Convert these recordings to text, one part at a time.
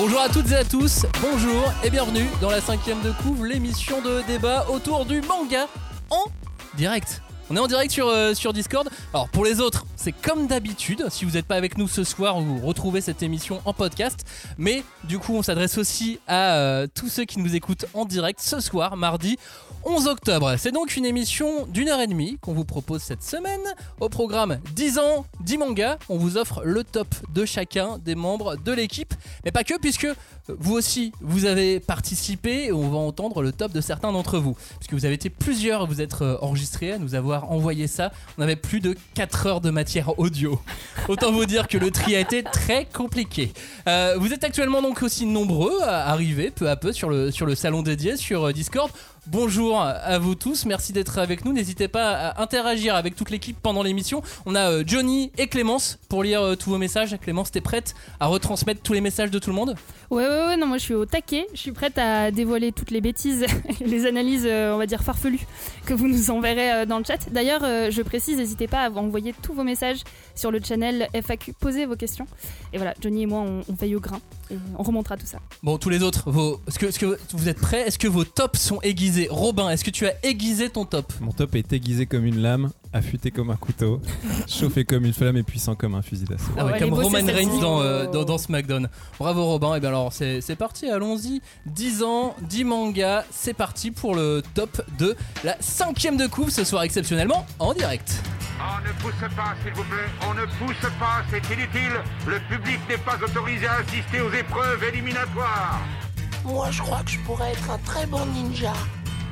Bonjour à toutes et à tous, bonjour et bienvenue dans la cinquième de couvre, l'émission de débat autour du manga en direct. On est en direct sur, euh, sur Discord. Alors pour les autres, c'est comme d'habitude. Si vous n'êtes pas avec nous ce soir, vous retrouvez cette émission en podcast. Mais du coup, on s'adresse aussi à euh, tous ceux qui nous écoutent en direct ce soir, mardi 11 octobre. C'est donc une émission d'une heure et demie qu'on vous propose cette semaine. Au programme 10 ans, 10 mangas. On vous offre le top de chacun des membres de l'équipe. Mais pas que, puisque vous aussi, vous avez participé et on va entendre le top de certains d'entre vous. Puisque vous avez été plusieurs à vous être euh, enregistrés, à nous avoir envoyé ça. On avait plus de 4 heures de matière audio. Autant vous dire que le tri a été très compliqué. Euh, vous êtes actuellement donc aussi nombreux à arriver peu à peu sur le, sur le salon dédié sur euh, Discord. Bonjour à vous tous, merci d'être avec nous. N'hésitez pas à interagir avec toute l'équipe pendant l'émission. On a euh, Johnny et Clémence pour lire euh, tous vos messages. Clémence, t'es prête à retransmettre tous les messages de tout le monde? Ouais, ouais, ouais, non, moi je suis au taquet. Je suis prête à dévoiler toutes les bêtises, les analyses, euh, on va dire farfelues, que vous nous enverrez dans le chat. D'ailleurs, je précise, n'hésitez pas à envoyer tous vos messages sur le channel FAQ. Posez vos questions. Et voilà, Johnny et moi, on, on veille au grain. Et on remontera tout ça. Bon, tous les autres, vos... est-ce que, est-ce que vous êtes prêts? Est-ce que vos tops sont aiguisés? Robin, est-ce que tu as aiguisé ton top? Mon top est aiguisé comme une lame, affûté comme un couteau, chauffé comme une flamme et puissant comme un fusil d'assaut. Ah ouais, ouais, elle comme Roman Reigns dans, euh, dans, dans SmackDown. Bravo Robin, et bien alors c'est c'est parti, allons-y. 10 ans, 10 mangas, c'est parti pour le top de la cinquième de couve ce soir exceptionnellement en direct. On ne pousse pas, s'il vous plaît. On ne pousse pas, c'est inutile. Le public n'est pas autorisé à assister aux épreuves éliminatoires. Moi, je crois que je pourrais être un très bon ninja.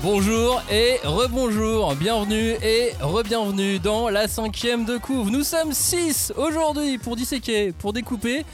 Bonjour et rebonjour, bienvenue et re-bienvenue dans la cinquième de couve. Nous sommes 6 aujourd'hui pour disséquer, pour découper,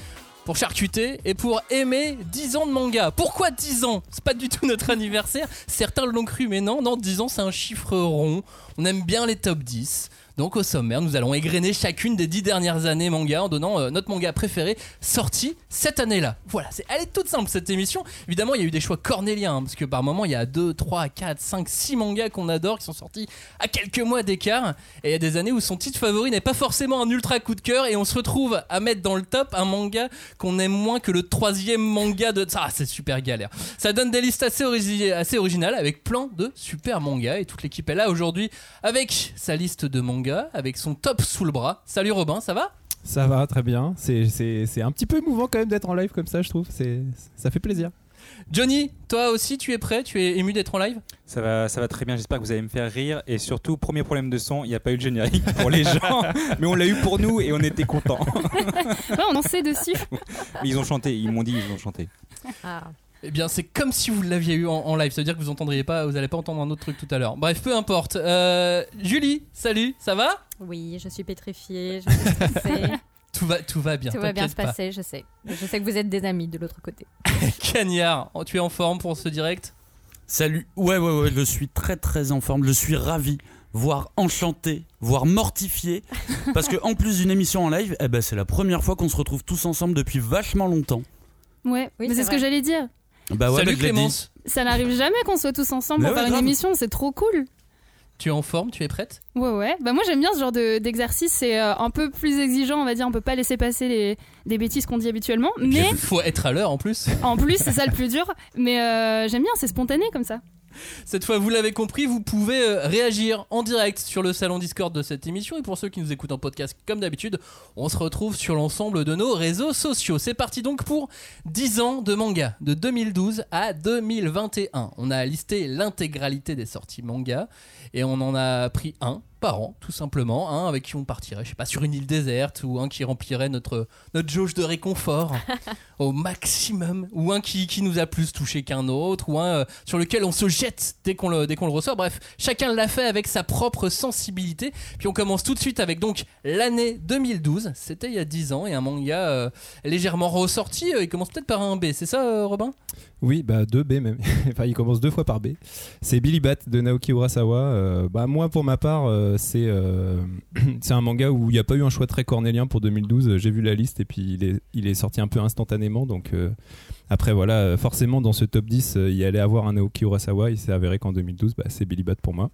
pour charcuter et pour aimer 10 ans de manga. Pourquoi 10 ans? C'est pas du tout notre anniversaire. Certains l'ont cru, mais non, non, 10 ans c'est un chiffre rond. On aime bien les top 10. Donc au sommaire, nous allons égrener chacune des 10 dernières années manga en donnant euh, notre manga préféré sorti cette année-là. Voilà, c'est, elle est toute simple cette émission. Évidemment, il y a eu des choix cornéliens, hein, parce que par moment, il y a 2, 3, 4, 5, 6 mangas qu'on adore qui sont sortis à quelques mois d'écart. Et il y a des années où son titre favori n'est pas forcément un ultra coup de cœur, et on se retrouve à mettre dans le top un manga qu'on aime moins que le troisième manga de... Ah, c'est super galère. Ça donne des listes assez, assez originales, avec plein de super mangas, et toute l'équipe est là aujourd'hui avec sa liste de mangas, avec son top sous le bras. Salut Robin, ça va? Ça va, très bien. C'est- C'est c'est un petit peu émouvant quand même d'être en live comme ça, je trouve. C'est- Ça fait plaisir. Johnny, toi aussi tu es prêt? Tu es ému d'être en live? Ça va, ça va très bien, j'espère que vous allez me faire rire. Et surtout, premier problème de son, il n'y a pas eu de générique pour les gens, mais on l'a eu pour nous et on était contents. Ouais, on en sait dessus. Mais ils ont chanté, ils m'ont dit, ils ont chanté. Eh bien, c'est comme si vous l'aviez eu en, en live. Ça veut dire que vous entendriez pas, vous n'allez pas entendre un autre truc tout à l'heure. Bref, peu importe. Euh, Julie, salut, ça va? Oui, je suis pétrifiée, je suis stressée. tout va, tout va bien. Tout va bien se pas. passer, je sais. Je sais que vous êtes des amis de l'autre côté. Cagnard, tu es en forme pour ce direct? Salut, ouais, ouais, ouais, je suis très très en forme, je suis ravi, voire enchanté, voire mortifié, parce que en plus d'une émission en live, eh ben, c'est la première fois qu'on se retrouve tous ensemble depuis vachement longtemps. Ouais, Oui, mais c'est c'est ce que j'allais dire. Bah ouais, Salut bah. Clémence, Ça n'arrive jamais qu'on soit tous ensemble Mais pour ouais, faire une émission, c'est trop cool. tu es en forme, tu es prête? Ouais, ouais. Bah, moi, j'aime bien ce genre de- d'exercice. C'est euh, un peu plus exigeant, on va dire. On peut pas laisser passer les, des bêtises qu'on dit habituellement. Mais Il faut être à l'heure en plus. en plus, c'est ça le plus dur. Mais euh, j'aime bien, c'est spontané comme ça. Cette fois, vous l'avez compris, vous pouvez euh, réagir en direct sur le salon Discord de cette émission. Et pour ceux qui nous écoutent en podcast, comme d'habitude, on se retrouve sur l'ensemble de nos réseaux sociaux. C'est parti donc pour 10 ans de manga, de 2012 à 2021. On a listé l'intégralité des sorties manga et on en a pris un parents, tout simplement, hein, avec qui on partirait, je sais pas, sur une île déserte, ou un qui remplirait notre, notre jauge de réconfort au maximum, ou un qui, qui nous a plus touché qu'un autre, ou un euh, sur lequel on se jette dès qu'on le, dès qu'on le ressort. Bref, chacun l'a fait avec sa propre sensibilité. Puis on commence tout de suite avec donc l'année 2012, c'était il y a 10 ans, et un manga euh, légèrement ressorti. Euh, il commence peut-être par un B, c'est ça, euh, Robin? Oui, bah 2B même. enfin, il commence deux fois par B. C'est Billy Bat de Naoki Urasawa. Euh, bah, moi, pour ma part, euh, c'est euh, c'est un manga où il n'y a pas eu un choix très cornélien pour 2012. J'ai vu la liste et puis il est, il est sorti un peu instantanément. Donc euh, après, voilà, euh, forcément, dans ce top 10, euh, il y allait avoir un Naoki Urasawa. Il s'est avéré qu'en 2012, bah, c'est Billy Bat pour moi.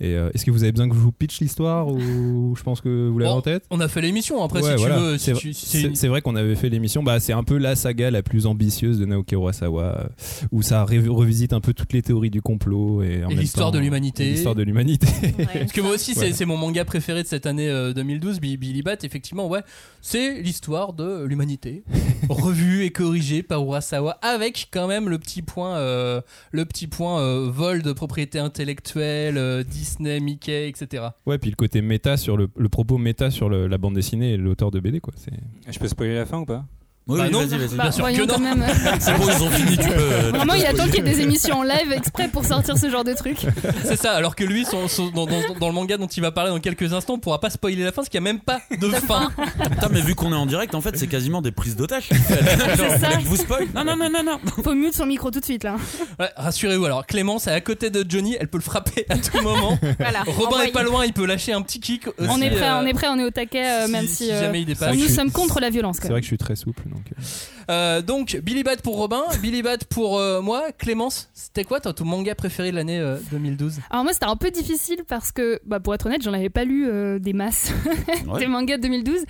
Et euh, est-ce que vous avez besoin que je vous pitch l'histoire ou je pense que vous l'avez Bon, en tête? On a fait l'émission, après, Ouais, si voilà. tu veux. si C'est- tu- si c'est c'est une- c'est vrai qu'on avait fait l'émission. Bah, c'est un peu la saga la plus ambitieuse de Naoki Urasawa, euh, où ça ré- revisite un peu toutes les théories du complot et, en Et même l'histoire temps- de l'humanité. et L'histoire de l'humanité. Parce que moi aussi, c'est mon manga préféré de cette année euh, 2012, Bi- Billy Bat. Effectivement, ouais, c'est l'histoire de l'humanité, revue et corrigée par Urasawa, avec quand même le petit point, euh, le petit point euh, vol de propriété intellectuelle, euh, Disney, Mickey, etc. Ouais, puis le côté méta sur le, le propos méta sur le- la bande dessinée et l'auteur de BD, quoi. C'est. Je peux spoiler la fin ou pas? Oui, Bah oui, non. vas-y, vas-y. Bah, Bien sûr que non. même. C'est bon, ils ont fini, tu peux. Vraiment, il attend qu'il y ait des émissions en live exprès pour sortir ce genre de trucs. C'est ça, alors que lui, son- son- dans, dans- dans le manga dont il va parler dans quelques instants, on pourra pas spoiler la fin parce qu'il n'y a même pas de fin. Putain, mais vu qu'on est en direct, en fait, c'est quasiment des prises d'otages. Je vous spoil. Non, non, non, non, non. Faut mute son micro tout de suite là. Ouais, Rassurez-vous, alors Clémence est à côté de Johnny, elle peut le frapper à tout moment. Voilà. Robin Envoyez. est pas loin, il peut lâcher un petit kick. Aussi, on est prêt, euh, on est prêt, on est au taquet, euh, si- même si si, euh, jamais il dépasse. vrai nous sommes contre la violence. C'est Quand vrai même. que je suis très souple, donc. euh. Euh, donc Billy Bat pour Robin, Billy Bat pour euh, moi, Clémence. C'était quoi ton manga préféré de l'année euh, 2012 Alors moi c'était un peu difficile parce que, bah, pour être honnête, j'en avais pas lu euh, des masses Ouais. des mangas de 2012.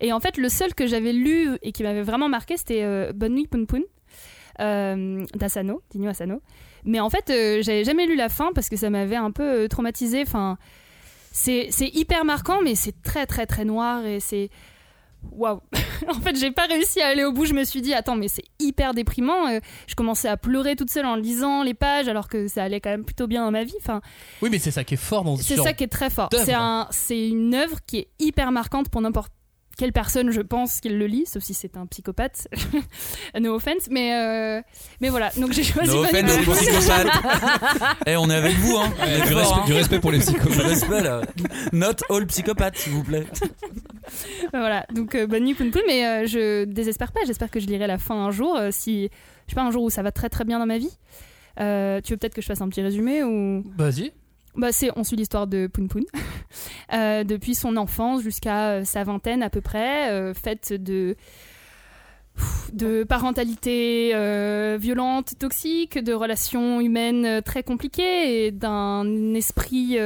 Et en fait, le seul que j'avais lu et qui m'avait vraiment marqué, c'était euh, Bonne nuit Poun Poun euh, d'Asano, d'Inyo Asano. Mais en fait, euh, j'avais jamais lu la fin parce que ça m'avait un peu euh, traumatisé. Enfin, c'est c'est hyper marquant, mais c'est très très très noir et c'est waouh. en fait, j'ai pas réussi à aller au bout. Je me suis dit attends, mais c'est hyper déprimant. Euh, je commençais à pleurer toute seule en lisant les pages alors que ça allait quand même plutôt bien dans ma vie. Enfin, Oui, mais c'est ça qui est fort dans ce c'est ça qui est très fort. C'est un, c'est une œuvre qui est hyper marquante pour n'importe quelle personne, je pense, qui le lit, sauf si c'est un psychopathe. no offense, mais euh, mais voilà. Donc j'ai choisi. No offense, Poun. psychopathe. Eh, on est avec vous, hein. Du, respect, hein. du respect pour les psychopathes. respect, là. Not all psychopathes, s'il vous plaît. voilà. Donc euh, bonne nuit, Poun Poun, mais euh, je désespère pas. J'espère que je lirai la fin un jour. euh, si je sais pas un jour où ça va très très bien dans ma vie. Euh, tu veux peut-être que je fasse un petit résumé ou? Vas-y. Bah, c'est, on suit l'histoire de Poun Poun. Euh, depuis son enfance jusqu'à euh, sa vingtaine à peu près, euh, faite de, de parentalité euh, violente, toxique, de relations humaines très compliquées et d'un esprit.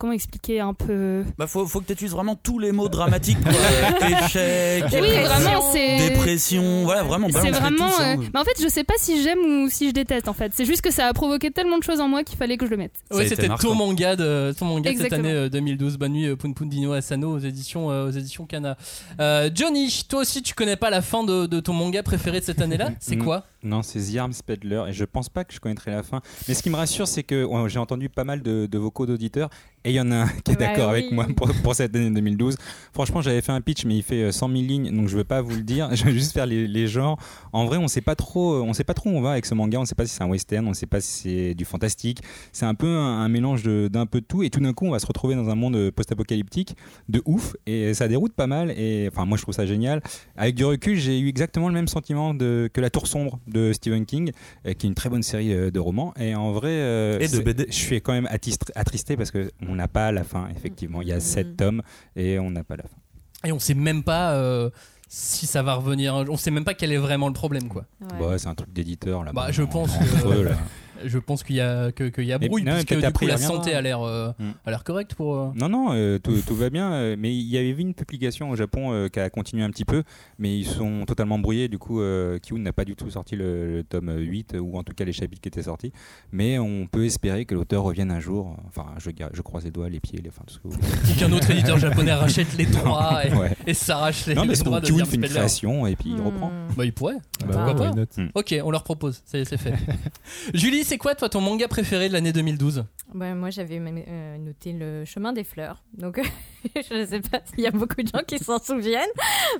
Comment expliquer un peu. Bah, faut, faut que tu utilises vraiment tous les mots dramatiques. Euh, Échec, Oui, euh, vraiment, dépression, voilà, vraiment. C'est vraiment. euh. Mais en fait, je sais pas si j'aime ou si je déteste en fait. C'est juste que ça a provoqué tellement de choses en moi qu'il fallait que je le mette. Ouais, c'était ton manga de ton manga cette année euh, 2012. Bonne nuit, euh, Poun Poun Dino Asano aux éditions euh, aux éditions Kana. Euh, Johnny, toi aussi, tu connais pas la fin de, de ton manga préféré de cette année-là C'est quoi Non, c'est The Arms Peddler et je pense pas que je connaîtrai la fin. Mais ce qui me rassure, c'est que ouais, j'ai entendu pas mal de, de vocaux d'auditeurs et il y en a un qui est Bah d'accord avec moi pour, pour cette année 2012. Franchement, j'avais fait un pitch, mais il fait euh, 100 000 lignes, donc je veux pas vous le dire. Je vais juste faire les, les genres. En vrai, on sait pas trop, euh, on sait pas trop où on va avec ce manga. On sait pas si c'est un western, on sait pas si c'est du fantastique. C'est un peu un, un mélange d'un peu de tout et tout d'un coup, on va se retrouver dans un monde euh, post-apocalyptique de ouf et ça déroute pas mal. Et enfin, moi, je trouve ça génial. Avec du recul, j'ai eu exactement le même sentiment de, que La Tour Sombre de Stephen King, euh, qui est une très bonne série euh, de romans. Et en vrai, euh, Et de c'est- BD. je suis quand même attristé, parce qu'on n'a pas la fin, effectivement. Il y a sept tomes et on n'a pas la fin. Et on sait même pas euh, si ça va revenir. On sait même pas quel est vraiment le problème, quoi. Bah, c'est un truc d'éditeur là. Bah, je pense entre que- eux, là. Je pense qu'il y a que- qu'il y a brouille non, puisque du coup la santé a l'air euh, Mm. a l'air correcte pour. euh, Non, non, euh, tout, tout va bien. mais il y avait vu une publication au Japon euh, qui a continué un petit peu, mais ils sont totalement brouillés. Du coup, euh, Kyun n'a pas du tout sorti le, le tome 8, ou en tout cas les chapitres qui étaient sortis. Mais on peut espérer que l'auteur revienne un jour. Enfin, je, je croise les doigts, les pieds, les, enfin, tout ce que vous voulez. Qu'un autre éditeur japonais rachète les droits et, Ouais. et s'arrache les, Non, mais les c'est droits de Diam fait une création et puis il reprend. Bah, il pourrait. Bah, Pourquoi why pas not Ok, on leur propose, c'est c'est fait. Julie, c'est quoi toi ton manga préféré de l'année 2012 Ouais, moi, j'avais euh, noté le chemin des fleurs. Donc, je ne sais pas s'il y a beaucoup de gens qui s'en souviennent.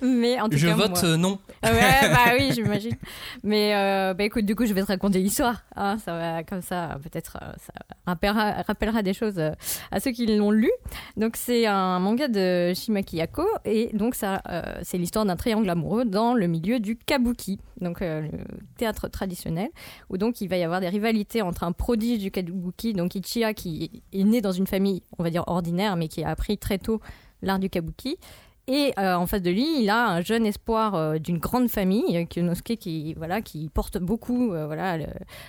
Mais en tout Je cas, vote moi- euh, non. Ouais, bah oui, j'imagine. Mais euh, bah écoute, du coup, je vais te raconter l'histoire. Hein, ça va, comme ça, peut-être, euh, ça rappellera, rappellera des choses euh, à ceux qui l'ont lu. Donc, c'est un manga de Shimaki Yako. Et donc, ça, euh, c'est l'histoire d'un triangle amoureux dans le milieu du kabuki, donc euh, le théâtre traditionnel, où donc il va y avoir des rivalités entre un prodige du kabuki, donc Ichiya, qui est né dans une famille, on va dire ordinaire, mais qui a appris très tôt l'art du kabuki. Et euh, en face de lui, il a un jeune espoir euh, d'une grande famille, euh, Kyonosuke, qui, voilà, qui porte beaucoup euh, voilà,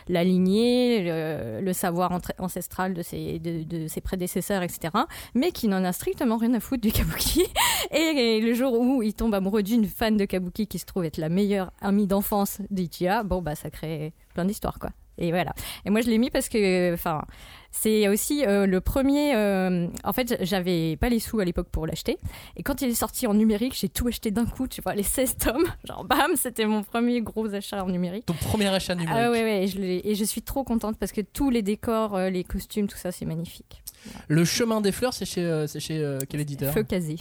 la lignée, le, savoir ancestral de ses, de ses prédécesseurs, etc. Mais qui n'en a strictement rien à foutre du kabuki. Et, le jour où il tombe amoureux d'une fan de kabuki qui se trouve être la meilleure amie d'enfance d'Ichiya, bon, bah, ça crée plein d'histoires, quoi. Et voilà. Et moi, je l'ai mis parce que, enfin, c'est aussi euh, le premier. euh, en fait, j'avais pas les sous à l'époque pour l'acheter. Et quand il est sorti en numérique, j'ai tout acheté d'un coup, tu vois, les 16 tomes. Genre, bam, c'était mon premier gros achat en numérique. Ton premier achat numérique. Ah ouais, ouais, et je, l'ai- et je suis trop contente parce que tous les décors, euh, les costumes, tout ça, c'est magnifique. Le chemin des fleurs, c'est chez, euh, c'est chez quel éditeur? Feu casé.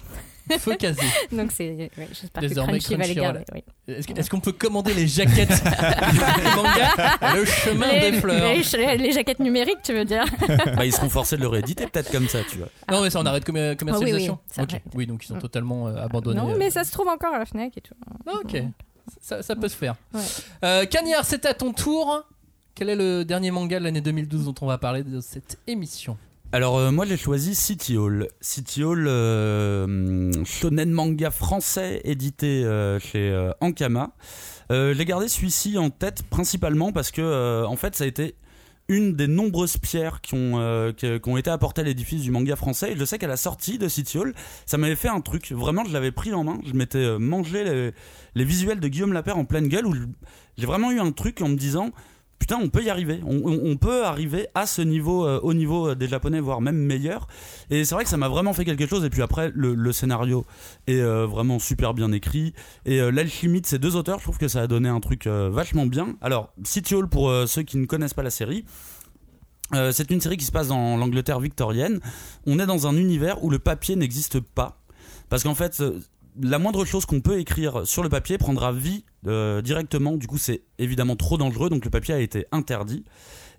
Feu casé. Donc, c'est. ouais, J'espère que Désormais, Crunchy va les Crunchyroll. garder. oui. Est-ce que- est-ce qu'on peut commander les jaquettes du manga Le chemin les, des fleurs. Les, les jaquettes numériques, tu veux dire bah, ils seront forcés de le rééditer peut-être comme ça, tu vois. Non, mais ça, on arrête commer- commercialisation. Ah oui, oui, c'est Ok. Oui, donc ils sont totalement euh, abandonnés. Non, euh. mais ça se trouve encore à la Fnac et tout. Ah, ok, ça, ça peut se faire. Ouais. Euh, Cagnard, c'est à ton tour. Quel est le dernier manga de l'année 2012 dont on va parler de cette émission? Alors euh, moi j'ai choisi City Hall. City Hall, euh, shonen manga français édité euh, chez euh, Ankama. J'ai gardé celui-ci en tête principalement parce que en fait ça a été une des nombreuses pierres qui ont, été apportées à l'édifice du manga français. Et je sais qu'à la sortie de City Hall, ça m'avait fait un truc. Vraiment, je l'avais pris en main. Je m'étais mangé les, les visuels de Guillaume Lapère en pleine gueule où j'ai vraiment eu un truc en me disant putain, on peut y arriver. On, peut arriver à ce niveau, euh, au niveau euh, des Japonais, voire même meilleur. Et c'est vrai que ça m'a vraiment fait quelque chose. Et puis après, le, scénario est euh, vraiment super bien écrit. Et l'alchimie de ces deux auteurs, je trouve que ça a donné un truc vachement bien. Alors, City Hall, pour ceux qui ne connaissent pas la série, c'est une série qui se passe dans l'Angleterre victorienne. On est dans un univers où le papier n'existe pas. Parce qu'en fait, la moindre chose qu'on peut écrire sur le papier prendra vie euh, directement. Du coup, c'est évidemment trop dangereux, donc le papier a été interdit.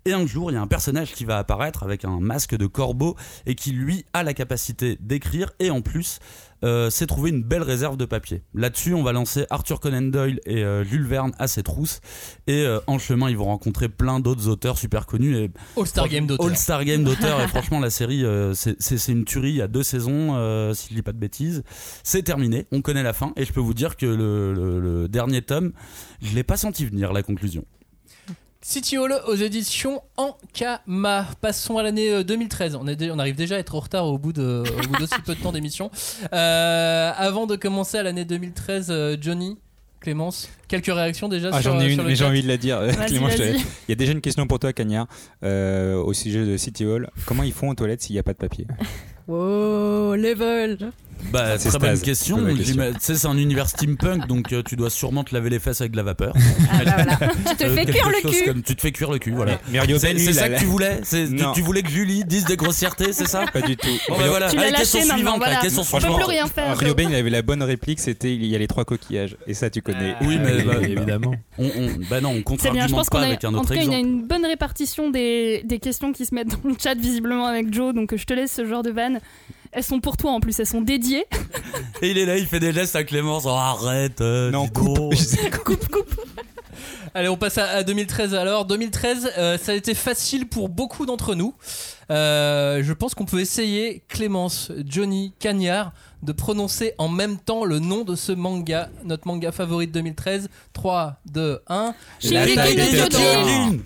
Et un jour, il y a un personnage qui va apparaître avec un masque de corbeau et qui, lui, a la capacité d'écrire et en plus, euh, s'est trouvé une belle réserve de papier. Là-dessus, on va lancer Arthur Conan Doyle et euh, Jules Verne à ses trousses. Et euh, en chemin, ils vont rencontrer plein d'autres auteurs super connus. Et All-Star Game d'auteur. All-Star Game d'auteur. et franchement, la série, euh, c'est- c'est c'est une tuerie. Il y a deux saisons, euh, si je dis pas de bêtises. C'est terminé. On connaît la fin. Et je peux vous dire que le, le- le dernier tome, je l'ai pas senti venir, la conclusion. City Hall aux éditions Ankama. Passons à l'année euh, 2013. On, est dé- on arrive déjà à être en retard au bout de au bout d'aussi peu de temps d'émission. Euh, avant de commencer à l'année 2013, euh, Johnny, Clémence, quelques réactions déjà Ah, sur, j'en euh, ai sur une, le mais j'ai envie de la dire. Laisse. Il y a déjà une question pour toi, Cagnard, euh, au sujet de City Hall. Comment ils font aux toilettes s'il n'y a pas de papier? Wow, level Bah, C'est très bonne question. C'est un univers steampunk, donc euh, tu dois sûrement te laver les fesses avec de la vapeur. Ah bah voilà. Tu te Euh, fais quelque cuire le cul. comme- tu te fais cuire le cul, voilà. C'est ça a- que tu voulais? Tu, voulais que Julie dise des grossièretés, c'est ça? Pas du tout. Bon, bah, voilà. Tu Allez, lâché question suivante. voilà. la question suivante. plus rien faire. Rio il avait la bonne réplique, c'était il y a les trois coquillages. Et ça, tu connais. Oui, mais bah, évidemment. On, on, bah non, on C'est contre bien, je pense qu'on pas a, avec un en autre tout cas, il y a une bonne répartition des, des questions qui se mettent dans le chat visiblement avec Joe, donc je te laisse ce genre de vannes. Elles sont pour toi en plus, elles sont dédiées. Et il est là, il fait des gestes à Clémence. Oh, arrête. euh, Non, dis coupe. Coupe, coupe. Allez, on passe à, à 2013 alors. 2013, euh, ça a été facile pour beaucoup d'entre nous. Euh, je pense qu'on peut essayer, Clémence, Johnny, Cagnard, de prononcer en même temps le nom de ce manga, notre manga favori de 2013. 3, 2, 1. Shingeki taille des.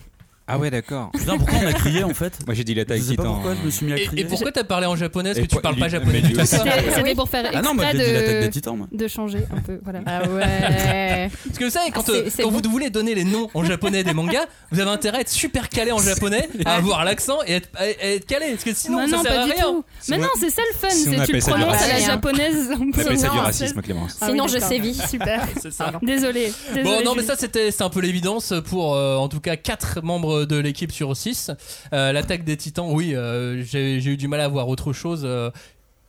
Ah ouais, d'accord. Putain, pourquoi on a crié en fait Moi, j'ai dit l'attaque Je sais pas titan. pourquoi je me suis mis à Et, crier. et pourquoi t'as parlé en japonais? Est-ce Et que tu parles pas japonais du tout. C'était pour faire Ah non, moi exprès j'ai dit l'attaque des de, titans. moi. de changer un peu. Voilà. Ah ouais. Parce que vous savez, quand, Ah, euh, c'est quand bon. vous voulez donner les noms en japonais des mangas, vous avez intérêt à être super calé en japonais, à avoir l'accent et être, à- à être calé. Parce que sinon, ça non, sert pas à du rien. tout. Mais non, c'est ça le fun, si c'est tu le prononces à la japonaise. On appelle ça du racisme, Clémence. Ah Sinon, je sévis. Super. Désolé. Bon, non, mais ça, c'était c'est un peu l'évidence pour euh, en tout cas quatre membres membres de l'équipe sur 6. L'attaque des titans, oui, euh, j'ai eu du mal à voir autre chose. euh,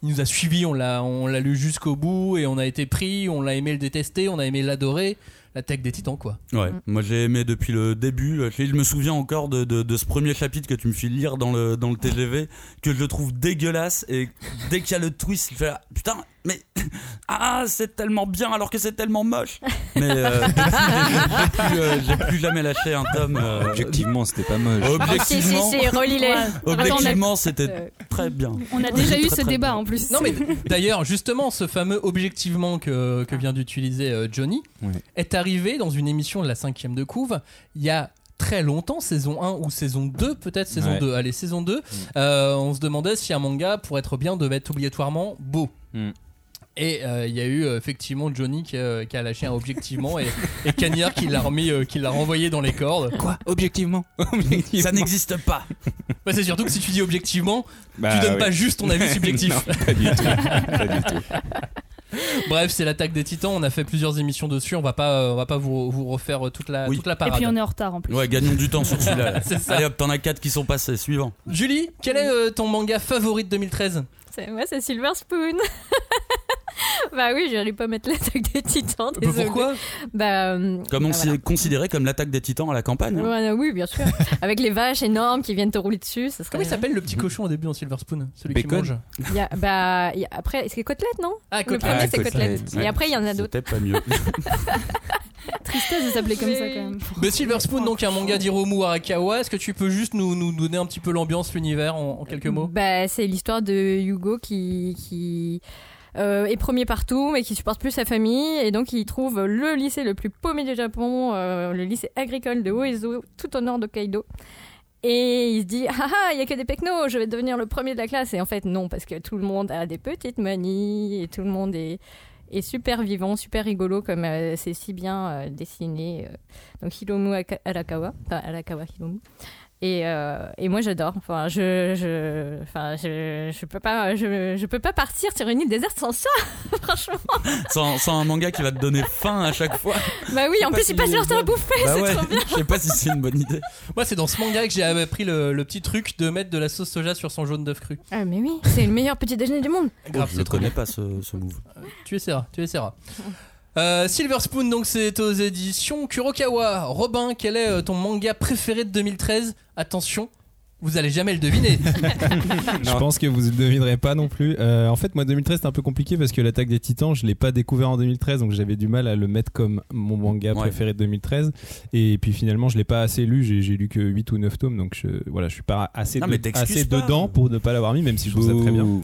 il nous a suivis, on l'a on l'a lu jusqu'au bout et on a été pris, on l'a aimé le détester, on a aimé l'adorer. L'attaque des titans, quoi. Ouais, moi j'ai aimé depuis le début. Je me souviens encore de, de, ce premier chapitre que tu me fais lire dans le, dans le TGV, que je trouve dégueulasse. Et dès qu'il y a le twist, je fais ah, putain, mais ah, c'est tellement bien alors que c'est tellement moche. Mais euh, depuis, euh, j'ai plus jamais lâché un tome. euh, Objectivement, c'était pas moche. Ah, si, si, Objectivement, si, relis-les. objectivement, c'était très bien. On a déjà eu Très, ce très débat bien. en plus. Non mais d'ailleurs justement ce fameux objectivement que, que vient d'utiliser euh, Johnny est arrivé dans une émission de la cinquième de couve il y a très longtemps, saison 1 ou saison 2 peut-être, saison Ouais. 2, allez saison 2, euh, on se demandait si un manga pour être bien devait être obligatoirement beau. Mm. Et euh, il y a eu euh, effectivement Johnny qui, a- qui a lâché un objectivement et, et Cagnard qui l'a remis, euh, qui l'a renvoyé dans les cordes. Quoi Objectivement Ça n'existe pas. Bah, c'est surtout que si tu dis objectivement, Bah, tu donnes oui. pas juste ton avis subjectif. Non, pas du tout. Pas du tout. Bref, c'est l'attaque des titans. On a fait plusieurs émissions dessus. On va pas, euh, on va pas vous, vous refaire euh, toute la, Oui. toute la Et parade. puis on est en retard en plus. Ouais, gagnons du temps sur celui-là. Allez hop, t'en as 4 qui sont passés. Suivant. Julie, quel est euh, ton manga favori de 2013 C'est- Moi, c'est Silver Spoon. bah oui, j'allais pas mettre l'attaque des titans. Bah, désolée. Pourquoi? Bah, euh, Comme on bah, s'est voilà. considéré comme l'attaque des titans à la campagne. hein. Ouais, oui, bien sûr. Avec les vaches énormes qui viennent te rouler dessus. Ça serait... Comment il s'appelle le petit cochon au début en Silver Spoon Celui qui mange? Il y a- bah, il y a- après, c'est côtelette, non? Ah, Le premier, Ah, c'est côtelette. Côtelette. Et après, il y en a d'autres. C'était pas mieux. Tristesse de s'appeler comme ça quand même. The Silver Spoon, donc un manga d'Hiromu Arakawa. Est-ce que tu peux juste nous, nous donner un petit peu l'ambiance, l'univers en, en quelques mots? Bah, c'est l'histoire de Hugo qui, qui euh, est premier partout, mais qui supporte plus sa famille, et donc il trouve le lycée le plus paumé du Japon, euh, le lycée agricole de Oezo, tout au nord d'Hokkaido. Et il se dit, ah ah, il y a que des pecnos, je vais devenir le premier de la classe. Et en fait, non, parce que tout le monde a des petites manies, et tout le monde est, est super vivant, super rigolo, comme euh, c'est si bien euh, dessiné. euh. donc Hiromu Aka- Arakawa, enfin Arakawa Hiromu. Et, euh, et moi j'adore. Enfin, je, je, enfin, je, je peux pas, je, je peux pas partir sur une île déserte sans ça, franchement. sans, sans un manga qui va te donner faim à chaque fois. Bah oui, en pas plus si il passe leur temps à bouffer, Bah c'est ouais, trop bien. je sais pas si c'est une bonne idée. Moi, c'est dans ce manga que j'ai appris le, le petit truc de mettre de la sauce soja sur son jaune d'œuf cru. Ah mais oui, c'est le meilleur petit déjeuner du monde. Grave, je ne connais bien. pas ce, ce move. Tu essaieras, tu essaieras. Euh, Silver Spoon, donc c'est aux éditions Kurokawa. Robin, quel est euh, ton manga préféré de 2013 Attention, vous allez jamais le deviner. Je pense que vous ne le devinerez pas non plus. Euh, en fait, moi, 2013, c'était un peu compliqué parce que l'attaque des titans, je l'ai pas découvert en 2013, donc j'avais du mal à le mettre comme mon manga Ouais. préféré de 2013. Et puis finalement, je l'ai pas assez lu, j'ai j'ai lu que 8 ou 9 tomes, donc je, voilà, je suis pas assez, Non, de- mais t'excuses assez pas. dedans pour ne pas l'avoir mis, même si je trouve ça très bien. Bouh.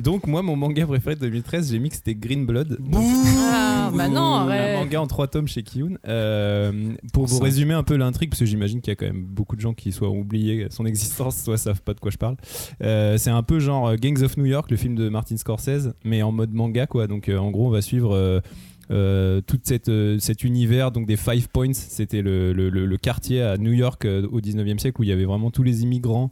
Donc, moi, mon manga préféré de 2013, j'ai mis que c'était Green Blood. Ah bah non, Un manga en trois tomes chez Kiyun. Euh, pour vous Cinq. résumer un peu l'intrigue, parce que j'imagine qu'il y a quand même beaucoup de gens qui soit ont oublié son existence, soit savent pas de quoi je parle. Euh, c'est un peu genre euh, Gangs of New York, le film de Martin Scorsese, mais en mode manga quoi. Donc euh, en gros, on va suivre. euh, cet univers donc des Five Points c'était le, le- quartier à New York au 19e siècle où il y avait vraiment tous les immigrants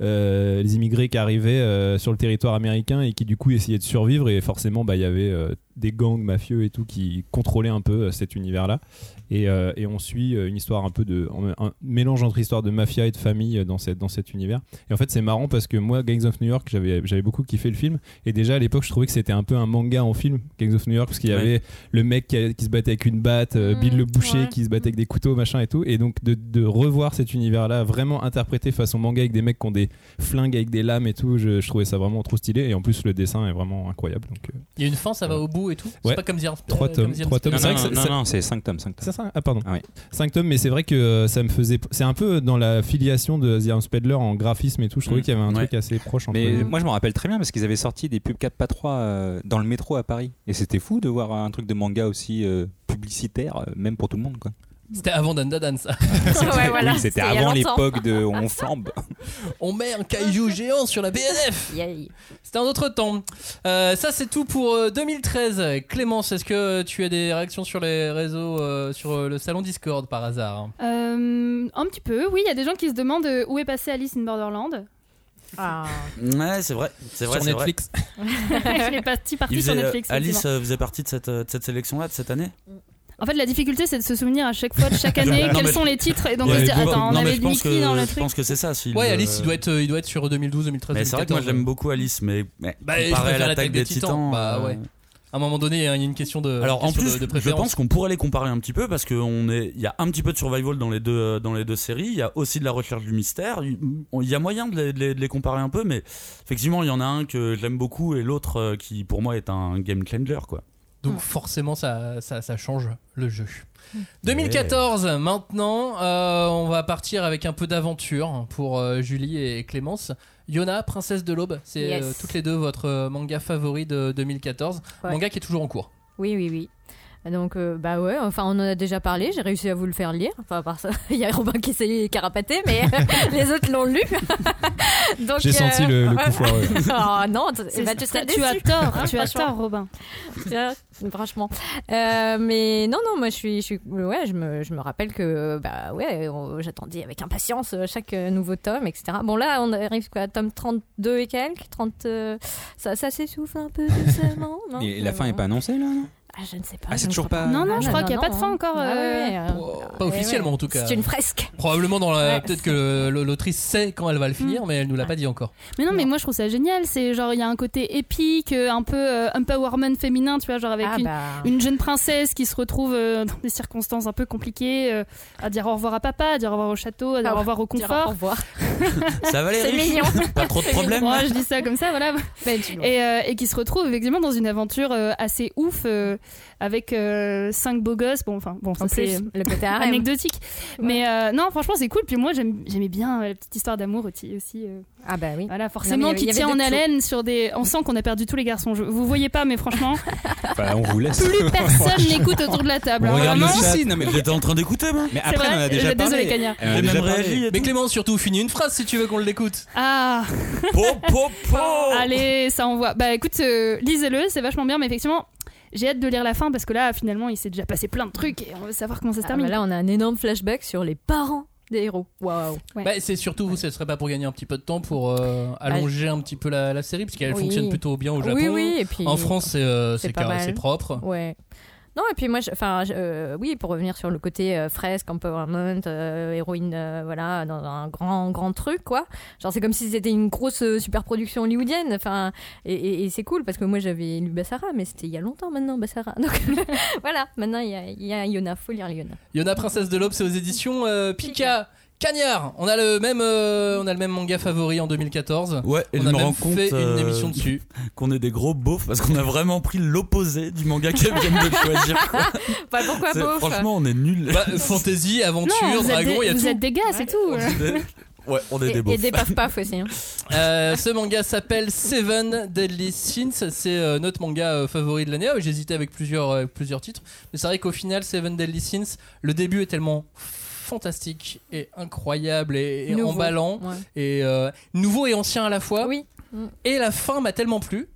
les immigrés qui arrivaient sur le territoire américain et qui du coup essayaient de survivre et forcément bah, il y avait des gangs mafieux et tout qui contrôlaient un peu cet univers là et, euh, et on suit euh, une histoire un peu de un, un mélange entre histoire de mafia et de famille euh, dans, cette, dans cet univers et en fait c'est marrant parce que moi Gangs of New York j'avais j'avais beaucoup kiffé le film et déjà à l'époque je trouvais que c'était un peu un manga en film Gangs of New York parce qu'il y Ouais. avait le mec qui, a- qui se battait avec une batte euh, Mmh, Bill le boucher ouais. qui se battait avec des couteaux machin et tout et donc de, de revoir cet univers là vraiment interprété façon manga avec des mecs qui ont des flingues avec des lames et tout je, je trouvais ça vraiment trop stylé et en plus le dessin est vraiment incroyable donc euh, Il y a une fin, ça va au bout et tout? C'est pas comme dire. Trois tomes, trois tomes. Non, non, c'est 5 tomes. 5 tomes. Ah pardon Ah oui. 5 tomes mais c'est vrai que euh, ça me faisait c'est un peu dans la filiation de The Iron Spedler en graphisme et tout je trouvais Mm. qu'il y avait un Ouais. truc assez proche entre Mais les moi je me rappelle très bien parce qu'ils avaient sorti des pubs 4 pas 3 euh, dans le métro à Paris. Et c'était fou de voir un truc de manga aussi euh, publicitaire, même pour tout le monde. Quoi. C'était avant Dan Dan, ça. ouais, voilà. Oui, c'était avant l'époque de On flambe. On met un kaiju géant sur la BNF. C'était un autre temps. Euh, ça, c'est tout pour euh, 2013. Clémence, est-ce que tu as des réactions sur les réseaux, euh, sur euh, le salon Discord par hasard? Euh, un petit peu, oui, il y a des gens qui se demandent euh, où est passée Alice in Borderland? Ah. Ouais, c'est vrai. C'est vrai, Sur c'est vrai. Netflix. Elle est partie, sur faisait, euh, Netflix. Alice euh, faisait partie de cette, euh, de cette sélection-là de cette année? En fait, la difficulté, c'est de se souvenir à chaque fois, de chaque année, Non, quels mais- sont les titres, et donc Ouais, de se dire, mais- attends, on avait je Mickey que- dans le Je truc. pense que c'est ça. s'il, Ouais, Alice, il doit être, euh, il doit être sur 2012, 2013. Mais c'est vrai que moi 2014, j'aime beaucoup Alice, mais, mais Bah, je comparé à l'attaque des titans. Bah euh, ouais. À un moment donné, il y a une question de. Alors en plus, de, de je préférence. pense qu'on pourrait les comparer un petit peu parce qu'on est, il y a un petit peu de survival dans les deux euh, dans les deux séries. Il y a aussi de la recherche du mystère. Il y a moyen de les, de les- de les comparer un peu, mais effectivement, il y en a un que j'aime beaucoup et l'autre qui pour moi est un game changer quoi. Donc forcément, ça, ça, ça change le jeu. 2014, maintenant, euh, on va partir avec un peu d'aventure pour euh, Julie et Clémence. Yona, Princesse de l'Aube, c'est Yes. euh, toutes les deux votre manga favori de 2014. Ouais. Manga qui est toujours en cours. Oui, oui, oui. Donc, euh, bah ouais, enfin, on en a déjà parlé, j'ai réussi à vous le faire lire. Enfin, à part ça, il y a Robin qui s'est carapaté, mais les autres l'ont lu. Donc, J'ai senti le- le coup foireux. oh non, bah, tu serais tu as tort, Hein, tu as franchement. tort, Robin. Franchement. Euh, mais non, non, moi je suis, je suis, ouais, je me, je me rappelle que, bah ouais, j'attendais avec impatience euh, chaque euh, nouveau tome, etc. Bon là, on arrive quoi, à tome 32 et quelques, 30, euh, ça, ça s'essouffle un peu doucement, Et la fin est pas annoncée là non? Ah, je ne sais pas. Ah, c'est ne toujours pas- Non, non, Ah, je crois qu'il n'y a pas de fin non. encore. Ah, euh, ouais, ouais, Pas officiellement ouais. en tout cas. C'est une fresque. Probablement dans la. Ouais. Peut-être que l'autrice sait quand elle va le Mm. finir, mais elle nous l'a pas dit encore. Mais non, mais moi je trouve ça génial. C'est genre, il y a un côté épique, euh, un peu euh, empowerment féminin, tu vois, genre avec Ah, une, bah. une jeune princesse qui se retrouve euh, dans des circonstances un peu compliquées, euh, à dire au revoir à papa, à dire au revoir au château, à dire Ah, au revoir au dire confort. Au revoir. Ça va C'est mignon. Pas trop de problèmes. Moi, je dis ça comme ça, voilà. Ben. Et, qui se retrouve effectivement dans une aventure assez ouf euh, avec euh, cinq beaux gosses. Bon, enfin, bon, ça En c'est le côté anecdotique. Mais euh, non, franchement, c'est cool. Puis moi, j'aimais bien euh, la petite histoire d'amour aussi. aussi euh, Ah bah oui. voilà, forcément, avait- qui tient en tout. haleine sur des. On sent qu'on a perdu tous les garçons. Je... Vous voyez pas, mais franchement, Bah, on vous laisse. plus personne n'écoute autour de la table. On hein, regarde. Si, non, mais- J'étais en train d'écouter moi. Mais après, vrai, on a déjà parlé. désolé, a déjà réagi Mais. Clément, surtout, finis une phrase si tu veux qu'on l'écoute. Ah, Po, po, po. allez, ça envoie. Bah écoute, euh, lisez-le, c'est vachement bien, mais effectivement. J'ai hâte de lire la fin parce que là, finalement, il s'est déjà passé plein de trucs et on veut savoir comment ça se Ah, termine. bah là, on a un énorme flashback sur les parents des héros. Waouh. Ouais. Bah, c'est surtout, vous, ce serait pas pour gagner un petit peu de temps pour euh, allonger un petit peu la, la série, puisqu'elle Oui. fonctionne plutôt bien au Japon. Oui, oui, et puis. En France, c'est euh, carré, c'est propre. Ouais. Non, et puis moi, enfin, euh, oui, pour revenir sur le côté euh, fresque, empowerment, euh, héroïne, voilà, dans un grand, grand truc, quoi. Genre, c'est comme si c'était une grosse super production hollywoodienne. Enfin, et, et- et c'est cool parce que moi, j'avais lu Bassara, mais c'était il y a longtemps maintenant, Bassara. Donc, voilà, maintenant, il y a, il y a Yona, faut lire Yona. Yona Princesse de l'Aube, c'est aux éditions euh, Pika. Cagnard, on a le même, euh, on a le même manga favori en 2014. Ouais, et on je a me même rends compte fait euh, une émission dessus. qu'on est des gros beaufs parce qu'on a vraiment pris l'opposé du manga qu'elle vient de choisir. quoi. Bah, pourquoi C'est- beauf Franchement, on est nuls. Bah, fantasy, aventure, non, vous êtes, dragon, il y des, a vous tout. êtes des gars, c'est tout. On est des- Ouais, on est et, des et beaufs. des paf paf aussi. hein. Euh, ce manga s'appelle Seven Deadly Sins. C'est euh, notre manga euh, favori de l'année. Ah, J'hésitais avec plusieurs, euh, plusieurs titres. Mais c'est vrai qu'au final, Seven Deadly Sins, le début est tellement fantastique et incroyable et, et Nouveau. emballant Ouais. et euh, nouveau et ancien à la fois. Oui. Mm. Et la fin m'a tellement plu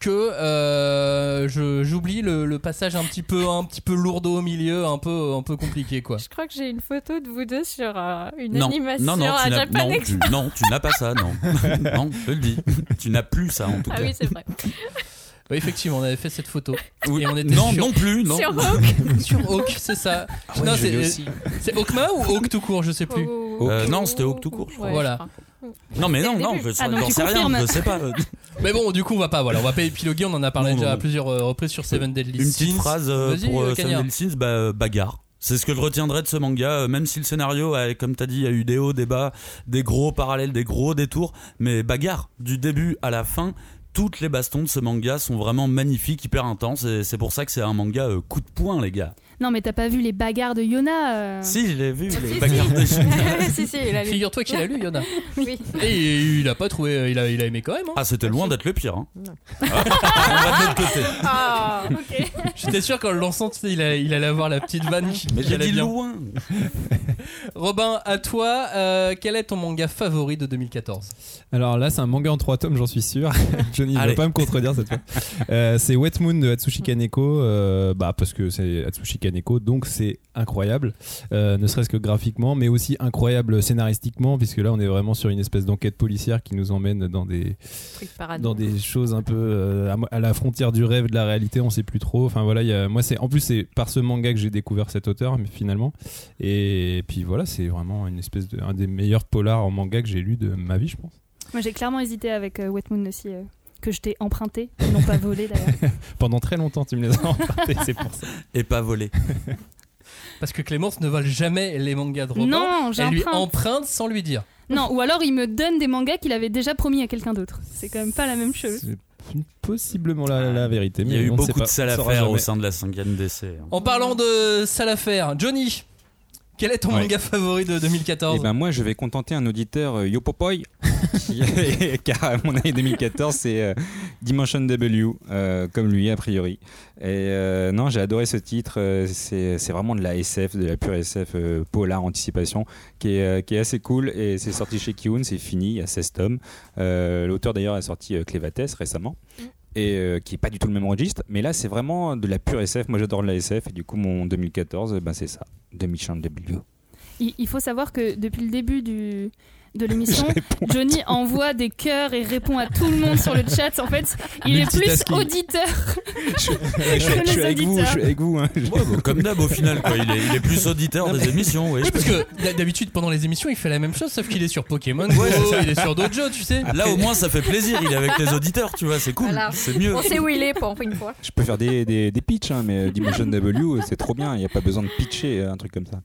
que euh, je- j'oublie le, le passage un petit peu un petit peu lourdeau au milieu, un peu un peu compliqué quoi. Je crois que j'ai une photo de vous deux sur euh, une Non, animation non, non, à Japan non, tu, non, tu n'as pas ça, non. non, je te le dis. Tu n'as plus ça en tout Ah cas. oui, c'est vrai. Oui, effectivement, on avait fait cette photo. Oui. Et on était non, sur, non plus, non. Sur Hawk. sur Hawk, c'est ça. Ah ouais, non, l'ai c'est Hawkma ou Hawk tout court, je sais plus. Oh. Euh, non, c'était Hawk tout court, je crois. Ouais, Voilà. Non, mais non, non, je Ah, tu sais rien, je sais pas. Mais bon, du coup, on va pas, voilà, on va pas épiloguer. On en a parlé Non, déjà non, à plusieurs euh, reprises sur Seven Deadly Une petite Sins. phrase euh, pour euh, euh. Seven Deadly Sins, bah, euh, bagarre. C'est ce que je retiendrai de ce manga, euh, même si le scénario, a, comme t'as dit, il y a eu des hauts, des bas, des gros parallèles, des gros détours, mais bagarre, du début à la fin, toutes les bastons de ce manga sont vraiment magnifiques, hyper intenses, et c'est pour ça que c'est un manga euh, coup de poing, les gars. Non, mais t'as pas vu les bagarres de Yona euh. Si, je l'ai vu, les si. bagarres de si, si, il a lu. Figure-toi qu'il a lu Yona. Oui. Et il a pas trouvé, il a, il a aimé quand même. hein. Ah, c'était loin d'être le pire. Hein. Ah, on va de l'autre côté. Ah, ok. J'étais sûr qu'en le lançant, il, a- il allait avoir la petite vanne qui, Mais j'ai dit bien. loin. Robin, à toi, euh, quel est ton manga favori de 2014 Alors là, c'est un manga en trois tomes, j'en suis sûr. Johnny ne Allez. va pas me contredire cette fois. Euh, c'est Wet Moon de Atsushi Kaneko, euh, bah, parce que c'est Atsushi Kaneko, donc c'est incroyable, euh, ne serait-ce que graphiquement, mais aussi incroyable scénaristiquement, puisque là, on est vraiment sur une espèce d'enquête policière qui nous emmène dans des, dans des choses un peu euh, à la frontière du rêve, de la réalité, on sait plus trop. Enfin voilà, il y a, moi c'est en plus c'est par ce manga que j'ai découvert cet auteur, mais finalement. Et puis voilà, c'est vraiment une espèce de un des meilleurs polars en manga que j'ai lu de ma vie, je pense. Moi, j'ai clairement hésité avec euh, Wet Moon aussi, euh, que je t'ai emprunté, non pas volé d'ailleurs. Pendant très longtemps, tu me les as empruntés, c'est pour ça. Et pas volé. Parce que Clémence ne vole jamais les mangas de Robin. Non, Elle lui emprunte sans lui dire. Non, ou alors il me donne des mangas qu'il avait déjà promis à quelqu'un d'autre. C'est quand même pas la même chose. C'est possiblement la, la vérité. Il y a mais eu beaucoup de salles à on saura faire au sein de la 5ème DC. hein. En parlant de sale affaire, Johnny, quel est ton Ouais. manga favori de 2014 Et ben moi je vais contenter un auditeur euh, Yopopoy qui- car mon année 2014 c'est euh, Dimension W euh, comme lui a priori. Et euh, non j'ai adoré ce titre, c'est vraiment de la SF, de la pure SF polar anticipation qui est, qui est assez cool et c'est sorti chez Kiun, c'est fini, il y a 16 tomes. L'auteur d'ailleurs a sorti Clévates récemment. Et euh, qui est pas du tout le même registre, mais là c'est vraiment de la pure SF. Moi j'adore la SF et du coup mon 2014, ben, c'est ça, Dimension W. Il, il faut savoir que depuis le début du, de l'émission, Johnny envoie des cœurs et répond à tout le monde sur le chat. En fait, il est plus auditeur. je, suis- je avec vous, je suis auditeurs. avec vous. hein. Ouais, bah, comme d'hab au final, quoi. Il, est, il est plus auditeur des émissions. Oui, Oui, parce que d'habitude pendant les émissions il fait la même chose sauf qu'il est sur Pokémon Go, il est sur Dojo, tu sais. Là au moins ça fait plaisir, il est avec les auditeurs, tu vois, c'est cool, Voilà. c'est mieux. On sait où il est pour une fois. Je peux faire des, des, des pitchs, hein, mais Dimension W, c'est trop bien. Il n'y a pas besoin de pitcher euh, un truc comme ça.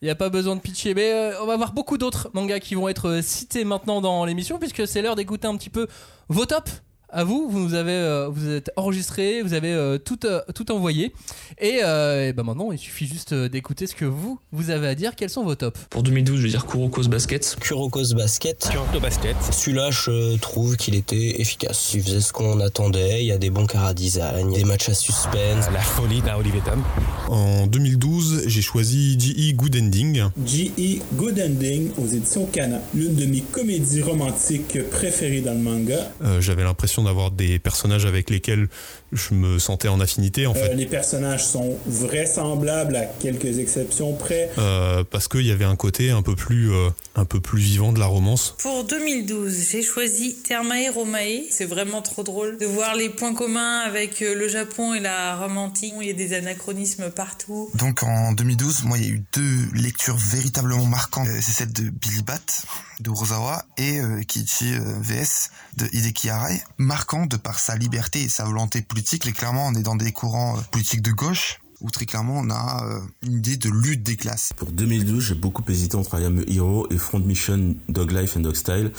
Il n'y a pas besoin de pitcher, mais euh, on va avoir beaucoup d'autres mangas qui vont être euh, cités maintenant dans l'émission, puisque c'est l'heure d'écouter un petit peu vos tops. À vous, vous nous avez, euh, vous êtes enregistré, vous avez euh, tout, euh, tout envoyé, et, euh, et ben maintenant il suffit juste d'écouter ce que vous, vous avez à dire. Quels sont vos tops? Pour 2012, je vais dire Kuroko's Basket. Kuroko's Basket. Kuroko Basket. Celui-là, je trouve qu'il était efficace. Il faisait ce qu'on attendait. Il y a des bons chara-design, des matchs à suspense. La folie d'un Olivier Tom. En 2012, j'ai choisi G.E. Good Ending. G.E. Good Ending aux éditions Kana, l'une de mes comédies romantiques préférées dans le manga. Euh, J'avais l'impression d'avoir des personnages avec lesquels je me sentais en affinité en Euh, fait. les personnages sont vraisemblables à quelques exceptions près. Euh, parce qu'il y avait un côté un peu plus euh, un peu plus vivant de la romance. Pour 2012, j'ai choisi Thermae Romae. C'est vraiment trop drôle de voir les points communs avec le Japon et la Rome antique. Il y a des anachronismes partout. Donc en 2012, moi, il y a eu deux lectures véritablement marquantes. C'est celle de Billy Bat de Urasawa et euh, euh, VS de Hideki Arai. Marquant de par sa liberté et sa volonté politique. Et clairement, on est dans des courants euh, politiques de gauche où très clairement on a euh, une idée de lutte des classes. Pour 2012, j'ai beaucoup hésité entre I Am a Hero et Front Mission Dog Life and Dog Style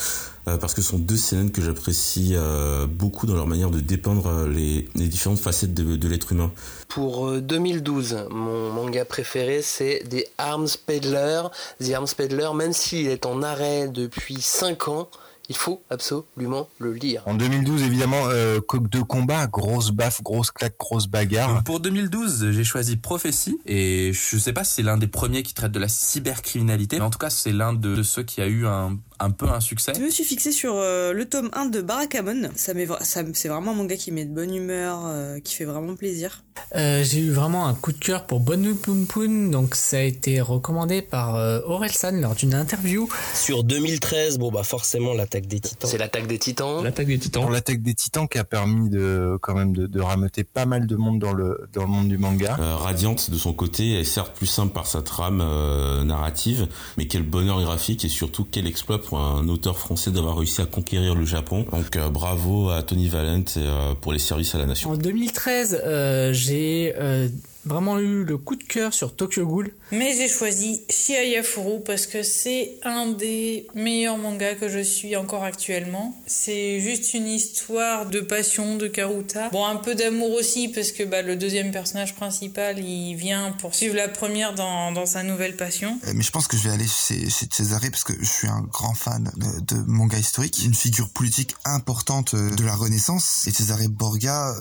euh, parce que ce sont deux scènes que j'apprécie euh, beaucoup dans leur manière de dépeindre les, les différentes facettes de, de l'être humain. Pour euh, 2012, mon manga préféré, c'est The Arms Peddler. The Arms Peddler, même s'il est en arrêt depuis 5 ans, il faut absolument le lire. En 2012, évidemment, euh, coq de combat, grosse baffe, grosse claque, grosse bagarre. Pour 2012, j'ai choisi Prophétie et je sais pas si c'est l'un des premiers qui traite de la cybercriminalité, mais en tout cas c'est l'un de, de ceux qui a eu un, un peu un succès. Je me suis fixée sur euh, le tome 1 de Barakamon. Ça ça c'est vraiment un manga qui met de bonne humeur, euh, qui fait vraiment plaisir. Euh, j'ai eu vraiment un coup de cœur pour Bonu Poon Poon, donc ça a été recommandé par euh, Aurel San lors d'une interview. Sur 2013, bon bah forcément l'attaque des titans. C'est l'attaque des titans. L'attaque des titans. Pour l'attaque des titans qui a permis de quand même de, de rameuter pas mal de monde dans le dans le monde du manga. Euh, Radiante, de son côté, est certes plus simple par sa trame euh, narrative, mais quel bonheur graphique et surtout quel exploit pour un auteur français d'avoir réussi à conquérir le Japon. Donc euh, bravo à Tony Valent euh, pour les services à la nation. En 2013, euh, j'ai vraiment eu le coup de cœur sur Tokyo Ghoul. Mais j'ai choisi Shiaya Furu parce que c'est un des meilleurs mangas que je suis encore actuellement. C'est juste une histoire de passion de Karuta. Bon, un peu d'amour aussi parce que bah, le deuxième personnage principal, il vient poursuivre la première dans, dans sa nouvelle passion. Euh, Mais je pense que je vais aller chez, chez Cesare parce que je suis un grand fan de, de manga historique, une figure politique importante euh, de la Renaissance. Et Cesare Borgia, euh,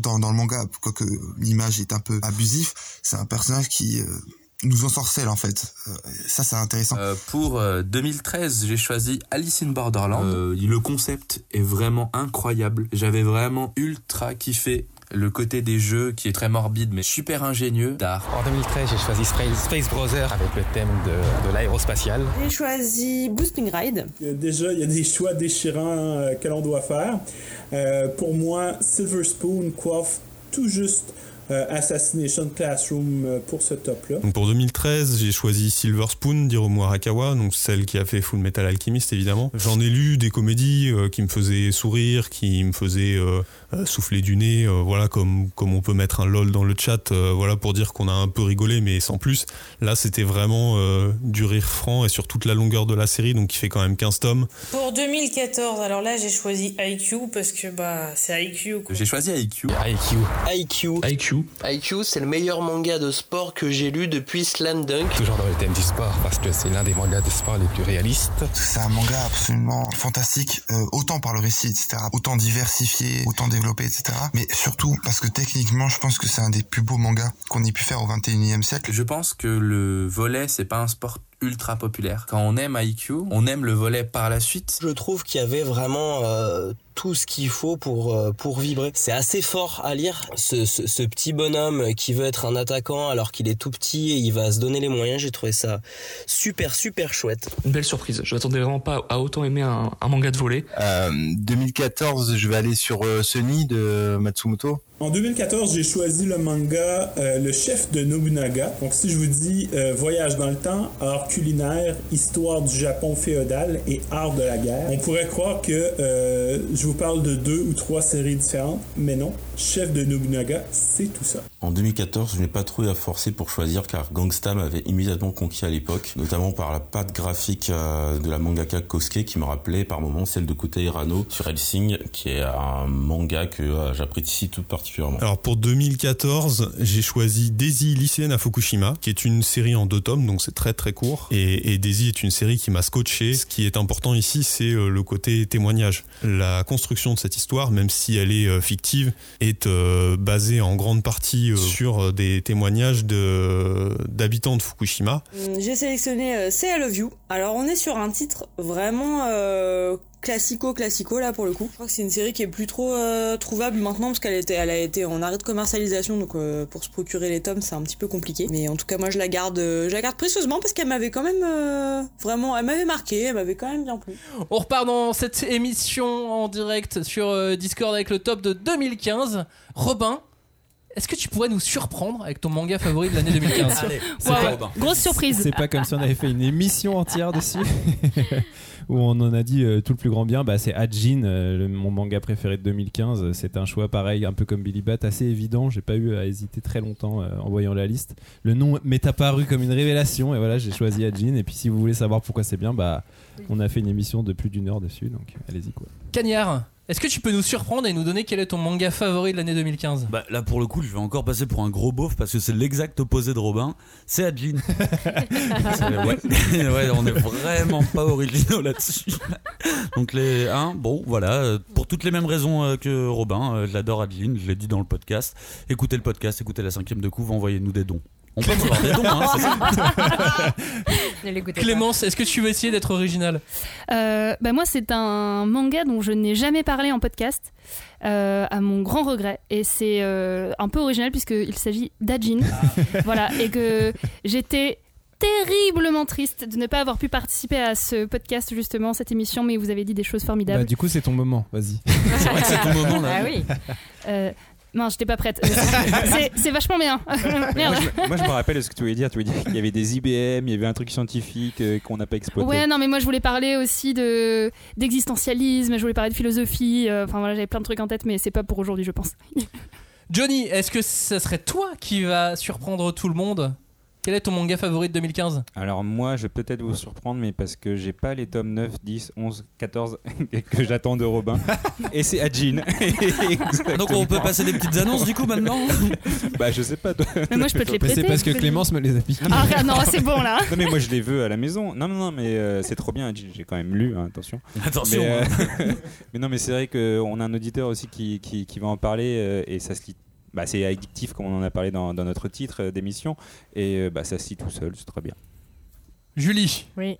dans, dans le manga, quoique l'image est un peu abusif, c'est un personnage qui euh, nous ensorcelle en fait. Euh, ça, c'est intéressant. Euh, pour euh, 2013, j'ai choisi Alice in Borderland. Euh, le concept est vraiment incroyable. J'avais vraiment ultra kiffé le côté des jeux qui est très morbide mais super ingénieux d'art. En 2013, j'ai choisi Space, Brother avec le thème de, de l'aérospatial. J'ai choisi Boosting Ride. Il y a déjà, il y a des choix déchirants euh, que l'on doit faire. Euh, pour moi, Silver Spoon coiffe tout juste euh, Assassination Classroom euh, pour ce top-là. Donc pour 2013, j'ai choisi Silver Spoon d'Hiromu Arakawa, donc celle qui a fait Full Metal Alchemist évidemment. J'en ai lu des comédies euh, qui me faisaient sourire, qui me faisaient souffler du nez, euh, voilà comme comme on peut mettre un lol dans le chat, euh, voilà pour dire qu'on a un peu rigolé mais sans plus. Là, c'était vraiment euh, du rire franc et sur toute la longueur de la série, donc il fait quand même 15 tomes. Pour 2014, alors là j'ai choisi IQ parce que bah c'est IQ. J'ai choisi IQ. IQ. IQ. IQ. IQ, c'est le meilleur manga de sport que j'ai lu depuis Slam Dunk. Toujours dans le thème du sport parce que c'est l'un des mangas de sport les plus réalistes. C'est un manga absolument fantastique, euh, autant par le récit, etc., autant diversifié, autant etc. Mais surtout parce que techniquement, je pense que c'est un des plus beaux mangas qu'on ait pu faire au 21e siècle. Je pense que le volet c'est pas un sport ultra populaire. Quand on aime IQ, on aime le volet par la suite. Je trouve qu'il y avait vraiment euh, tout ce qu'il faut pour, euh, pour vibrer. C'est assez fort à lire. Ce, ce, ce petit bonhomme qui veut être un attaquant alors qu'il est tout petit et il va se donner les moyens, j'ai trouvé ça super, super chouette. Une belle surprise. Je m'attendais vraiment pas à autant aimer un, un manga de volet. Euh, 2014, je vais aller sur euh, Sunny de Matsumoto. En 2014, j'ai choisi le manga euh, Le chef de Nobunaga. Donc, si je vous dis euh, voyage dans le temps, art culinaire, histoire du Japon féodal et art de la guerre, on pourrait croire que euh, je vous parle de deux ou trois séries différentes, mais non. Chef de Nobunaga, c'est tout ça. En 2014, je n'ai pas trouvé à forcer pour choisir car Gangsta m'avait immédiatement conquis à l'époque, notamment par la patte graphique euh, de la mangaka Kosuke qui me rappelait par moments celle de Kota Hirano sur Helsing, qui est un manga que euh, j'apprécie tout particulièrement. Alors pour 2014, j'ai choisi Daisy lycéenne à Fukushima, qui est une série en deux tomes, donc c'est très très court. Et, et Daisy est une série qui m'a scotché. Ce qui est important ici, c'est euh, le côté témoignage. La construction de cette histoire, même si elle est euh, fictive, est euh, basée en grande partie euh, sur des témoignages d'habitants de Fukushima. Hum, J'ai sélectionné euh, Say I Love You. Alors on est sur un titre vraiment euh, classico classico là pour le coup. Je crois que c'est une série qui est plus trop euh, trouvable maintenant parce qu'elle était, elle a été en arrêt de commercialisation donc euh, pour se procurer les tomes c'est un petit peu compliqué. Mais en tout cas moi je la garde, euh, je la garde précieusement parce qu'elle m'avait quand même euh, vraiment, elle m'avait marqué, elle m'avait quand même bien plu. On repart dans cette émission en direct sur euh, Discord avec le top de 2015. Robin, est-ce que tu pourrais nous surprendre avec ton manga favori de l'année 2015 Allez, pas- pas- Grosse surprise. C'est pas comme si on avait fait une émission entière dessus où on en a dit euh, tout le plus grand bien. Bah, c'est Ajin, euh, le- mon manga préféré de 2015. C'est un choix pareil, un peu comme Billy Bat, assez évident. J'ai pas eu à hésiter très longtemps euh, en voyant la liste. Le nom m'est apparu comme une révélation et voilà, j'ai choisi Ajin. Et puis si vous voulez savoir pourquoi c'est bien, bah, on a fait une émission de plus d'une heure dessus, donc allez-y quoi. Cagnard, est-ce que tu peux nous surprendre et nous donner quel est ton manga favori de l'année 2015 Bah, là, pour le coup, je vais encore passer pour un gros beauf parce que c'est l'exact opposé de Robin. C'est Adjin. Ouais. Ouais, on est vraiment pas originaux là-dessus. Donc, les. Hein, bon, voilà. Pour toutes les mêmes raisons euh, que Robin, euh, j'adore Adjin, je l'ai dit dans le podcast. Écoutez le podcast, écoutez la cinquième de couve, envoyez-nous des dons. On peut avoir des dons, hein, c'est ça. Ne l'écoutez pas. Clémence, est-ce que tu veux essayer d'être original Euh, bah moi, c'est un manga dont je n'ai jamais parlé en podcast, euh, à mon grand regret. Et c'est euh, un peu original puisqu'il s'agit d'Ajin. voilà, et que j'étais terriblement triste de ne pas avoir pu participer à ce podcast, justement, cette émission, mais vous avez dit des choses formidables. Bah, du coup, c'est ton moment, vas-y. C'est vrai que c'est ton moment là. Ah oui. Euh, non, j'étais pas prête. Euh, c'est- vachement bien. Merde. Moi je, moi, je me rappelle ce que tu voulais dire. Tu voulais dire qu'il y avait des IBM, il y avait un truc scientifique euh, qu'on n'a pas exploité. Ouais, non, mais moi je voulais parler aussi de d'existentialisme, je voulais parler de philosophie. euh, Enfin voilà, j'avais plein de trucs en tête, mais c'est pas pour aujourd'hui, je pense. Johnny, est-ce que ce serait toi qui va surprendre tout le monde? Quel est ton manga favori de 2015 Alors moi, je vais peut-être vous surprendre, mais parce que j'ai pas les tomes 9, 10, 11, 14 que j'attends de Robin. Et c'est Ajin. Donc, on peut passer des petites annonces du coup maintenant? Bah je sais pas. toi. Mais moi, je peux te les Mais c'est prêter. parce que Clémence me les a piqués. Ah, regarde, non, c'est bon là. Non mais moi je les veux à la maison. Non non non mais euh, c'est trop bien. Ajin. J'ai quand même lu. hein, attention. Attention, Mais, euh, hein. mais non mais c'est vrai qu'on a un auditeur aussi qui, qui, qui va en parler euh, et ça se lit bah, c'est addictif comme on en a parlé dans, dans notre titre d'émission et euh, bah, ça se lit tout seul, c'est très bien. Julie, Oui.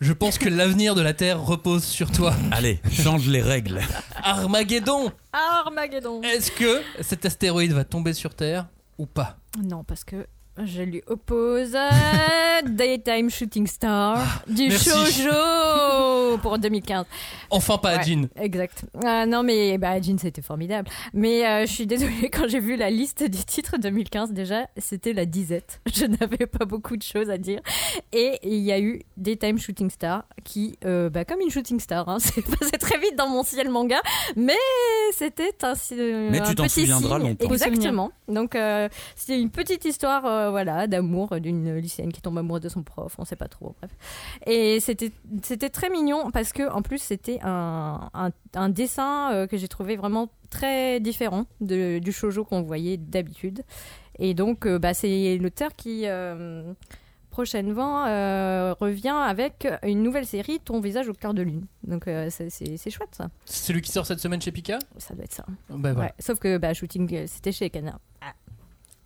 je pense que l'avenir de la Terre repose sur toi. Allez, change les règles. Armageddon Armageddon. Est-ce que cet astéroïde va tomber sur Terre ou pas? Non, parce que je lui oppose Daytime Shooting Star du merci. shoujo pour 2015. Enfin pas Ouais, Jean. Exact. Ah, non, mais bah, Jean, c'était formidable. Mais euh, je suis désolée, quand j'ai vu la liste des titres 2015, déjà, c'était la disette. Je n'avais pas beaucoup de choses à dire. Et il y a eu Daytime Shooting Star, qui, euh, bah, comme une shooting star, hein, c'est passé très vite dans mon ciel manga, mais c'était un, Mais tu t'en souviendras signe. longtemps. Exactement. Donc, euh, c'était une petite histoire euh, voilà, d'amour d'une lycéenne qui tombe amoureuse de son prof, on sait pas trop, bref. Et c'était c'était très mignon parce que en plus c'était un, un, un dessin euh, que j'ai trouvé vraiment très différent de, du shoujo qu'on voyait d'habitude. Et donc euh, bah, c'est l'auteur qui prochainement euh, revient avec une nouvelle série Ton visage au clair de lune. Donc euh, c'est- chouette ça. C'est celui qui sort cette semaine chez Pika? Ça doit être ça. Bah. Ouais, sauf que bah, shooting c'était chez Canard.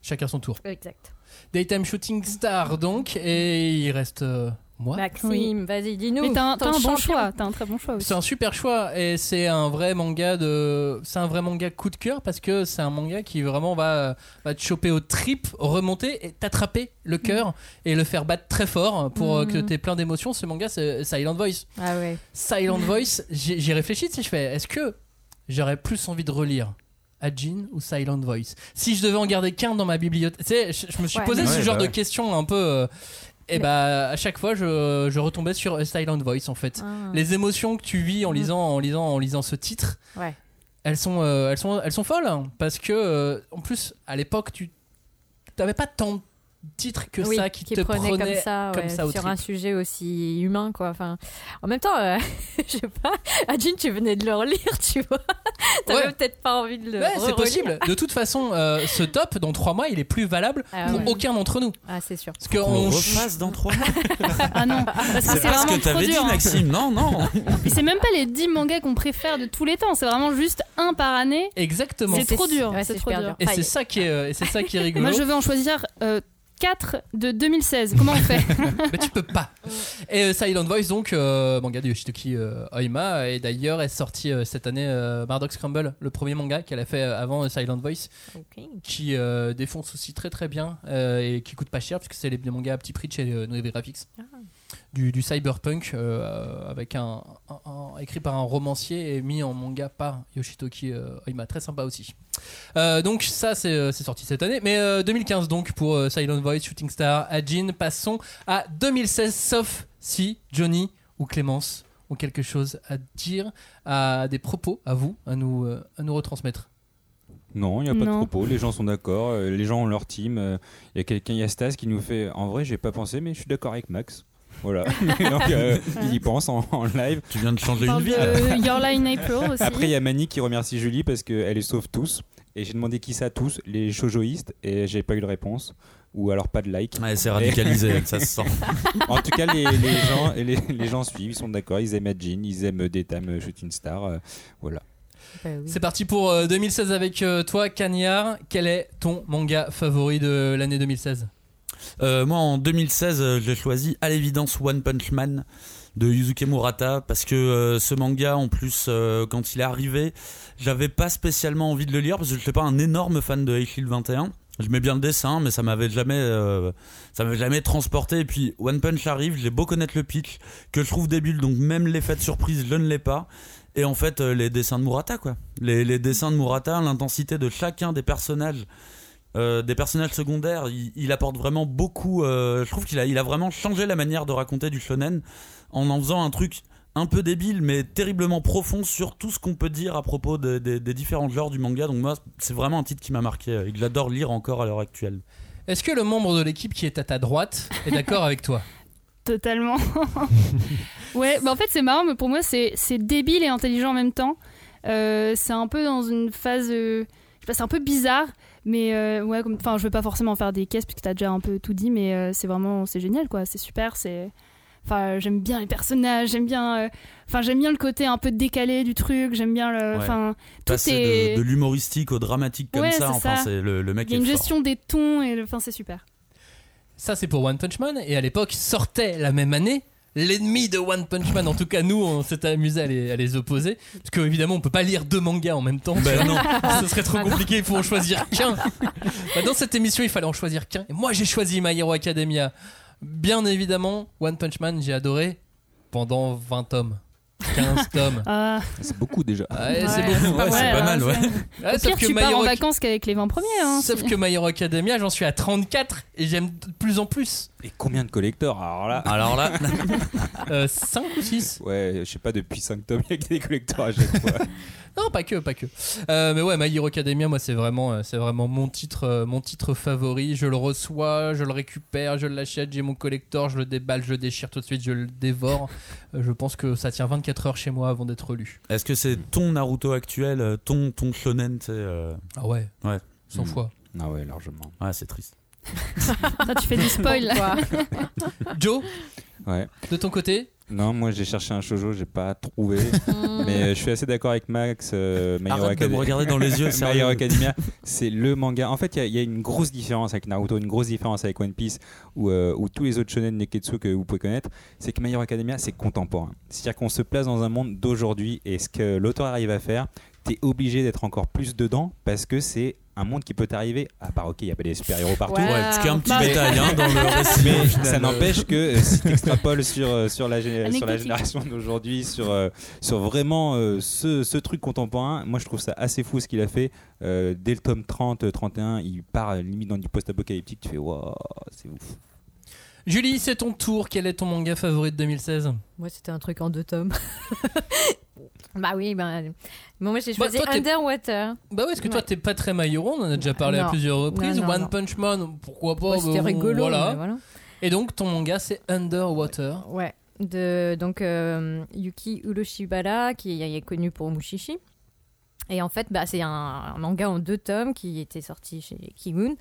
Chacun son tour. Exact. Daytime Shooting Star donc, et il reste euh, moi. Maxime, vas-y, dis-nous. Mais t'as un, ton t'as un bon choix, t'as un très bon choix aussi. C'est un super choix et c'est un vrai manga de, c'est un vrai manga coup de cœur parce que c'est un manga qui vraiment va, va te choper aux tripes, remonter et t'attraper le cœur et le faire battre très fort pour euh, que Mhm. t'aies plein d'émotions. Ce manga c'est Silent Voice. Ah ouais. Silent Voice, j'ai j'ai réfléchi si je fais, est-ce que j'aurais plus envie de relire Ajin ou Silent Voice Si je devais en garder qu'un dans ma bibliothèque, tu sais, je, je me suis Ouais. posé Ouais, ce bah genre de ouais. questions un peu. euh, et bah à chaque fois je, je retombais sur euh, Silent Voice en fait. Ah. Les émotions que tu vis en Mhm. lisant en lisant en lisant ce titre, Ouais. elles sont euh, elles sont elles sont folles hein, parce que euh, en plus à l'époque tu t'avais pas tant de titres que Oui, ça qui, te prenait comme ça, ouais, au sur trip. un sujet aussi humain quoi. Enfin, en même temps, euh, je sais pas. Adjin, tu venais de le relire, tu vois. T'avais Ouais. peut-être pas envie de le. Ouais, c'est possible. De toute façon, euh, ce top dans 3 mois, il est plus valable Ah pour ouais. aucun d'entre nous. Ah, c'est sûr. Parce qu'on On refasse dans trois mois. Ah non, parce que C'est pas ce vraiment que t'avais dit, hein. Maxime. Non, non. Et c'est même pas les 10 mangas qu'on préfère de tous les temps, c'est vraiment juste un par année. Exactement. C'est trop dur, c'est trop dur. Et c'est ça qui est, euh, et c'est ça qui est rigolo. Moi je veux en choisir 4 de 2016. Comment on fait Mais tu peux pas. Et euh, Silent Voice, donc, euh, manga de Yoshitoki euh, Oima, et d'ailleurs est sorti euh, cette année euh, Mardox Scramble, le premier manga qu'elle a fait avant euh, Silent Voice, qui euh, défonce aussi très très bien euh, et qui coûte pas cher, puisque c'est les mangas à petit prix de chez euh, Noé Graphics. Du, du cyberpunk euh, avec un, un- un- écrit par un romancier et mis en manga par Yoshitoki euh, Oima. Très sympa aussi. Euh, donc ça c'est euh, sorti cette année. Mais euh, 2015 donc pour euh, Silent Voice Shooting Star Ajin passons à 2016 sauf si Johnny ou Clémence ont quelque chose à dire à des propos à vous à nous euh, à nous retransmettre. Non, il n'y a pas de propos, les gens sont d'accord, euh, les gens ont leur team. euh, Il y a quelqu'un, il y a Stas qui nous fait En vrai, j'ai pas pensé, mais je suis d'accord avec Max. Voilà. Donc, euh, il y pense en, en live. Tu viens de changer On parle de Your Line April aussi. Après, il y a Mani qui remercie Julie parce qu'elle les sauve tous. Et j'ai demandé qui ça tous, les shoujoïstes, et j'ai pas eu de réponse. Ou alors pas de like. Ouais, c'est radicalisé, ça se sent. en tout cas, les, les gens, les, les gens suivent, ils sont d'accord, ils aiment Ajin, ils aiment Daytime Shooting Star. euh, voilà. c'est parti pour euh, 2016 avec euh, toi Cagnard quel est ton manga favori de l'année 2016 Euh, moi, en 2016, euh, j'ai choisi à l'évidence One Punch Man de Yuzuke Murata parce que euh, ce manga, en plus, quand il est arrivé, j'avais pas spécialement envie de le lire parce que je n'étais pas un énorme fan de Hate 21. J'aimais bien le dessin, mais ça m'avait jamais, ça m'avait jamais transporté. Et puis One Punch arrive, j'ai beau connaître le pitch, que je trouve débile, donc même l'effet de surprise, je ne l'ai pas. Et en fait, les dessins de Murata, quoi. Les dessins de Murata, l'intensité de chacun des personnages, euh, des personnages secondaires, il, il apporte vraiment beaucoup. euh, je trouve qu'il a, il a vraiment changé la manière de raconter du shonen en en faisant un truc un peu débile, mais terriblement profond sur tout ce qu'on peut dire à propos de- de- des différents genres du manga. Donc moi, c'est vraiment un titre qui m'a marqué et que j'adore lire encore à l'heure actuelle. est-ce que le membre de l'équipe qui est à ta droite est d'accord avec toi? Totalement. ouais, bah en fait c'est marrant, mais pour moi c'est c'est débile et intelligent en même temps. Euh, c'est un peu dans une phase, euh, je sais pas, c'est un peu bizarre, mais euh, ouais, enfin je veux pas forcément faire des caisses puisque t'as déjà un peu tout dit, mais euh, c'est vraiment c'est génial quoi, c'est super, c'est Enfin, j'aime bien les personnages, j'aime bien. euh, Enfin, j'aime bien le côté un peu décalé du truc. J'aime bien le. Ouais. Enfin, tout Passer est. de, de l'humoristique au dramatique comme Ouais, ça, c'est enfin, ça. c'est le, le mec Il y a une fort. gestion des tons et le- enfin, c'est super. Ça, c'est pour One Punch Man. Et à l'époque, sortait la même année l'ennemi de One Punch Man. En tout cas, nous, on s'était amusé à les, à les opposer. Parce que, évidemment, on peut pas lire deux mangas en même temps. Ben non. Ce serait trop compliqué. Il faut en choisir qu'un. Bah, dans cette émission, il fallait en choisir qu'un. Et moi, j'ai choisi My Hero Academia. Bien évidemment, One Punch Man, j'ai adoré pendant 20 tomes. 15 tomes. Ah. C'est beaucoup déjà. Ouais, c'est Ouais, beaucoup. c'est pas Ouais, mal, c'est pas mal, ouais. Au sauf pire, que tu My pars en Hero- vacances qu'avec les 20 premiers. Hein, Sauf si- que My Hero Academia, j'en suis à 34 et j'aime de plus en plus. Et combien de collecteurs Alors là. Alors là. 5 ou 6 Ouais, je sais pas, depuis 5 tomes, il y a que des collecteurs à chaque fois. Non, pas que, pas que. Euh, mais ouais, My Hero Academia, moi, c'est vraiment, euh, c'est vraiment mon titre, euh, mon titre favori. Je le reçois, je le récupère, je l'achète, j'ai mon collector, je le déballe, je le déchire tout de suite, je le dévore. Euh, je pense que ça tient 24 heures chez moi avant d'être lu. Est-ce que c'est ton Naruto actuel, euh, ton, ton shonen, euh, Ah ouais. Ouais. 100 fois. Ah ouais, largement. Ouais, c'est triste. Toi, tu fais du spoil là. Joe, Ouais. de ton côté Non, moi j'ai cherché un shoujo, j'ai pas trouvé. mais euh, je suis assez d'accord avec Max. Euh, My Hero Arrête de me regarder dans les yeux, My. Hero Academia, c'est le manga. En fait, il y a- il y, a une grosse différence avec Naruto, une grosse différence avec One Piece ou, euh, ou tous les autres shonen neketsu que vous pouvez connaître. C'est que My Hero Academia, c'est contemporain. C'est-à-dire qu'on se place dans un monde d'aujourd'hui et ce que l'auteur arrive à faire, t'es obligé d'être encore plus dedans parce que c'est un monde qui peut t'arriver, à part ok, il y a pas des super-héros partout. Ouais, a un petit Mais- détail, hein, dans le récit, Mais final. ça n'empêche que euh, si tu extrapoles sur, euh, sur, la, sur la génération d'aujourd'hui, sur, euh, sur vraiment euh, ce, ce truc contemporain, moi je trouve ça assez fou ce qu'il a fait. Euh, dès le tome 30, 31, il part limite dans du post-apocalyptique, tu fais waouh, c'est ouf. Julie, c'est ton tour. Quel est ton manga favori de 2016 Moi, c'était un truc en deux tomes. bah oui, bah, bon, moi j'ai Bah, choisi toi, Underwater. Bah oui, parce que toi, t'es pas très Hero, on en a déjà parlé à plusieurs reprises. Non, non, One. Punch Man, pourquoi pas Ouais, c'était rigolo, Voilà. Et donc, ton manga, c'est Underwater. Ouais, de donc euh, Yuki Uroshibara qui est connu pour Mushishi. Et en fait, bah, c'est un, un manga en deux tomes qui était sorti chez Kigun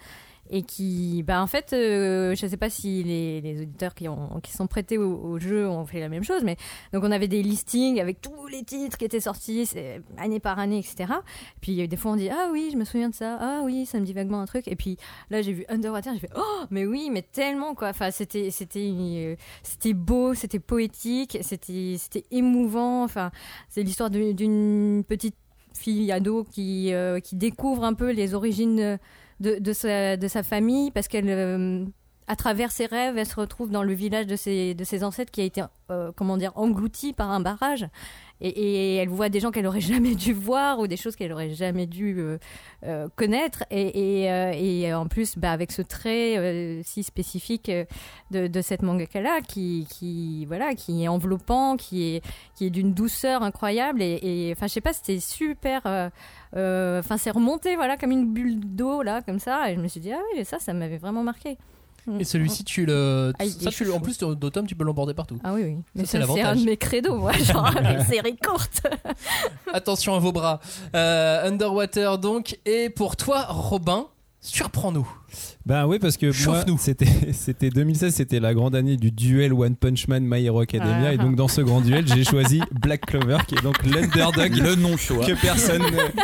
et qui, bah, en fait, euh, je ne sais pas si les, les auditeurs qui, ont, qui sont prêtés au, jeu ont fait la même chose, mais donc on avait des listings avec tous les titres qui étaient sortis année par année, etc. Puis euh, des fois on dit ah oui, je me souviens de ça, ah oui, ça me dit vaguement un truc. Et puis là j'ai vu Underwater, j'ai fait oh mais oui, mais tellement quoi. Enfin c'était euh, beau, c'était poétique, c'était émouvant. Enfin c'est l'histoire d'une petite fille ado qui, qui découvre un peu les origines de, de, sa, de sa famille parce qu'elle, euh, à travers ses rêves, elle se retrouve dans le village de ses, de ses ancêtres qui a été, euh, comment dire, englouti par un barrage. Et, elle voit des gens qu'elle aurait jamais dû voir ou des choses qu'elle aurait jamais dû euh, euh, connaître. Et, euh, et en plus, bah, avec ce trait si spécifique de, de cette mangaka-là, qui, qui, voilà, qui est enveloppant, qui est, qui est d'une douceur incroyable. Et, enfin, je sais pas, c'était super. Enfin, c'est remonté, voilà, comme une bulle d'eau, là, comme ça. Et je me suis dit, ah oui, ça, ça m'avait vraiment marqué. Et celui-ci, tu le. Ah, ça, tu le- en plus, d'automne, tu peux l'emborder partout. Ah oui, oui. Mais Ça, c'est un de mes credos, moi, genre les séries courtes. Attention à vos bras. Euh, Underwater, donc. Et pour toi, Robin, surprends-nous. Bah oui, parce que moi, c'était c'était 2016, c'était la grande année du duel One Punch Man My Hero Academia, Ah. et donc dans ce grand duel, j'ai choisi Black Clover, qui est donc l'underdog, Le non-choix. que personne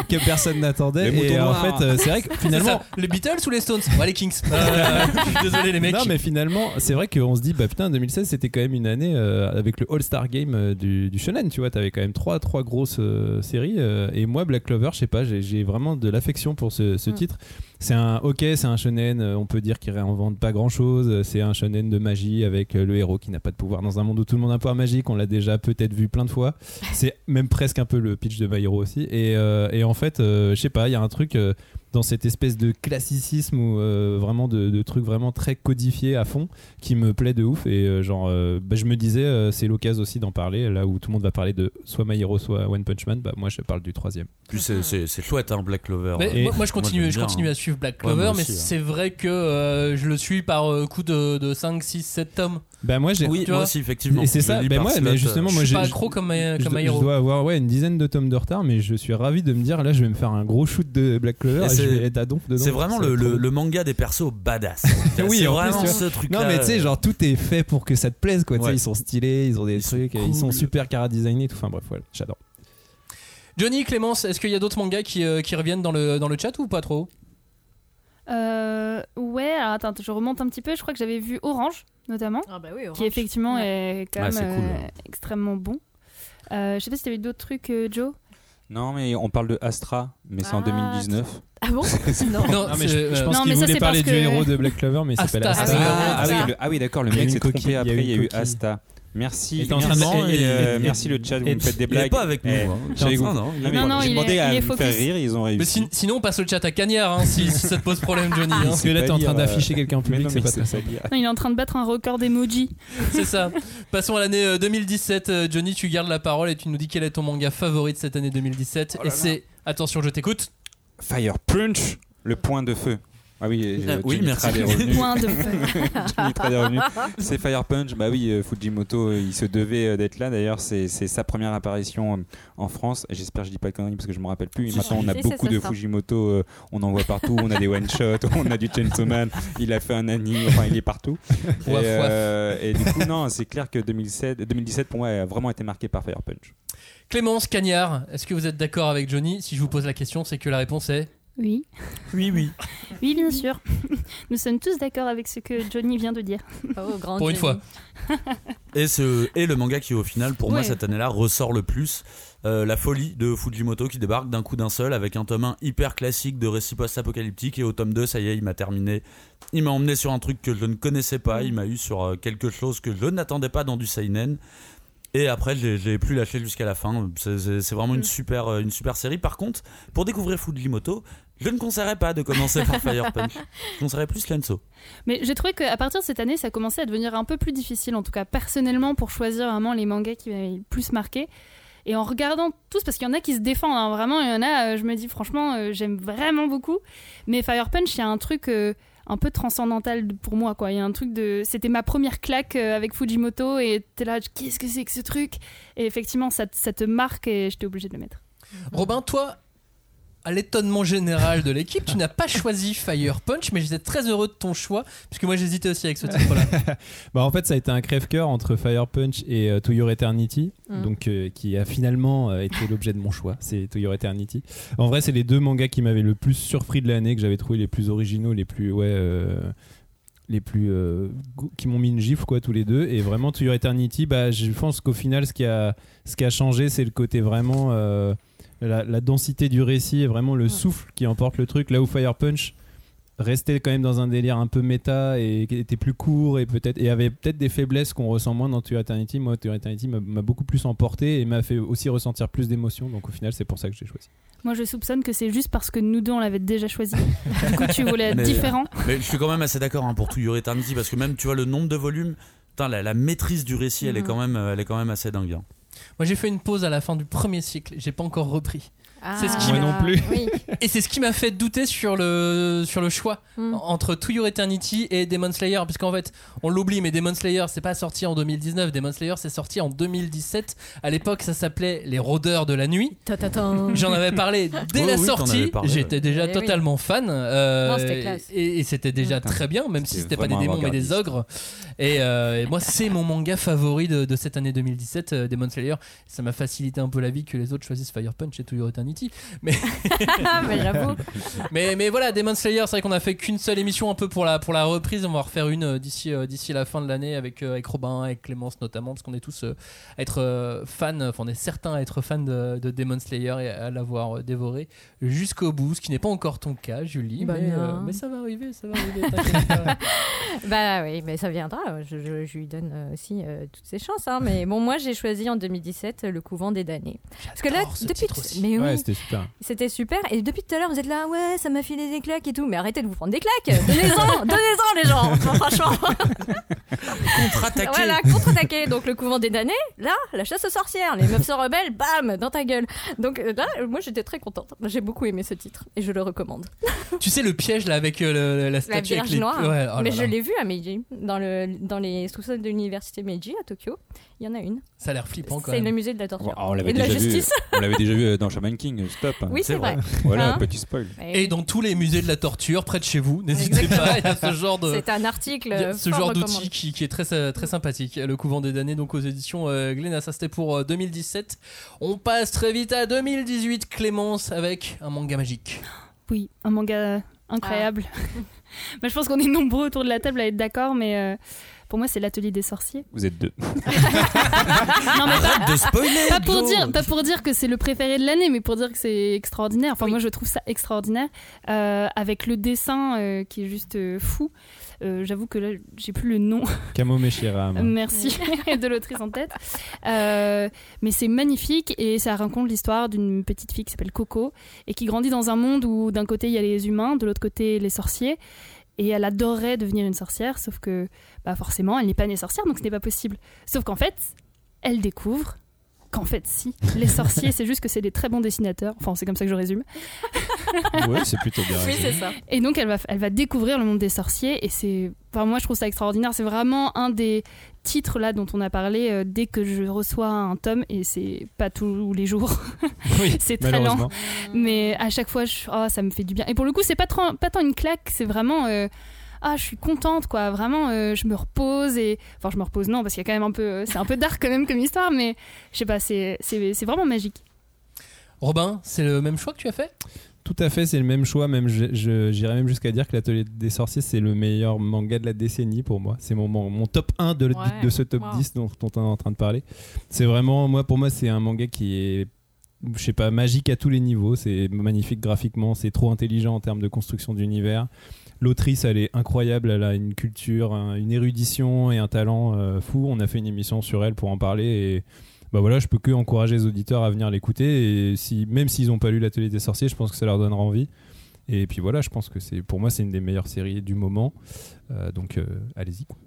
que personne n'attendait. Les Et moutons en noirs. fait, euh, c'est vrai que finalement, les Beatles ou les Stones? Ouais, les Kings. Euh, je suis désolé, les mecs. Non, mais finalement, c'est vrai qu'on se dit, bah putain, 2016, c'était quand même une année euh, avec le All-Star Game euh, du, du Shonen, tu vois. T'avais quand même trois, trois grosses euh, séries. euh, et moi, Black Clover, je sais pas, j'ai- j'ai vraiment de l'affection pour ce, ce Mm. titre. C'est un, ok, c'est un Shonen, euh, on peut dire qu'il réinvente pas grand chose. C'est un Shonen de magie avec euh, le héros qui n'a pas de pouvoir dans un monde où tout le monde a un pouvoir magique. On l'a déjà peut-être vu plein de fois. C'est même presque un peu le pitch de My Hero aussi. Et, euh, et en fait, euh, je sais pas, il y a un truc. euh, dans cette espèce de classicisme ou euh, vraiment de, de trucs vraiment très codifiés à fond qui me plaît de ouf et euh, genre euh, bah, je me disais euh, c'est l'occasion aussi d'en parler là où tout le monde va parler de soit My Hero soit One Punch Man bah moi je parle du troisième Puis c'est- chouette, hein, Black Clover. Mais Et moi, moi, je continue, je continue hein. à suivre Black Ouais, Clover, mais hein. c'est vrai que euh, je le suis par euh, coup de, de 5, 6, 7 tomes. Bah moi j'ai Oui, moi aussi, effectivement. Et c'est Je ça, ben moi, mais euh, justement, je moi suis j'ai. pas accro comme, euh, je, comme je dois avoir ouais, une dizaine de tomes de retard, mais je suis ravi de me dire là, je vais me faire un gros shoot de Black Clover Et et, je c'est- vais être à donf dedans. C'est vraiment le, manga des persos badass. oui, c'est plus, vraiment ce truc-là. Non, mais tu sais, genre tout est fait pour que ça te plaise, quoi. Ouais. ils sont stylés, ils ont des trucs, ils sont super cara designés, et tout. Enfin bref, voilà, j'adore. Johnny, Clémence, est-ce qu'il y a d'autres mangas qui, euh, qui reviennent dans le, dans le chat ou pas trop? Euh, ouais, alors attends, je remonte un petit peu. Je crois que j'avais vu Orange, notamment. Ah bah oui, Qui Orange. effectivement Ouais. est quand Ouais, même c'est cool, euh, ouais. extrêmement bon. Euh, je sais pas si t'avais d'autres trucs, euh, Joe. Non, mais on parle de Astra, mais c'est en Ah, 2019. Ah bon Non. Non, mais je, je pense qu'il voulait c'est parler du héros de Black Clover, mais il s'appelle Asta. Asta. Ah, ah Asta. oui, ah d'accord, le mec s'est trompé il y a après, il y a eu. Asta. Merci, merci, et- et- euh, merci le chat, vous me faites des il est blagues. pas avec nous, Eh, hein. Non, non, il est Non, non, J'ai demandé est- à il est me faire rire, ils ont Mais réussi. si- sinon, on passe le chat à Cagnard hein, si, si ça te pose problème, Johnny. hein. Parce que là, t'es en train d'afficher quelqu'un en public, c'est pas très il est en train de battre un record d'emoji. C'est ça. Passons à l'année euh, 2017. Euh, Johnny, tu gardes la parole et tu nous dis quel est ton manga favori de cette année 2017. Oh là et c'est. Attention, je t'écoute. Fire Punch, le point de feu. Ah oui, oui, Johnny merci. Trad est revenu. Point de feu. Johnny Trad est revenu. C'est Fire Punch. Bah oui, euh, Fujimoto, euh, il se devait euh, d'être là. D'ailleurs, c'est c'est sa première apparition euh, en France. J'espère que je dis pas de conneries parce que je me rappelle plus. Maintenant, on a beaucoup de. Fujimoto. euh, on en voit partout. On a des one shot. On a du Chainsaw Man. Il a fait un anime. Enfin, il est partout. et, euh, et du coup, non, c'est clair que 2007, 2017 pour moi a vraiment été marqué par Fire Punch. Clémence, Cagnard, est-ce que vous êtes d'accord avec Johnny? Si je vous pose la question, c'est que la réponse est. Oui. Oui, oui. Oui, bien sûr. Nous sommes tous d'accord avec ce que Johnny vient de dire. Oh, grand Pour une fois. Et, ce, et le manga qui, au final, pour moi, cette année-là, ressort le plus. euh, la folie de Fujimoto qui débarque d'un coup d'un seul avec un tome 1 hyper classique de récit post-apocalyptique. Et au tome 2, ça y est, il m'a terminé. Il m'a emmené sur un truc que je ne connaissais pas. Il m'a eu sur euh, quelque chose que je n'attendais pas dans du Seinen. Et après, je l'ai- plus lâché jusqu'à la fin. C'est- vraiment une super, euh, une super série. Par contre, pour découvrir Fujimoto, je ne conseillerais pas de commencer par Fire Punch. Je conseillerais plus Lenso. Mais j'ai trouvé qu'à partir de cette année, ça commençait à devenir un peu plus difficile, en tout cas personnellement, pour choisir vraiment les mangas qui m'avaient le plus marqué. Et en regardant tous, parce qu'il y en a qui se défendent, hein, vraiment, il y en a, euh, je me dis franchement, euh, j'aime vraiment beaucoup. Mais Fire Punch, il y a un truc euh, un peu transcendantal pour moi, quoi. Il y a un truc de. C'était ma première claque euh, avec Fujimoto, et t'es là, qu'est-ce que c'est que ce truc? Et effectivement, ça, te- ça te marque, et j'étais obligée de le mettre. Robin, toi, à l'étonnement général de l'équipe, tu n'as pas choisi Fire Punch, mais j'étais très heureux de ton choix, puisque moi j'hésitais aussi avec ce titre-là. Bah en fait ça a été un crève-cœur entre Fire Punch et euh, To Your Eternity, Mm. donc euh, qui a finalement euh, été l'objet de mon choix. C'est To Your Eternity. En vrai c'est les deux mangas qui m'avaient le plus surpris de l'année, que j'avais trouvé les plus originaux, les plus ouais. euh, les plus euh, qui m'ont mis une gifle quoi tous les deux et vraiment To Your Eternity bah je pense qu'au final ce qui a ce qui a changé c'est le côté vraiment euh, la, la densité du récit et vraiment le souffle qui emporte le truc là où Fire Punch restait quand même dans un délire un peu méta et qui était plus court et peut-être et avait peut-être des faiblesses qu'on ressent moins dans To Eternity moi To Eternity m'a m'a beaucoup plus emporté et m'a fait aussi ressentir plus d'émotions donc au final c'est pour ça que j'ai choisi Moi, je soupçonne que c'est juste parce que nous deux, on l'avait déjà choisi. du coup, tu voulais être Mais- différent. Mais je suis quand même assez d'accord hein, pour Your Eternity parce que même tu vois le nombre de volumes, putain, la, la maîtrise du récit, elle est quand même, euh, elle est quand même assez dingue. hein. Moi j'ai fait une pause à la fin du premier cycle, j'ai pas encore repris. C'est ce qui Moi non plus. oui. Et c'est ce qui m'a fait douter sur le, sur le choix Mm. entre To Your Eternity et Demon Slayer. Puisqu'en fait, on l'oublie, mais Demon Slayer, c'est pas sorti en 2019. Demon Slayer, c'est sorti en 2017. À l'époque, ça s'appelait Les Rôdeurs de la Nuit. J'en avais parlé dès la oui, sortie. J'étais déjà Eh oui. totalement fan. euh, Non. Et, et c'était déjà très bien, même si C'était pas des démons mais des ogres. Et, euh, et moi, c'est mon manga favori de, de cette année 2017, euh, Demon Slayer. Ça m'a facilité un peu la vie que les autres choisissent Fire Punch et To Your Eternity. Mais, mais j'avoue. mais, mais voilà, Demon Slayer, c'est vrai qu'on a fait qu'une seule émission un peu pour la, pour la reprise. On va en refaire une euh, d'ici euh, d'ici la fin de l'année avec, euh, avec Robin, avec Clémence notamment, parce qu'on est tous euh, à être fans, enfin on est certains à être fans de, de Demon Slayer et à l'avoir dévoré jusqu'au bout, ce qui n'est pas encore ton cas, Julie. Bah mais, euh, mais ça va arriver, ça va arriver. Bah oui, mais ça viendra. Je, je- je lui donne aussi euh, toutes ses chances. hein. Mais bon, moi, j'ai choisi en 2017 le couvent des damnés. Parce que là, depuis. Mais oui. Ouais, c'était super. C'était super. Et depuis tout à l'heure, vous êtes là, ouais, ça m'a filé des claques et tout. Mais arrêtez de vous prendre des claques. Donnez-en, donnez-en les gens. Enfin, franchement. Contre-attaquer. Voilà, contre-attaquer. Donc le couvent des damnés, là, la chasse aux sorcières. Les meufs se rebellent, bam, dans ta gueule. Donc euh, là, moi j'étais très contente. J'ai beaucoup aimé ce titre et je le recommande. Tu sais le piège là avec euh, le- la La statue avec Vierge les... Noire. Ouais, oh là Mais là. je l'ai vu à Meiji, dans, le, dans les sous-sols de l'université Meiji à Tokyo. Il y en a une. Ça a l'air flippant quand C'est même. le musée de la torture. Oh, on l'avait et de la déjà vu. justice. On l'avait déjà vu dans Shaman King. Stop. Oui, c'est vrai. Voilà, Hein petit spoil. Et dans tous les musées de la torture près de chez vous, n'hésitez pas, il y a ce genre de C'est un article. il y a ce fort genre recommandé. d'outil qui, qui est très euh, très sympathique. Le couvent des damnés donc aux éditions euh, Glénat, ça c'était pour euh, 2017. On passe très vite à 2018 Clémence avec un manga magique. Oui, un manga incroyable. Bah, je pense qu'on est nombreux autour de la table à être d'accord, mais euh, pour moi, c'est l'atelier des sorciers. Vous êtes deux. Non, mais Arrête de spoiler pas pour dire pas pour dire que c'est le préféré de l'année mais pour dire que c'est extraordinaire enfin moi je trouve ça extraordinaire Euh, avec le dessin euh, qui est juste euh, fou Euh, j'avoue que là j'ai plus le nom Camo Meshira. moi. merci de l'autrice en tête Euh, mais c'est magnifique et ça raconte l'histoire d'une petite fille qui s'appelle Coco et qui grandit dans un monde où d'un côté il y a les humains de l'autre côté les sorciers et elle adorerait devenir une sorcière sauf que bah forcément elle n'est pas née sorcière donc ce n'est pas possible sauf qu'en fait elle découvre qu'en fait, si, les sorciers, c'est juste que c'est des très bons dessinateurs. Enfin, c'est comme ça que je résume. Ouais, c'est plutôt bien. Oui, c'est ça. Et donc, elle va, elle va découvrir le monde des sorciers. Et c'est. Enfin, moi, je trouve ça extraordinaire. C'est vraiment un des titres là dont on a parlé euh, dès que je reçois un tome. Et c'est pas tous les jours. Oui, c'est très lent. Mais à chaque fois, je- oh, ça me fait du bien. Et pour le coup, c'est pas, trop- pas tant une claque. C'est vraiment. euh, ah, je suis contente, quoi. Vraiment, euh, je me repose et. Enfin, je me repose, non, parce qu'il y a quand même un peu. C'est un peu dark quand même comme histoire, mais je sais pas, c'est c'est- c'est vraiment magique. Robin, c'est le même choix que tu as fait? Tout à fait, c'est le même choix. Même, j'irais même jusqu'à dire que l'Atelier des Sorciers, c'est le meilleur manga de la décennie pour moi. C'est mon, mon, mon top 1 de, le- Ouais. de ce top Wow. 10 dont, dont on est en train de parler. C'est vraiment, moi, pour moi, c'est un manga qui est, je sais pas, magique à tous les niveaux. C'est magnifique graphiquement, c'est trop intelligent en termes de construction d'univers. L'autrice, elle est incroyable, elle a une culture, un- une érudition et un talent euh, fou. On a fait une émission sur elle pour en parler et bah voilà, je peux que encourager les auditeurs à venir l'écouter et si même s'ils n'ont pas lu l'atelier des sorciers, je pense que ça leur donnera envie. Et puis voilà, je pense que c'est pour moi c'est une des meilleures séries du moment. Euh, donc euh, allez-y. quoi.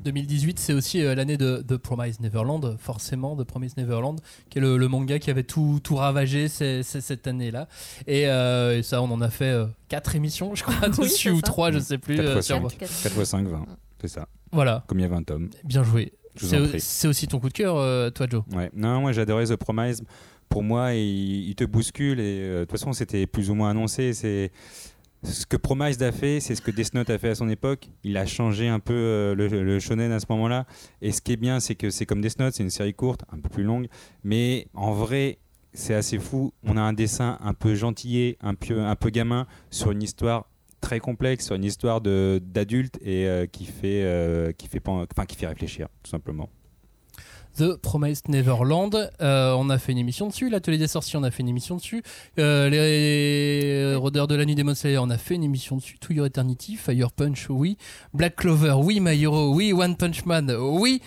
2018, c'est aussi euh, l'année de The Promised Neverland, forcément, The Promised Neverland, qui est le, le manga qui avait tout, tout ravagé cette année-là. Et, euh, et ça, on en a fait 4 émissions, je crois, dessus, ou ça. 3, je sais plus. 4 euh, fois sur- 5, 4 fois 5, 20. C'est ça. Voilà. Comme il y a 20 tomes. Bien joué. C'est aussi ton coup de cœur, euh, toi, Joe? Ouais. Non, moi j'adorais The Promise. Pour moi, il, il te bouscule et euh, de toute façon, c'était plus ou moins annoncé. C'est ce que Promise a fait, c'est ce que Death Note a fait à son époque. Il a changé un peu euh, le, le shonen à ce moment-là. Et ce qui est bien, c'est que c'est comme Death Note, c'est une série courte, un peu plus longue, mais en vrai. C'est assez fou. On a un dessin un peu gentillé, un peu, un peu gamin, sur une histoire très complexe, sur une histoire d'adulte et euh, qui fait euh, qui fait enfin qui fait réfléchir tout simplement. The Promised Neverland, euh, on a fait une émission dessus. L'Atelier des Sorciers, on a fait une émission dessus. Euh, les Rôdeurs de la Nuit des Slayer, on a fait une émission dessus. To Your Eternity, Fire Punch, oui. Black Clover, oui. My Hero, oui. One Punch Man, oui.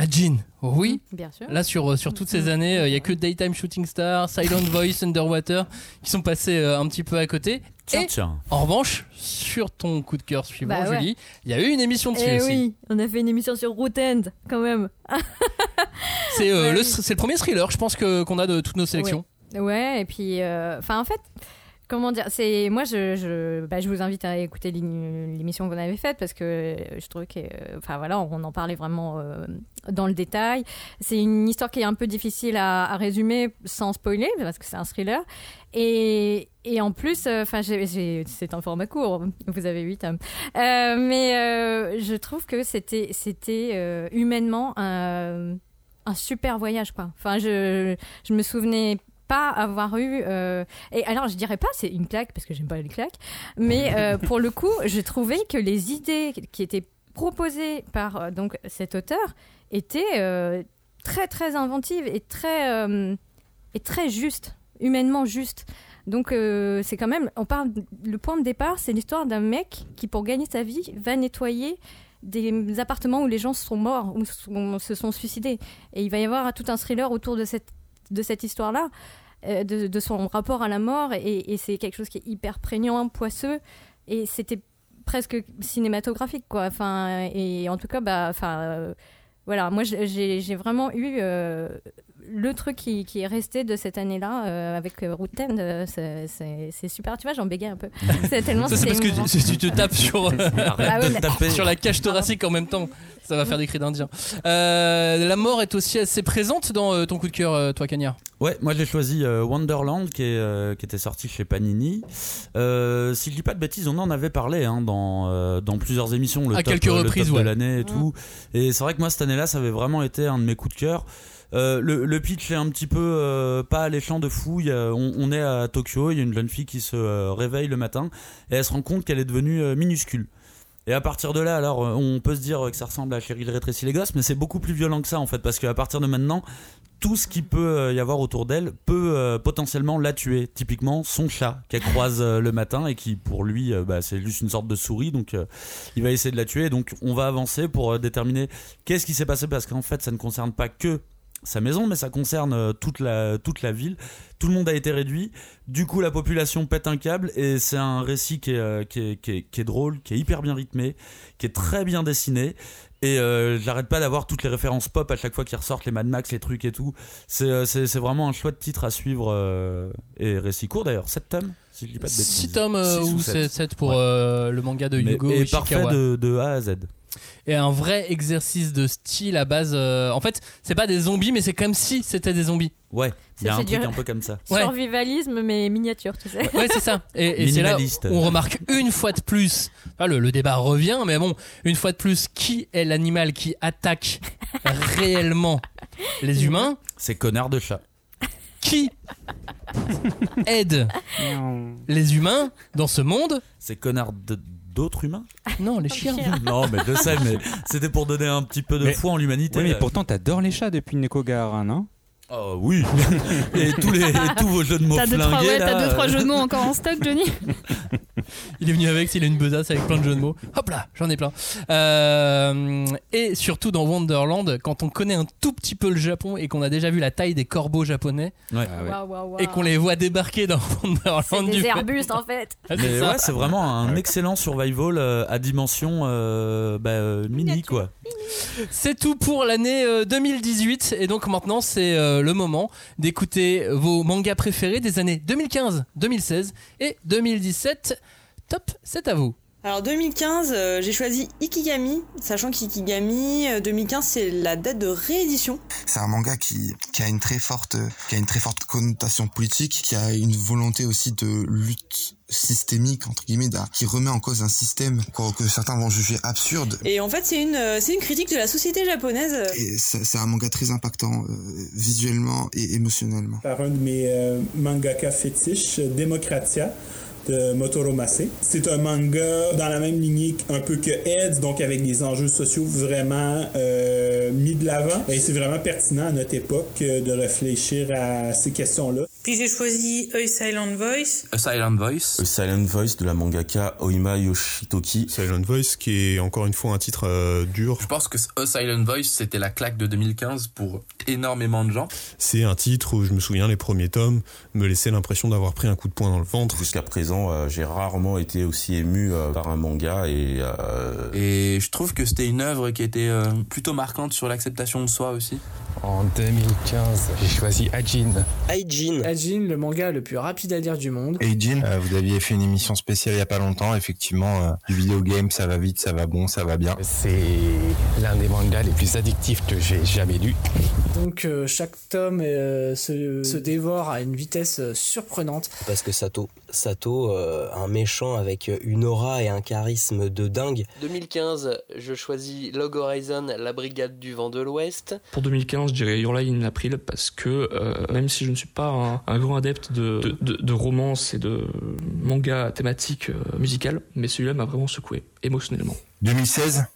Ajin, oui. Bien sûr. Là, sur, sur toutes ces années, il n'y a que Daytime Shooting Star, Silent Voice, Underwater qui sont passés euh, un petit peu à côté. Tiens, Et tiens. en revanche, sur ton coup de cœur suivant, Bah ouais. Julie, il y a eu une émission dessus Eh aussi. oui, on a fait une émission sur Root End, quand même. C'est euh, Ouais, le, oui. c'est le premier thriller, je pense, que- qu'on a de toutes nos sélections. Ouais, Ouais, et puis, euh, enfin, en fait, comment dire, c'est moi, je, je, bah, je vous invite à écouter l'é- l'émission qu'on avait faite parce que je trouve que, euh, enfin voilà, on en parlait vraiment euh, dans le détail. C'est une histoire qui est un peu difficile à, résumer sans spoiler parce que c'est un thriller. Et, et en plus, euh, enfin, c'est un format court. Vous avez 8 tomes, Euh, mais euh, je trouve que c'était, c'était euh, humainement un, un super voyage, quoi. Enfin, je, je me souvenais pas avoir eu euh, et alors je dirais pas c'est une claque parce que j'aime pas les claques mais euh, pour le coup je trouvais que les idées qui étaient proposées par euh, donc cet auteur étaient très très inventives et très et très justes humainement justes. Donc c'est quand même on parle le point de départ c'est l'histoire d'un mec qui pour gagner sa vie va nettoyer des appartements où les gens sont morts ou se sont suicidés. Et il va y avoir tout un thriller autour de cette de cette histoire là euh, de, son rapport à la mort, et, c'est quelque chose qui est hyper prégnant, poisseux, et c'était presque cinématographique, quoi. Enfin, et en tout cas, bah, enfin, euh, voilà, moi j'ai j'ai vraiment eu euh, le truc qui, qui est resté de cette année-là euh, avec euh, Route 10, euh, c'est- super. Tu vois, j'en bégayais un peu. C'est tellement c'est parce émouvant. que tu, tu te tapes sur, Ah ouais, mais- sur la cage thoracique en même temps. Ça va faire des cris d'Indien. Euh, la mort est aussi assez présente dans euh, ton coup de cœur, euh, toi, Cagnard. Ouais, moi j'ai choisi euh, Wonderland qui, est, euh, qui était sorti chez Panini. Euh, si je dis pas de bêtises, on en avait parlé hein, dans, euh, dans plusieurs émissions, le À top, quelques euh, le reprises, top ouais. de l'année et tout. Et c'est vrai que moi cette année-là, ça avait vraiment été un de mes coups de cœur. Euh, le, pitch est un petit peu euh, pas alléchant de fou. On, est à Tokyo, il y a une jeune fille qui se euh, réveille le matin et elle se rend compte qu'elle est devenue euh, minuscule. Et à partir de là, alors, on peut se dire que ça ressemble à Cheryl rétrécit les gosses, mais c'est beaucoup plus violent que ça en fait, parce qu'à partir de maintenant, tout ce qui peut y avoir autour d'elle peut potentiellement la tuer. Typiquement, son chat qu'elle croise le matin et qui, pour lui, bah, c'est juste une sorte de souris, donc il va essayer de la tuer. Donc, on va avancer pour déterminer qu'est-ce qui s'est passé, parce qu'en fait, ça ne concerne pas que sa maison, mais ça concerne euh, toute la, toute la ville. Tout le monde a été réduit. Du coup, la population pète un câble et c'est un récit qui est, euh, qui, est, qui, est, qui est drôle, qui est hyper bien rythmé, qui est très bien dessiné. Et euh, j'arrête pas d'avoir toutes les références pop à chaque fois qu'ils ressortent, les Mad Max, les trucs et tout. C'est euh, vraiment un chouette titre à suivre. euh, et récit court d'ailleurs, 7 tomes, si je dis pas de bêtises. 6 tomes euh, ou sept. 7 pour Ouais. le manga de Mais- Yugo et Ishikawa. parfait de, de A à Z. Et un vrai exercice de style à base. euh, en fait, c'est pas des zombies, mais c'est comme si c'était des zombies. Ouais, il y a C'est un truc un peu comme ça. Ouais. Survivalisme, mais miniature, tu sais. Ouais, c'est ça. Et, et c'est là Minimaliste. où on remarque une fois de plus. Le, le débat revient, mais bon, une fois de plus, qui est l'animal qui attaque réellement les humains? C'est connard de chat. Qui aide les humains dans ce monde? C'est connard de- d'autres humains Non, les chiens. Non, mais je sais, mais c'était pour donner un petit peu de Mais- foi en l'humanité. Oui, mais pourtant, t'adores les chats depuis Neko Gaharin, non? Oh oui Et tous, les, et tous vos jeux de mots T'as deux, trois, ouais, t'as deux, trois jeux de mots encore en stock, Johnny? Il est venu avec, il a une besace avec plein de jeux de mots. Hop là, j'en ai plein. Euh, et surtout dans Wonderland, quand on connaît un tout petit peu le Japon et qu'on a déjà vu la taille des corbeaux japonais Ouais. Waouh. et qu'on les voit débarquer dans Wonderland, C'est du des fait- arbustes en fait. Ah, c'est Mais ça. ouais, c'est vraiment un excellent survival euh, à dimension euh, bah, euh, mini quoi. C'est tout pour l'année euh, 2018 et donc maintenant c'est euh, le moment d'écouter vos mangas préférés des années 2015, 2016 et 2017. Top, c'est à vous. Alors 2015, euh, j'ai choisi Ikigami, sachant qu'Ikigami euh, 2015 c'est la date de réédition. C'est un manga qui, qui a une très forte, qui a une très forte connotation politique, qui a une volonté aussi de lutte systémique entre guillemets, qui remet en cause un système que, que certains vont juger absurde. Et en fait c'est une, euh, c'est une critique de la société japonaise. Et c'est un manga très impactant euh, visuellement et émotionnellement. par un de mes euh, mangaka fétiches, Democratia de Motoro Mase. C'est un manga dans la même lignée un peu que Heads, donc avec des enjeux sociaux vraiment euh, mis de l'avant. Et c'est vraiment pertinent à notre époque euh, de réfléchir à ces questions-là. Puis j'ai choisi A Silent Voice. A Silent Voice. A Silent Voice de la mangaka Oima Yoshitoki. Silent Voice, qui est encore une fois un titre euh, dur. Je pense que A Silent Voice, c'était la claque de 2015 pour énormément de gens. C'est un titre où je me souviens, les premiers tomes me laissaient l'impression d'avoir pris un coup de poing dans le ventre. Jusqu'à présent, euh, j'ai rarement été aussi ému euh, par un manga et euh, Et je trouve que c'était une œuvre qui était euh, plutôt marquante sur l'acceptation de soi aussi. En 2015, j'ai choisi Ajin. Aijin. Ajin, le manga le plus rapide à lire du monde. Et Jin, euh, vous aviez fait une émission spéciale il y a pas longtemps. Effectivement, euh, du vidéo game, ça va vite, ça va bon, ça va bien. C'est l'un des mangas les plus addictifs que j'ai jamais lu. Donc euh, chaque tome euh, se, se dévore à une vitesse surprenante. Parce que Sato, Sato, euh, un méchant avec une aura et un charisme de dingue. 2015, je choisis Log Horizon, la brigade du vent de l'Ouest. Pour 2015, je dirais Your April parce que euh, même si je ne suis pas un, un grand adepte de, de, de, de romance et de manga thématique euh, musicale, mais celui-là m'a vraiment secoué émotionnellement. 2016,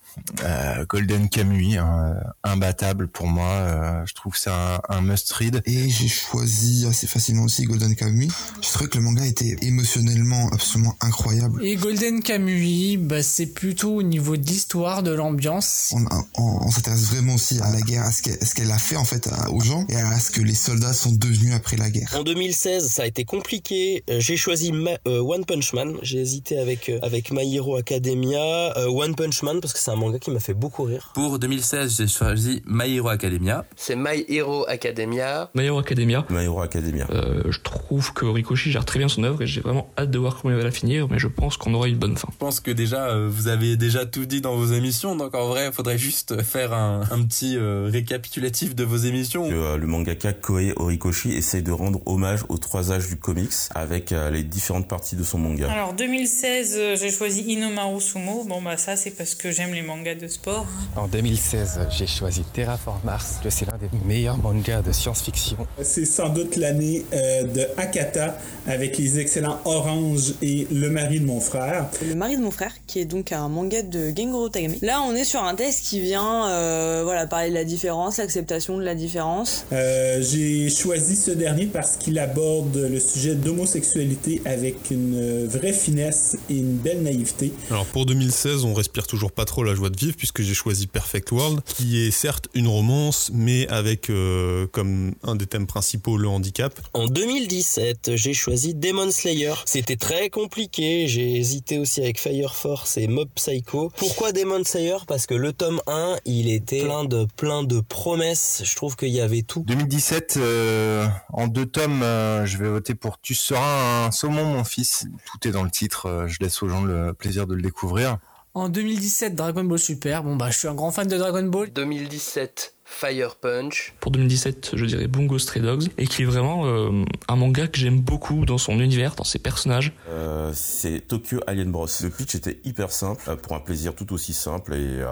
Euh, Golden Kamuy, hein, imbattable pour moi. Euh, je trouve que c'est un, un must read. Et j'ai choisi assez facilement aussi Golden Kamuy. Je trouvais que le manga était émotionnellement absolument incroyable. Et Golden Kamuy, bah, c'est plutôt au niveau de l'histoire, de l'ambiance. On, on, on s'intéresse vraiment aussi à la guerre, à ce qu'elle ce qu'elle a fait en fait à- aux gens et à ce que les soldats sont devenus après la guerre. En 2016, ça a été compliqué. Euh, J'ai choisi Ma- euh, One Punch Man. J'ai hésité avec euh, avec My Hero Academia, Euh, One Punch Man parce que c'est un manga qui m'a fait beaucoup rire. Pour 2016, j'ai choisi My Hero Academia. C'est My Hero Academia. My Hero Academia. My Hero Academia. Euh, je trouve que Rikoshi gère très bien son œuvre et j'ai vraiment hâte de voir comment il va la finir, mais je pense qu'on aura une bonne fin. Je pense que déjà, euh, vous avez déjà tout dit dans vos émissions, donc en vrai, il faudrait juste faire un, un petit euh, récapitulatif de vos émissions. Le mangaka Koei Horikoshi essaye de rendre hommage aux trois âges du comics avec euh, les différentes parties de son manga. Alors 2016, euh, j'ai choisi Inomaru Sumo. Bon bah ça c'est parce que j'aime les mangas de sport. En 2016, j'ai choisi Terraform Mars, que c'est l'un des meilleurs mangas de science-fiction. C'est sans doute l'année euh, de Akata avec les excellents Orange et Le mari de mon frère. Le mari de mon frère, qui est donc un manga de Gengoro Tagame. Là, on est sur un test qui vient euh, voilà, parler de la différence, l'acceptation de la différence. Euh, J'ai choisi ce dernier parce qu'il aborde le sujet d'homosexualité avec une vraie finesse et une belle naïveté. Alors pour 2016, on respire toujours pas trop la joie de vivre puisque j'ai choisi Perfect World, qui est certes une romance, mais avec euh, comme un des thèmes principaux le handicap. En 2017, j'ai choisi Demon Slayer. C'était très compliqué. J'ai hésité aussi avec Fire Force et Mob Psycho. Pourquoi Demon Slayer? Parce que le tome 1, il était plein de plein de promesses. Je trouve qu'il y avait tout. 2017, euh, en deux tomes, euh, je vais voter pour Tu seras un saumon, mon fils. Tout est dans le titre. je laisse aux gens le plaisir de le découvrir. En 2017, Dragon Ball Super. Bon, bah, je suis un grand fan de Dragon Ball. 2017, Fire Punch. Pour 2017, je dirais Bungo Stray Dogs, et qui est vraiment euh, un manga que j'aime beaucoup dans son univers, dans ses personnages. Euh, c'est Tokyo Alien Bros. Le pitch était hyper simple, euh, pour un plaisir tout aussi simple et, euh,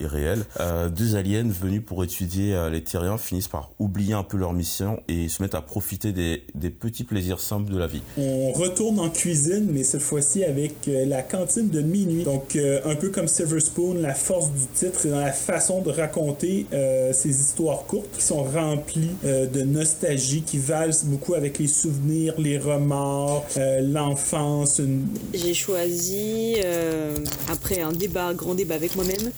et réel. Euh, deux aliens venus pour étudier euh, les terriens finissent par oublier un peu leur mission et se mettent à profiter des, des petits plaisirs simples de la vie. On retourne en cuisine, mais cette fois-ci avec euh, la cantine de minuit. Donc, euh, un peu comme Silver Spoon, la force du titre est dans la façon de raconter euh, ces histoires courtes qui sont remplies euh, de nostalgie, qui valsent beaucoup avec les souvenirs, les remords, euh, l'enfance. une- J'ai choisi, euh, après un débat, un grand débat avec moi-même,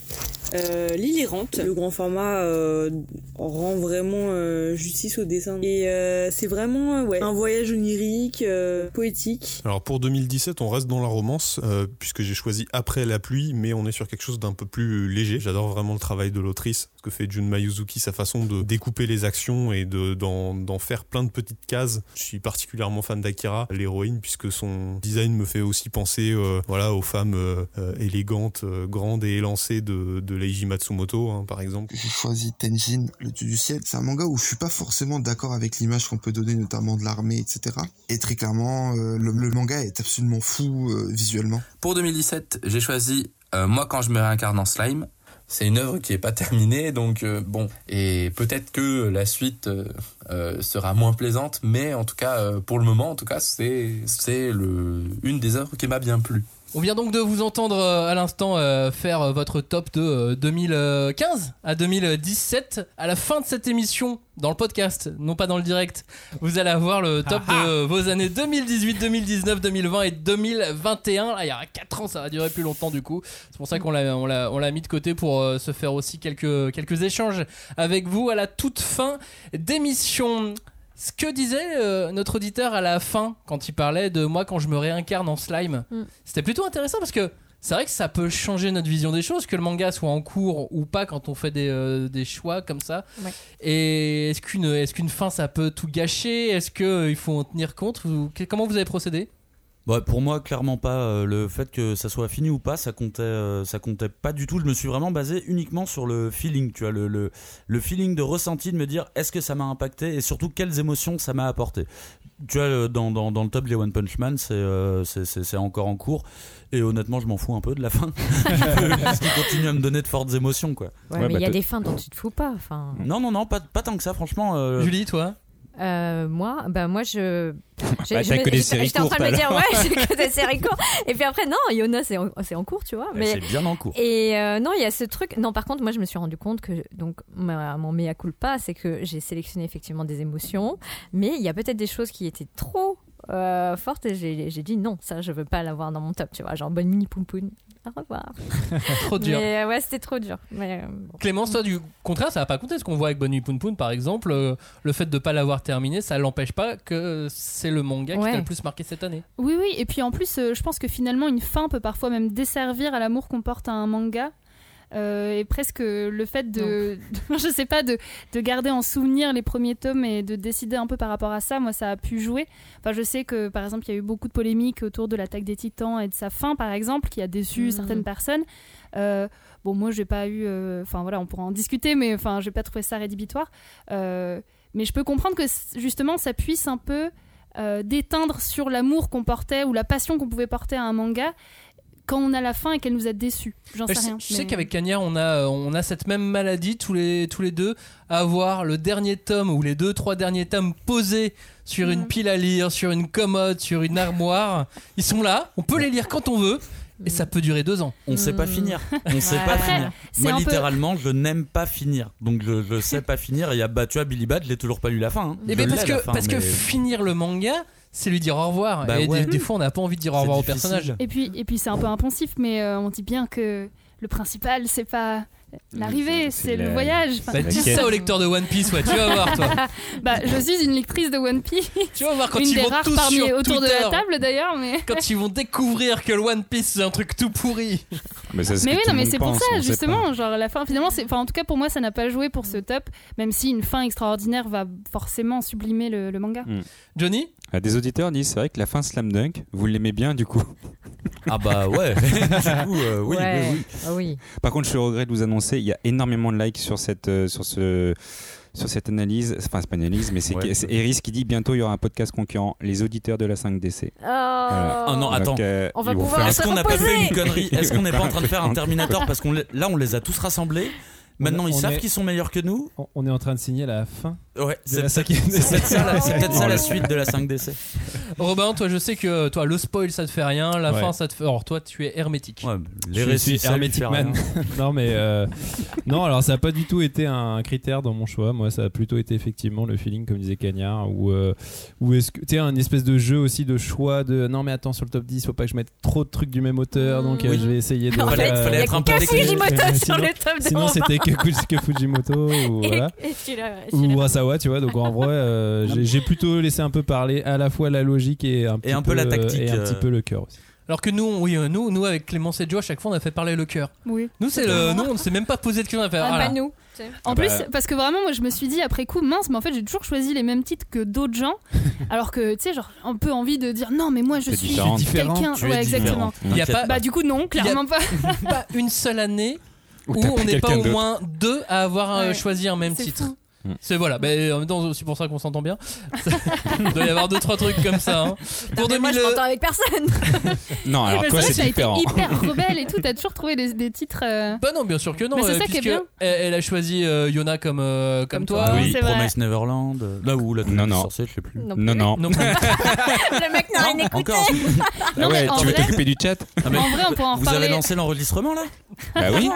euh, L'île errante. Le grand format euh, rend vraiment euh, justice au dessin. Et euh, c'est vraiment euh, ouais, un voyage onirique, euh, poétique. Alors pour 2017, on reste dans la romance, euh, puisque j'ai choisi Après la pluie, mais on est sur quelque chose d'un peu plus léger. J'adore vraiment le travail de l'autrice, ce que fait Jun Mayuzuki, sa façon de découper les actions et de d'en d'en faire plein de petites cases. Je suis particulièrement fan d'Akira, l'héroïne, puisque son design me fait aussi penser euh, voilà, aux femmes euh, élégantes, euh, grandes et élancées de, de Leiji Matsumoto, hein, par exemple. J'ai choisi Tenjin, le dieu du ciel. C'est un manga où je suis pas forcément d'accord avec l'image qu'on peut donner, notamment de l'armée, etc. Et très clairement, euh, le, le manga est absolument fou euh, visuellement. Pour 2017, j'ai choisi euh, Moi quand je me réincarne en slime. C'est une œuvre qui est pas terminée, donc euh, bon. Et peut-être que la suite euh, euh, sera moins plaisante, mais en tout cas, pour le moment, en tout cas, c'est une des œuvres qui m'a bien plu. On vient donc de vous entendre euh, à l'instant euh, faire euh, votre top de euh, 2015 à 2017. À la fin de cette émission, dans le podcast, non pas dans le direct, vous allez avoir le top de vos années 2018, 2019, 2020 et 2021. Là, il y a 4 ans, ça va durer plus longtemps du coup. C'est pour ça qu'on l'a, on l'a, on l'a mis de côté pour se faire aussi quelques, quelques échanges avec vous à la toute fin d'émission. Ce que disait euh, notre auditeur à la fin quand il parlait de moi quand je me réincarne en slime, Mm. c'était plutôt intéressant parce que c'est vrai que ça peut changer notre vision des choses, que le manga soit en cours ou pas quand on fait des, euh, des choix comme ça. Ouais. Et est-ce qu'une est qu'une fin ça peut tout gâcher? Est-ce qu'il faut en tenir compte? Ou Comment vous avez procédé? Ouais, pour moi, clairement pas. Euh, Le fait que ça soit fini ou pas, ça comptait, euh, ça comptait pas du tout. Je me suis vraiment basé uniquement sur le feeling, tu vois, le, le, le feeling de ressenti, de me dire est-ce que ça m'a impacté et surtout quelles émotions ça m'a apporté. Tu vois, dans, dans, dans le top des One Punch Man, c'est euh, c'est- c'est- c'est encore en cours. Et honnêtement, je m'en fous un peu de la fin. Parce qu'il continue à me donner de fortes émotions, quoi. Ouais, Ouais, mais bah, il y a te- des fins dont tu te fous pas. Non, non, non, pas, pas tant que ça, franchement. euh, Julie, toi? Euh, moi, bah moi je, Bah, j'étais- J'étais en train de me dire, ouais, j'ai que des séries courtes. Et puis après, non, Yona, c'est en, c'est en cours, tu vois. Mais C'est bien en cours. Et euh, non, il y a ce truc. Non, par contre, moi, je me suis rendu compte que donc ma- mon mea culpa, c'est que j'ai sélectionné effectivement des émotions, mais il y a peut-être des choses qui étaient trop euh, fortes et j'ai j'ai dit non, ça, je veux pas l'avoir dans mon top, tu vois. Genre bonne mini poum. Au revoir. Trop dur. Mais euh, ouais, c'était trop dur. Mais euh, bon. Clémence, toi, du contraire, ça va pas compter. Ce qu'on voit avec Bonne Nuit Poun Poun, par exemple, euh, le fait de pas l'avoir terminé, ça l'empêche pas que c'est le manga qui t'a le plus marqué cette année. Oui, oui, et puis en plus, euh, je pense que finalement, une fin peut parfois même desservir à l'amour qu'on porte à un manga. Euh, et presque le fait de, je sais pas, de, de garder en souvenir les premiers tomes et de décider un peu par rapport à ça, moi ça a pu jouer. Enfin, je sais que par exemple, il y a eu beaucoup de polémiques autour de l'attaque des titans et de sa fin, par exemple, qui a déçu Mhm. certaines personnes. Euh, bon, moi j'ai pas eu, euh, enfin voilà, on pourra en discuter, mais enfin, j'ai pas trouvé ça rédhibitoire. Mais je peux comprendre que justement, ça puisse un peu déteindre sur l'amour qu'on portait ou la passion qu'on pouvait porter à un manga quand on a la fin et qu'elle nous a déçus. J'en Je sais sais, rien. je sais qu'avec Cagnard, on a, on a cette même maladie tous les, tous les deux, à avoir le dernier tome ou les deux, trois derniers tomes posés sur une pile à lire, sur une commode, sur une armoire. Ils sont là, on peut les lire quand on veut, et ça peut durer deux ans. On sait pas finir. On sait Ouais. pas Après, finir. Moi, peu- littéralement, je n'aime pas finir. Donc, je, je sais pas finir. Et il y a, bah, tu vois, Billy Bat, je l'ai toujours pas lu la fin. hein. Et Je ben parce que, fin, parce que finir le manga, c'est lui dire au revoir. Bah et ouais. des, des fois, on n'a pas envie de dire au revoir au personnage. Et puis, et puis c'est un peu impensif, mais euh, on dit bien que le principal, c'est pas l'arrivée, c'est le voyage. Enfin, Bah, dis ça au lecteur de One Piece, ouais, tu vas voir, toi. bah, je suis une lectrice de One Piece. Tu vas voir quand une ils des vont rares tous parmi sur autour de la table d'ailleurs, mais. Quand ils vont découvrir que le One Piece, c'est un truc tout pourri. Mais, ça, oui, non, mais c'est pour ça, justement. Genre, la fin, finalement, c'est. Enfin, en tout cas, pour moi, ça n'a pas joué pour ce top, même si une fin extraordinaire va forcément sublimer le, le manga. Hmm. Johnny? Ah, Des auditeurs disent c'est vrai que la fin Slam Dunk, vous l'aimez bien du coup. Ah bah ouais. du coup, euh, oui, Ouais. oui, oui. Ah oui. Par contre, je suis au regret de vous annoncer, il y a énormément de likes sur cette, euh, sur ce, sur cette analyse. Enfin, c'est pas une analyse, mais c'est Ouais. Eris qui dit bientôt il y aura un podcast concurrent, les auditeurs de la 5DC. Oh. Oh non, attends. Donc, euh, On va pouvoir faire- Est-ce qu'on n'a pas fait une connerie? Est-ce qu'on n'est pas en train de faire un Terminator Parce qu'on là, on les a tous rassemblés? Maintenant, On- ils on savent est- qu'ils sont meilleurs que nous. On- On est en train de signer la fin. Ouais, c'est peut-être ça, la- c'est peut-être ça la Oh, suite de la 5DC. Robin, toi, je sais que toi, le spoil, ça te fait rien. La Ouais. fin, ça te fait. Alors, toi, tu es hermétique. les récits, lui Hermetic fait Man. non, mais euh, non, alors ça n'a pas du tout été un critère dans mon choix. Moi, ça a plutôt été effectivement le feeling, comme disait Cagnard, ou euh, ou est-ce que tu sais un espèce de jeu aussi de choix de non mais attends sur le top 10, faut pas que je mette trop de trucs du même auteur, donc euh, Oui. je vais essayer de. En fait, euh, il y a être un peu que décalé. Fujimoto sur le top de Sinon, Robin. c'était que, que Fujimoto ou voilà. et tu Ou vois. Donc en vrai, euh, j'ai- plutôt laissé un peu parler à la fois la logique et un, petit un peu la euh, tactique, et un euh. petit peu le cœur aussi. Alors que nous, oui, euh, nous, nous avec Clémence et Joe, à chaque fois, on a fait parler le cœur. Oui. Nous, c'est le, nous, on ne s'est même pas posé de questions. On a fait, Ah, voilà. nous. En Ah plus, bah. parce que vraiment, moi, je me suis dit après coup, mince, mais en fait, j'ai toujours choisi les mêmes titres que d'autres gens, alors que, tu sais, genre, un peu envie de dire non, mais moi, je suis quelqu'un. Ouais, exactement. Il y a pas- Bah, du coup, non, clairement pas. pas une seule année Où t'as on n'est pas au moins deux à avoir euh, Ouais. choisi un même titre. fou. C'est voilà, mais en même temps, c'est pour ça qu'on s'entend bien. Il doit y avoir deux trois trucs comme ça. hein. Pour Non, mais moi, 2000, je m'entends avec personne. Non, alors toi c'est différent. hyper rebelle et tout, t'as toujours trouvé des, des titres. euh, Bah non, bien sûr que non. Mais c'est euh, ça qui est bien. Elle, elle a choisi euh, Yona comme euh, comme, Comme toi. toi. oui, c'est vrai. Promise Neverland. Là où la Non, non. sorcier, je sais plus. Non, Non, non. Non. Le mec n'a rien écouté. Encore. Ah Non, mais ouais, tu veux t'occuper du chat Ah, En vrai, on pourra en Vous avez reparler. lancé l'enregistrement là? Bah oui.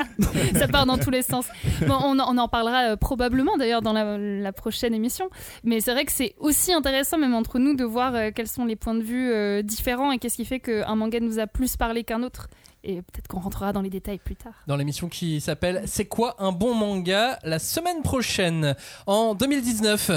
ça part dans tous les sens. Bon, on, en- parlera probablement d'ailleurs dans la, prochaine émission. Mais c'est vrai que c'est aussi intéressant, même entre nous, de voir euh, quels sont les points de vue euh, différents et qu'est-ce qui fait qu'un manga nous a plus parlé qu'un autre. Et peut-être qu'on rentrera dans les détails plus tard. dans l'émission qui s'appelle C'est quoi un bon manga? la semaine prochaine en 2019.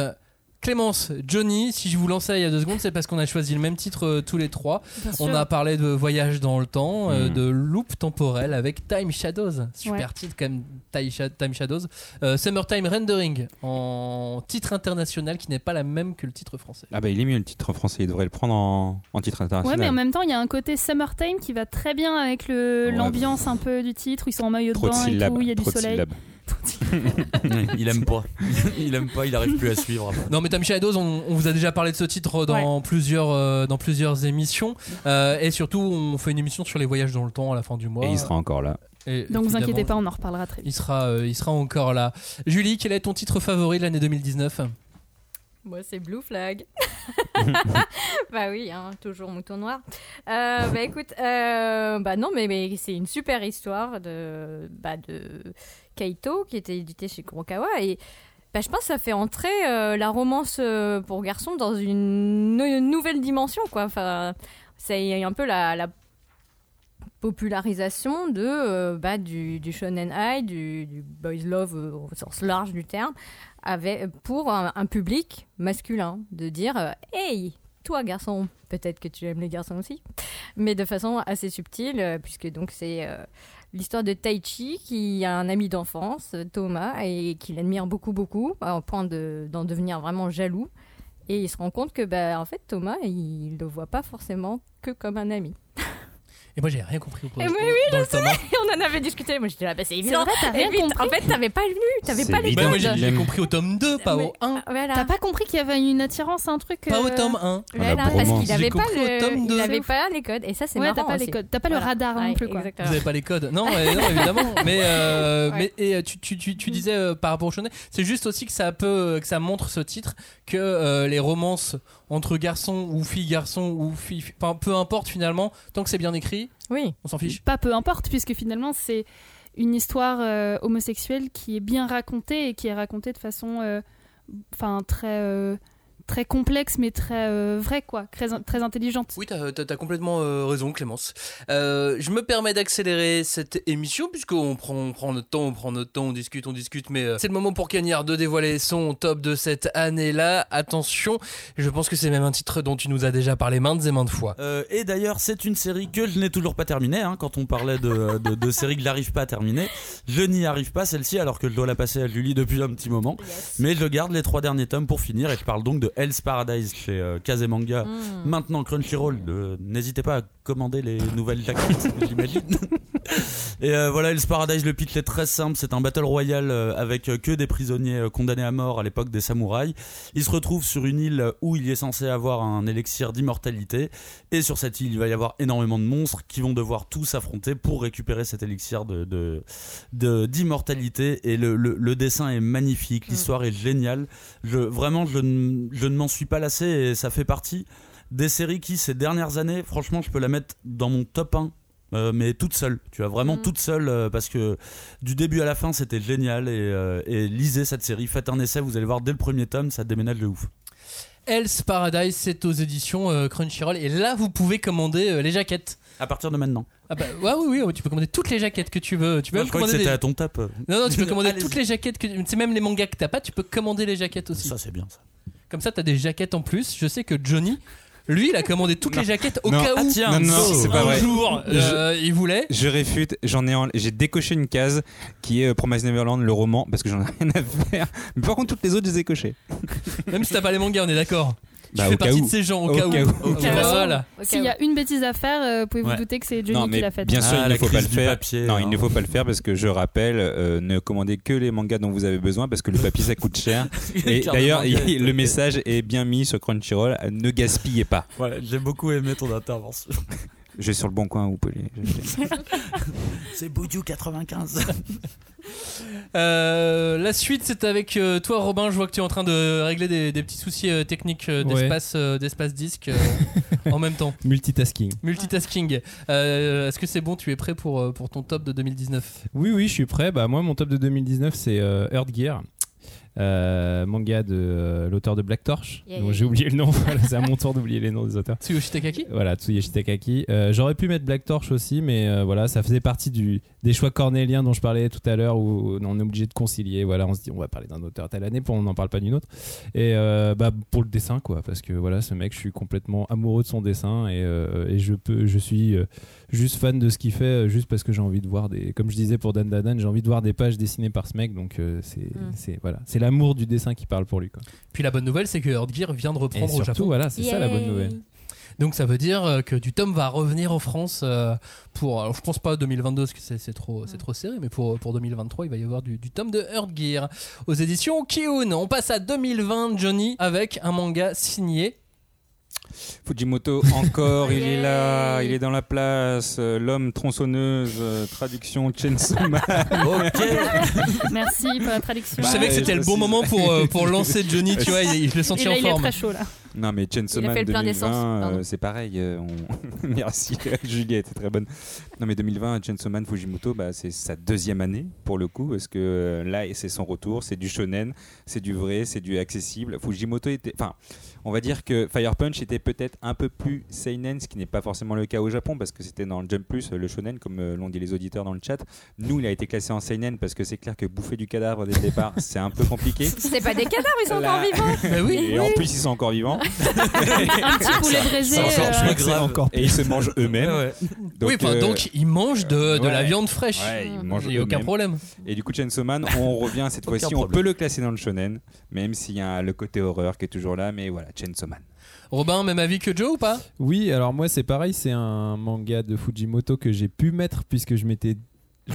Clémence, Johnny, si je vous lançais il y a deux secondes, c'est parce qu'on a choisi le même titre euh, tous les trois. Bien On sûr. a parlé de voyage dans le temps, euh, Mm. de loop temporel avec Time Shadows. Super Ouais. titre quand même, Time Sha- Time Shadows. Euh, Summertime Rendering en titre international qui n'est pas la même que le titre français. Ah bah il est mieux le titre français, il devrait le prendre en, en titre Ouais, international. mais en même temps, il y a un côté summertime qui va très bien avec le- Ouais. l'ambiance un peu du titre. où Ils sont en maillot de Trop de bain et syllabes. tout, il y a du trop de soleil. syllabes. Il aime pas. Il aime pas, il arrive plus à suivre. Non mais Time Shadows, on, on vous a déjà parlé de ce titre dans plusieurs euh, dans plusieurs émissions Euh, et surtout on fait une émission sur les voyages dans le temps à la fin du mois. Et il sera encore là. Et Donc vous inquiétez pas, on en reparlera très vite. Il sera, euh, il sera encore là. Julie, quel est ton titre favori de l'année 2019 Moi, c'est Blue Flag. bah oui, hein, toujours mouton noir. Euh, bah écoute, euh, bah non, mais, mais c'est une super histoire de, bah, de Kaito qui était édité chez Kurokawa et bah, je pense que ça fait entrer euh, la romance euh, pour garçons dans une, nouvelle dimension, quoi. Enfin, c'est un peu la, la popularisation de euh, bah, du, du shonen high, du, du boys love au sens large du terme, avec, pour un, public masculin, de dire euh, hey toi garçon, peut-être que tu aimes les garçons aussi, mais de façon assez subtile, puisque donc c'est l'histoire de Taichi qui a un ami d'enfance, Thomas, et qu'il admire beaucoup beaucoup, au point de- d'en devenir vraiment jaloux. Et il se rend compte que bah, en fait Thomas, il le voit pas forcément que comme un ami. Et moi, j'ai rien compris au Et oui, oui, je sais, on en avait discuté. Moi, j'étais là, bah, c'est évident. vrai, t'as rien Et puis, compris En fait, t'avais pas lu, t'avais pas les évident. codes. Moi, j'ai- compris au tome 2, pas au 1. Voilà. T'as pas compris qu'il y avait une attirance, un truc Pas au euh, tome 1. Voilà, parce qu'il avait pas, le, tome il 2. avait pas les codes. Et ça, c'est Ouais, marrant t'as pas les aussi. codes. T'as pas le radar non Ouais, plus, quoi. Vous avez pas les codes Non, non, évidemment. Mais, euh, Ouais. mais et, euh, tu, tu, tu, tu disais euh, par rapport au shonen, c'est juste aussi que ça peut, que ça montre ce titre que les romances entre garçons ou filles garçons ou filles, enfin, peu importe finalement, tant que c'est bien écrit, oui, on s'en fiche. Pas peu importe, puisque finalement, c'est une histoire euh, homosexuelle qui est bien racontée et qui est racontée de façon euh, enfin très, euh, très complexe, mais très euh, vraie, quoi, très, très intelligente. Oui, t'as as, complètement euh, raison, Clémence. Euh, je me permets d'accélérer cette émission, puisqu'on prend, on prend notre temps, on prend notre temps, on discute, on discute, mais euh, c'est le moment pour Cagnard de dévoiler son top de cette année-là. Attention, je pense que c'est même un titre dont tu nous as déjà parlé maintes et maintes fois. Euh, et d'ailleurs, c'est une série que je n'ai toujours pas terminée. hein, quand on parlait de, de, de séries que je n'arrive pas à terminer, je n'y arrive pas celle-ci, alors que je dois la passer à Julie depuis un petit moment. Mais je garde les trois derniers tomes pour finir. Et je parle donc de Hell's Paradise chez euh, Kazemanga. Mm. Maintenant Crunchyroll. euh, N'hésitez pas à commander les nouvelles jaquettes, j'imagine. Et euh, voilà, Hell's Paradise, le pitch est très simple. C'est un battle royal euh, avec euh, que des prisonniers condamnés à mort à l'époque des samouraïs. Ils se retrouvent sur une île où il est censé avoir un élixir d'immortalité. Et sur cette île, il va y avoir énormément de monstres qui vont devoir tous s'affronter pour récupérer cet élixir de, de, de- d'immortalité. Et le, le, le dessin est magnifique, l'histoire est géniale. Je, vraiment, je, ne- je ne m'en suis pas lassé et ça fait partie des séries qui, ces dernières années, franchement, je peux la mettre dans mon top 1. Euh, mais toute seule, tu vois, vraiment toute seule, euh, parce que du début à la fin c'était génial et, euh, et lisez cette série, faites un essai, vous allez voir dès le premier tome, ça déménage de ouf. Hell's Paradise, c'est aux éditions euh, Crunchyroll, et là vous pouvez commander euh, les jaquettes. À partir de maintenant. Ah bah ouais, oui, oui, oui, tu peux commander toutes les jaquettes que tu veux. Tu peux Moi, même je crois que commander c'était des- à ton top. Non, non, tu peux commander toutes les jaquettes que c'est même les mangas que t'as pas, tu peux commander les jaquettes aussi. Ça c'est bien ça. Comme ça, t'as des jaquettes en plus. Je sais que Johnny, lui, il a commandé toutes les jaquettes au Non. cas Ah, où. tiens, non, non, c'est pas un vrai. jour, euh, il voulait. Je réfute, j'en ai, en- j'ai décoché une case qui est euh, Promise Neverland, le roman, parce que j'en ai rien à faire. Mais par contre, toutes les autres, je les ai cochées. Même si t'as pas les mangas, on est d'accord. Bah, fais au cas partie où. de ces gens au, Au cas, où. Voilà. S'il y a une bêtise à faire, euh, pouvez-vous Ouais. douter que c'est Johnny Non, qui l'a faite. bien sûr, Ah, il ne faut pas le faire. papier, non, hein. il ne faut pas le faire parce que je rappelle, euh, ne commandez que les mangas dont vous avez besoin parce que le papier ça coûte cher. Et d'ailleurs, le message est bien mis sur Crunchyroll. Ne gaspillez pas. Voilà, j'ai beaucoup aimé ton intervention. Je vais sur le bon coin, vous pouvez. les- c'est Boudiou 95. Euh, la suite, c'est avec euh, toi, Robin. Je vois que tu es en train de régler des, des petits soucis euh, techniques Ouais. d'espace, d'espace disque euh, en même temps. Multitasking. Multitasking. Euh, Est-ce que c'est bon Tu es prêt pour, pour ton top de 2019 Oui, oui, je suis prêt. Bah, moi, mon top de 2019, c'est euh, Earth Gear. Euh, manga de euh, l'auteur de Black Torch. Yeah, j'ai yeah. oublié le nom. Voilà, c'est à mon tour d'oublier les noms des auteurs. Tsuyoshi Takaki Voilà, Tsuyoshi Takaki. Euh, J'aurais pu mettre Black Torch aussi, mais euh, voilà, ça faisait partie du, des choix cornéliens dont je parlais tout à l'heure où on est obligé de concilier. Voilà, on se dit on va parler d'un auteur telle année, pour on n'en parle pas d'une autre. Et euh, bah, pour le dessin, quoi, parce que voilà, ce mec, je suis complètement amoureux de son dessin et, euh, et je peux, je suis juste fan de ce qu'il fait, juste parce que j'ai envie de voir des, comme je disais pour Dan Dan, j'ai envie de voir des pages dessinées par ce mec, donc euh, c'est, c'est voilà, c'est l'amour du dessin qui parle pour lui, quoi. Puis la bonne nouvelle, c'est que Earth Gear vient de reprendre Et au surtout, Japon. voilà, c'est ça la bonne nouvelle. Donc ça veut dire euh, que du tome va revenir en France euh, pour, alors je pense pas 2022 parce que c'est c'est trop, c'est trop serré, mais pour, pour 2023 il va y avoir du, du tome de Earth Gear aux éditions Kiun. On passe à 2020 Johnny avec un manga signé Fujimoto encore, il est là, il est dans la place, euh, l'homme tronçonneuse, euh, traduction Chainsaw Man. Merci pour la traduction. Je savais que c'était le bon moment pour, euh, pour lancer Johnny, tu vois, il- je l'ai senti Et là, en il est forme. très chaud là. Non mais Chainsaw Il a Man fait le plein 2020, d'essence, euh, pardon. c'est pareil. euh, on- Merci, Juliette, c'est très bonne. Non mais 2020, Chainsaw Man Fujimoto, bah, c'est sa deuxième année pour le coup, parce que euh, là c'est son retour, c'est du shonen, c'est du vrai, c'est du accessible. Fujimoto était, enfin, on va dire que Fire Punch était peut-être un peu plus seinen, ce qui n'est pas forcément le cas au Japon, parce que c'était dans le Jump Plus, le shonen, comme euh, l'ont dit les auditeurs dans le chat. Nous, il a été classé en seinen parce que c'est clair que bouffer du cadavre dès le départ, c'est un peu compliqué. C'est pas des cadavres, ils sont Là- encore vivants. Bah oui. Et en plus, ils sont encore vivants. Un petit poulet braisé. C'est encore euh. Et ils se mangent eux-mêmes. oui, enfin, euh, donc ils mangent de, de la viande fraîche. Ouais, ils mangent Il n'y a aucun problème. Et du coup, Chainsaw Man, on revient cette fois-ci. On peut le classer dans le shonen, même s'il y a le côté horreur qui est toujours là. Mais voilà, Chainsaw Man. Robin, même avis que Joe ou pas? Oui, alors moi c'est pareil, c'est un manga de Fujimoto que j'ai pu mettre puisque je m'étais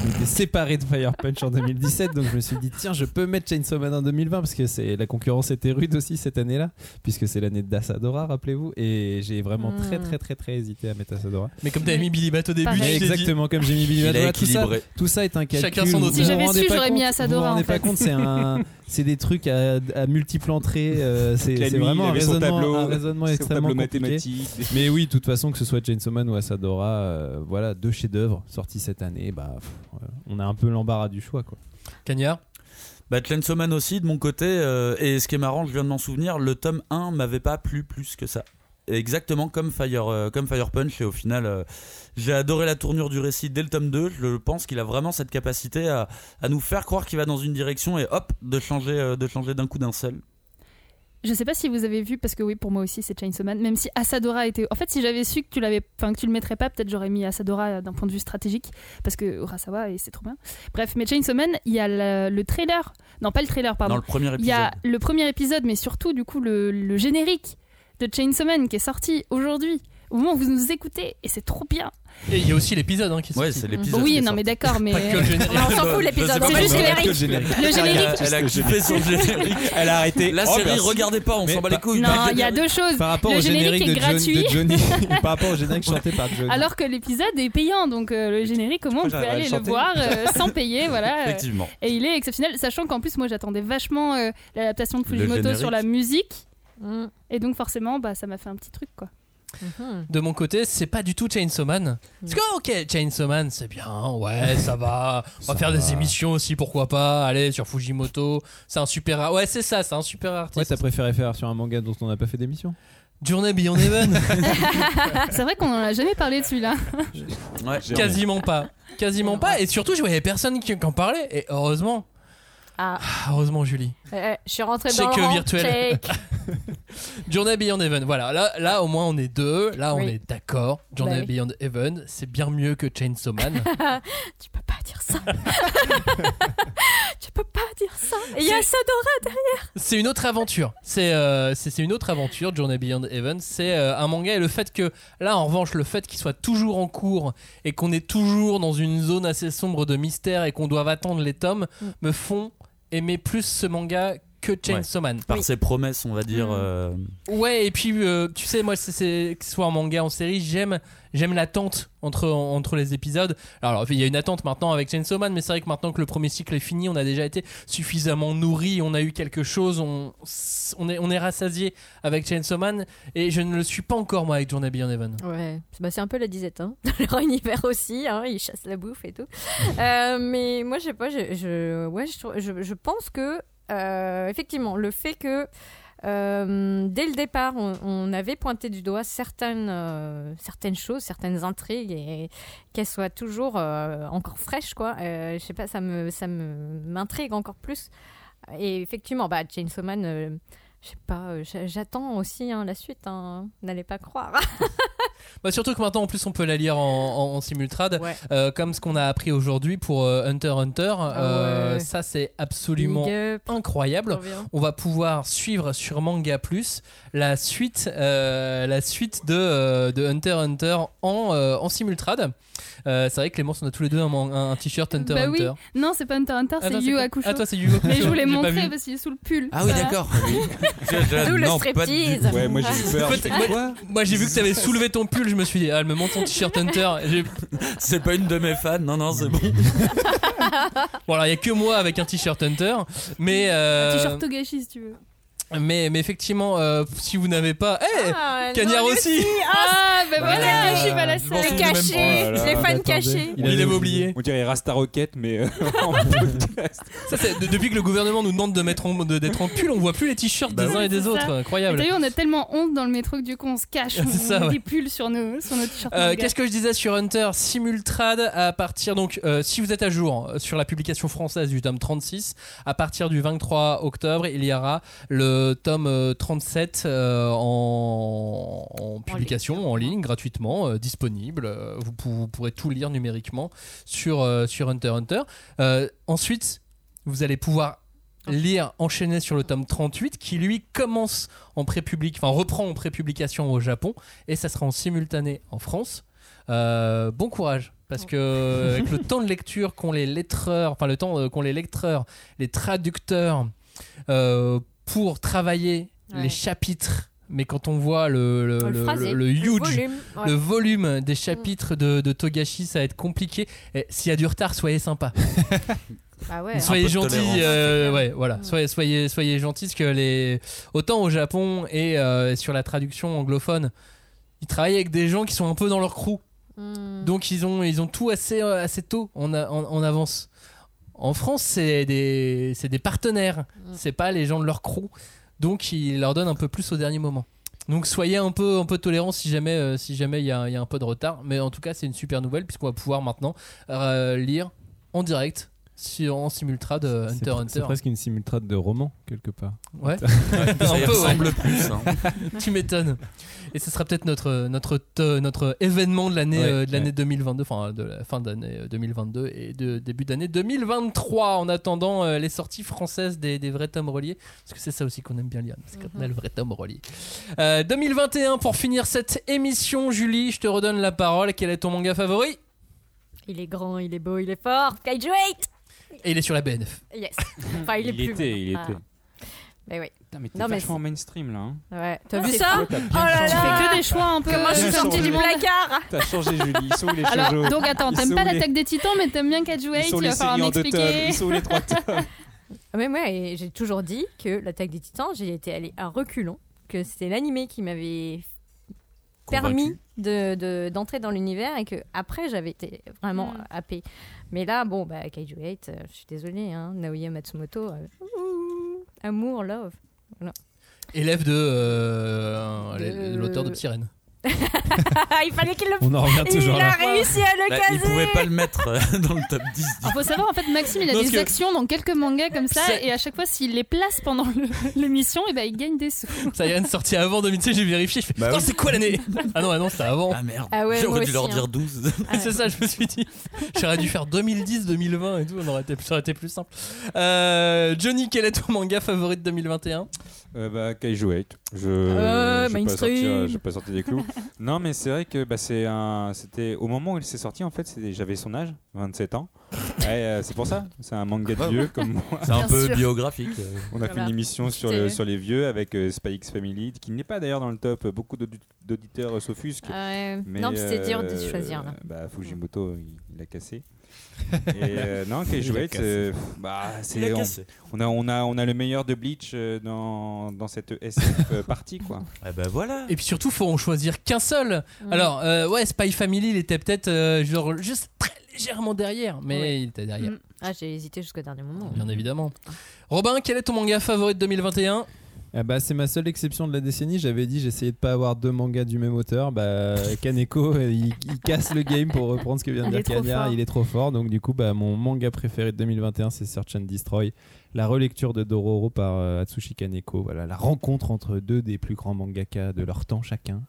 je m'étais séparé de Fire Punch en 2017, donc je me suis dit tiens je peux mettre Chainsaw Man en 2020 parce que c'est la concurrence était rude aussi cette année-là puisque c'est l'année d'Asadora, rappelez-vous, et j'ai vraiment Hmm. très très très très hésité à mettre Asadora. Mais comme t'avais mis Billy Bat au début, tu dit- exactement comme j'ai mis Billy Bat, tout ça, tout ça est un calcul. Chacun son auteur. Si j'avais su, j'aurais mis Asadora, rendez en pas fait. compte, c'est un, c'est des trucs à, à multiples entrées. euh, c'est vraiment un raisonnement, tableau, un raisonnement son extrêmement mathématique. Mais oui, de toute façon, que ce soit Chainsaw Man ou Asadora, euh, voilà, deux chefs-d'œuvre sortis cette année. Bah, pff, on a un peu l'embarras du choix, quoi. Cagnard Bah, Chainsaw Man aussi, de mon côté. euh, et ce qui est marrant, je viens de m'en souvenir, le tome 1 m'avait pas plu plus que ça. Exactement comme Fire, euh, comme Fire Punch. Et au final, euh, j'ai adoré la tournure du récit dès le tome 2. Je pense qu'il a vraiment cette capacité à, à nous faire croire qu'il va dans une direction et hop, de changer, euh, de changer d'un coup d'un seul. Je sais pas si vous avez vu, parce que oui, pour moi aussi, c'est Chainsaw Man. Même si Asadora était. En fait, si j'avais su que tu l'avais, enfin que tu le mettrais pas, peut-être j'aurais mis Asadora d'un point de vue stratégique, parce que Urasawa et c'est trop bien. Bref, mais Chainsaw Man, il y a le, le trailer. Non, pas le trailer, pardon. Dans le premier Il y a épisode. le premier épisode, mais surtout du coup le, le générique de Chainsaw Man qui est sorti aujourd'hui. Au moment où vous nous écoutez, et c'est trop bien. Et il y a aussi l'épisode hein, qui est Ouais, c'est l'épisode. Oui, non, mais d'accord, mais. Pas que le générique. On s'en fout l'épisode. C'est pas, juste le générique. le générique. Elle a kiffé son générique. Elle a arrêté. La Oh, série, merci. regardez pas, on s'en bat les couilles. Non, il y a deux choses. Par rapport le au générique, générique est de, John- gratuit. de Johnny, par rapport au générique chanté par Johnny. Alors que l'épisode est payant, donc euh, le générique, au moins, vous pouvez aller le voir euh, sans payer, voilà. Effectivement. Et il est exceptionnel, sachant qu'en plus, moi, j'attendais vachement euh, l'adaptation de Fujimoto sur la musique, Mm. et donc forcément, bah, ça m'a fait un petit truc, quoi. Mhm. De mon côté, c'est pas du tout Chainsaw Man. Parce que, ok, Chainsaw Man, c'est bien, ouais, ça va. On va Ça faire des émissions aussi, pourquoi pas. Allez, sur Fujimoto. C'est un super. ar- Ouais, c'est ça, c'est un super artiste. Ouais, t'as préféré faire sur un manga dont on n'a pas fait d'émission Journée Beyond Heaven c'est vrai qu'on en a jamais parlé de celui-là. Ouais. Quasiment pas. Quasiment pas. Et surtout, je voyais personne qui en parlait. Et heureusement. Ah, Ah, Heureusement, Julie. euh, je suis rentrée dans le rang. virtuel. Journée Beyond Heaven. Voilà, là, là au moins on est deux. Là, on Oui. est d'accord. Journée Bah oui. Beyond Heaven, c'est bien mieux que Chainsaw Man. tu peux pas dire ça. tu peux pas dire ça. Et il y a Sadora derrière. C'est une autre aventure. C'est euh, une autre aventure, Journey Beyond Heaven. C'est euh, un manga et le fait que là, en revanche, le fait qu'il soit toujours en cours et qu'on est toujours dans une zone assez sombre de mystère et qu'on doive attendre les tomes Mm. me font aimer plus ce manga que Chainsaw Man. Par ses promesses, on va dire. Mm. euh, Ouais, et puis euh, tu sais, moi, c'est- c'est que ce soit en manga, en série, j'aime j'aime l'attente entre entre les épisodes. Alors, il y a une attente maintenant avec Chainsaw Man, mais c'est vrai que maintenant que le premier cycle est fini, on a déjà été suffisamment nourri, on a eu quelque chose, on on est on est rassasié avec Chainsaw Man, et je ne le suis pas encore moi avec Journey Beyond Heaven. Ouais, bah, c'est un peu la disette, hein. dans leur univers aussi, hein. ils chassent la bouffe et tout. Euh, mais moi, je sais pas, je, je, ouais, je, je pense que, euh, effectivement, le fait que euh, dès le départ, on, avait pointé du doigt certaines, euh, certaines choses, certaines intrigues, et qu'elles soient toujours encore fraîches, quoi. Je sais pas, ça me, ça m'intrigue encore plus. Et effectivement, bah, Chainsaw Man, je sais pas, euh, j'a- j'attends aussi hein, la suite. hein. N'allez pas croire. Bah, surtout que maintenant en plus on peut la lire en, en- en simultrade, Euh, comme ce qu'on a appris aujourd'hui pour euh, Hunter Hunter. Euh, ouais. Ça c'est absolument incroyable. On va pouvoir suivre sur Manga Plus la suite, la suite de, de Hunter Hunter en, en simultrade. Euh, c'est vrai que Clémence, on a tous les deux un, t-shirt Hunter Bah oui, Hunter. non, c'est pas Hunter Hunter, Ah, c'est Yu Hakusho. Ah, toi, c'est Yu Hakusho. Mais je voulais montrer parce qu'il est sous le pull. Ah oui, Voilà. d'accord. D'où le striptease. Ouais, moi j'ai eu peur. En fait, moi, moi, j'ai vu que tu avais soulevé ton pull, je me suis dit, ah, elle me montre son t-shirt Hunter. C'est pas une de mes fans, non, non, c'est bon. Bon, alors il y a que moi avec un t-shirt Hunter, mais. euh, Un t-shirt Togashi si tu veux. Mais, mais effectivement, euh, si vous n'avez pas. Eh Ah, Cagnard non, aussi Lucie, Ah, bah Voilà. voilà, je suis pas la seule. Les cachés. Oh les fans cachés. Il avait oublié. On dirait Rasta Rocket, mais euh, en podcast. Ça, c'est- de- depuis que le gouvernement nous demande de mettre en- de- d'être en pull, on voit plus les t-shirts Bah des uns et des c'est autres. ça. Incroyable. Vu, on a tellement honte dans le métro que du coup on se cache, on, ça, on met ouais. des pulls sur nos, sur nos t-shirts. Euh. Qu'est-ce que je disais sur Hunter Simultrade à partir donc euh, si vous êtes à jour sur la publication française du tome 36 à partir du 23 octobre il y aura le tome euh, 37 euh, en, en publication en ligne gratuitement euh, disponible. Euh, vous, pou- vous pourrez tout lire numériquement sur euh, sur Hunter Hunter. Euh, ensuite vous allez pouvoir lire enchaîner sur le tome 38 qui lui commence en prépublic enfin reprend en prépublication au Japon et ça sera en simultané en France. Euh, bon courage parce que avec le temps de lecture qu'ont les lettreurs, enfin le temps euh, qu'ont les lecteurs, les traducteurs euh, pour travailler Ouais. les chapitres. Mais quand on voit le, le, Le le- phrasé, le le huge, volume, ouais. le volume des chapitres de, de Togashi, ça va être compliqué. Et S'il y a du retard, soyez sympa. Bah ouais. Soyez tolérance. euh, ouais, voilà. Soyez, soyez, soyez gentils, parce que les autant au Japon et euh, sur la traduction anglophone, ils travaillent avec des gens qui sont un peu dans leur crew, Hmm. donc ils ont ils ont tout assez euh, assez tôt en, en, en avance. En France, c'est des c'est des partenaires, c'est pas les gens de leur crew, donc ils leur donnent un peu plus au dernier moment. Donc soyez un peu un peu tolérants si jamais euh, si jamais il y, a il y a un peu de retard, mais en tout cas c'est une super nouvelle puisqu'on va pouvoir maintenant euh, lire en direct sur, en simultrade euh, Hunter Hunter. C'est presque une simultrade de roman, quelque part. Ouais, ça un y peu, ressemble ouais. plus, hein. tu m'étonnes. Et ce sera peut-être notre notre te- notre événement de l'année Ouais, euh, de l'année ouais. 2022, enfin de la fin d'année euh, 2022 et de début d'année 2023. En attendant euh, les sorties françaises des, des vrais tomes reliés, parce que c'est ça aussi qu'on aime bien lire, c'est quand on a le vrai tome relié. Euh, 2021 pour finir cette émission, Julie, je te redonne la parole. Quel est ton manga favori? Il est grand, il est beau, il est fort. Kaiju 8 Et il est sur la BNF. Yes. Enfin, il est Il plus. était, il Ah. était. Mais oui. Putain, mais t'es Non, mais vachement mainstream là. hein. Ouais. T'as Ah, vu c'est ça. Oh là Tu là fais que des choix un peu. Comment je suis sortie du placard T'as changé Julie, ils sont où les Alors, shoujo donc attends, t'aimes pas l'attaque des titans, mais t'aimes bien Kaiju 8, Ils sont il les va falloir m'expliquer. ils sont où les trois tomes Ah, Mais moi, et j'ai toujours dit que l'attaque des titans, j'ai été allée à reculons, que c'était l'animé qui m'avait permis de de- d'entrer dans l'univers et que après j'avais été vraiment Mm. happée. Mais là, bon, bah, Kaiju 8, euh, je suis désolée, hein, Naoya Matsumoto, euh, ouh, amour, love. Voilà. Élève de euh, De- l'auteur de Sirène. Il fallait qu'il le On en revient toujours Il a là. réussi à le Bah, caser il pouvait pas le mettre euh, dans le top 10. Il faut savoir, en fait, Maxime, il a Parce des que- actions dans quelques mangas comme ça, C'est- et à chaque fois, s'il les place pendant le- l'émission, et ben, il gagne des sous. Sirène sorti avant 2016, j'ai vérifié. Je fais, Bah oui. c'est quoi l'année? Ah non, ah non, c'était avant. Ah merde, Ah ouais, moi j'aurais dû aussi, leur hein. dire 12. c'est ça, je me suis dit. J'aurais dû faire 2010, 2020 et tout, on aurait été, ça aurait été plus simple. Euh, Johnny, quel est ton manga favori de 2021 Euh, bah, Kaiju 8. Je Euh, je vais pas mainstream. vais pas sortir des clous. Non, mais c'est vrai que bah, c'est un, c'était au moment où il s'est sorti en fait, c'était- j'avais son âge, 27 ans. Ouais, euh, c'est pour ça. C'est un manga de vieux comme moi. C'est un peu sûr. biographique. On a fait une émission sur, le, sur les vieux avec euh, Spy X Family, qui n'est pas d'ailleurs dans le top. Beaucoup d'audi- d'auditeurs s'offusquent. Ah ouais. Mais, Non, mais c'était dur de euh, choisir. Là. Bah, Fujimoto, il, il a cassé. Et euh, non, Kaiju Il a 8, cassé. euh, bah, Il a c'est on, on a on a on a le meilleur de Bleach euh, dans, dans cette SF partie quoi. Eh ben voilà. Et puis surtout, faut en choisir qu'un seul. Mm. Alors, euh, ouais, Spy Family, il était peut-être euh, genre juste très légèrement derrière, mais Ouais. il était derrière, Mm. Ah, j'ai hésité jusqu'au dernier moment. bien évidemment. Robin, quel est ton manga favori de 2021 Ah bah, c'est ma seule exception de la décennie. J'avais dit j'essayais de pas avoir deux mangas du même auteur. Bah, Kaneko, il, il casse le game pour reprendre ce que vient de Il dire fort. Il est trop fort. Donc du coup, bah, mon manga préféré de 2021, c'est Search and Destroy, la relecture de Dororo par euh, Atsushi Kaneko. Voilà, la rencontre entre deux des plus grands mangaka de leur temps chacun.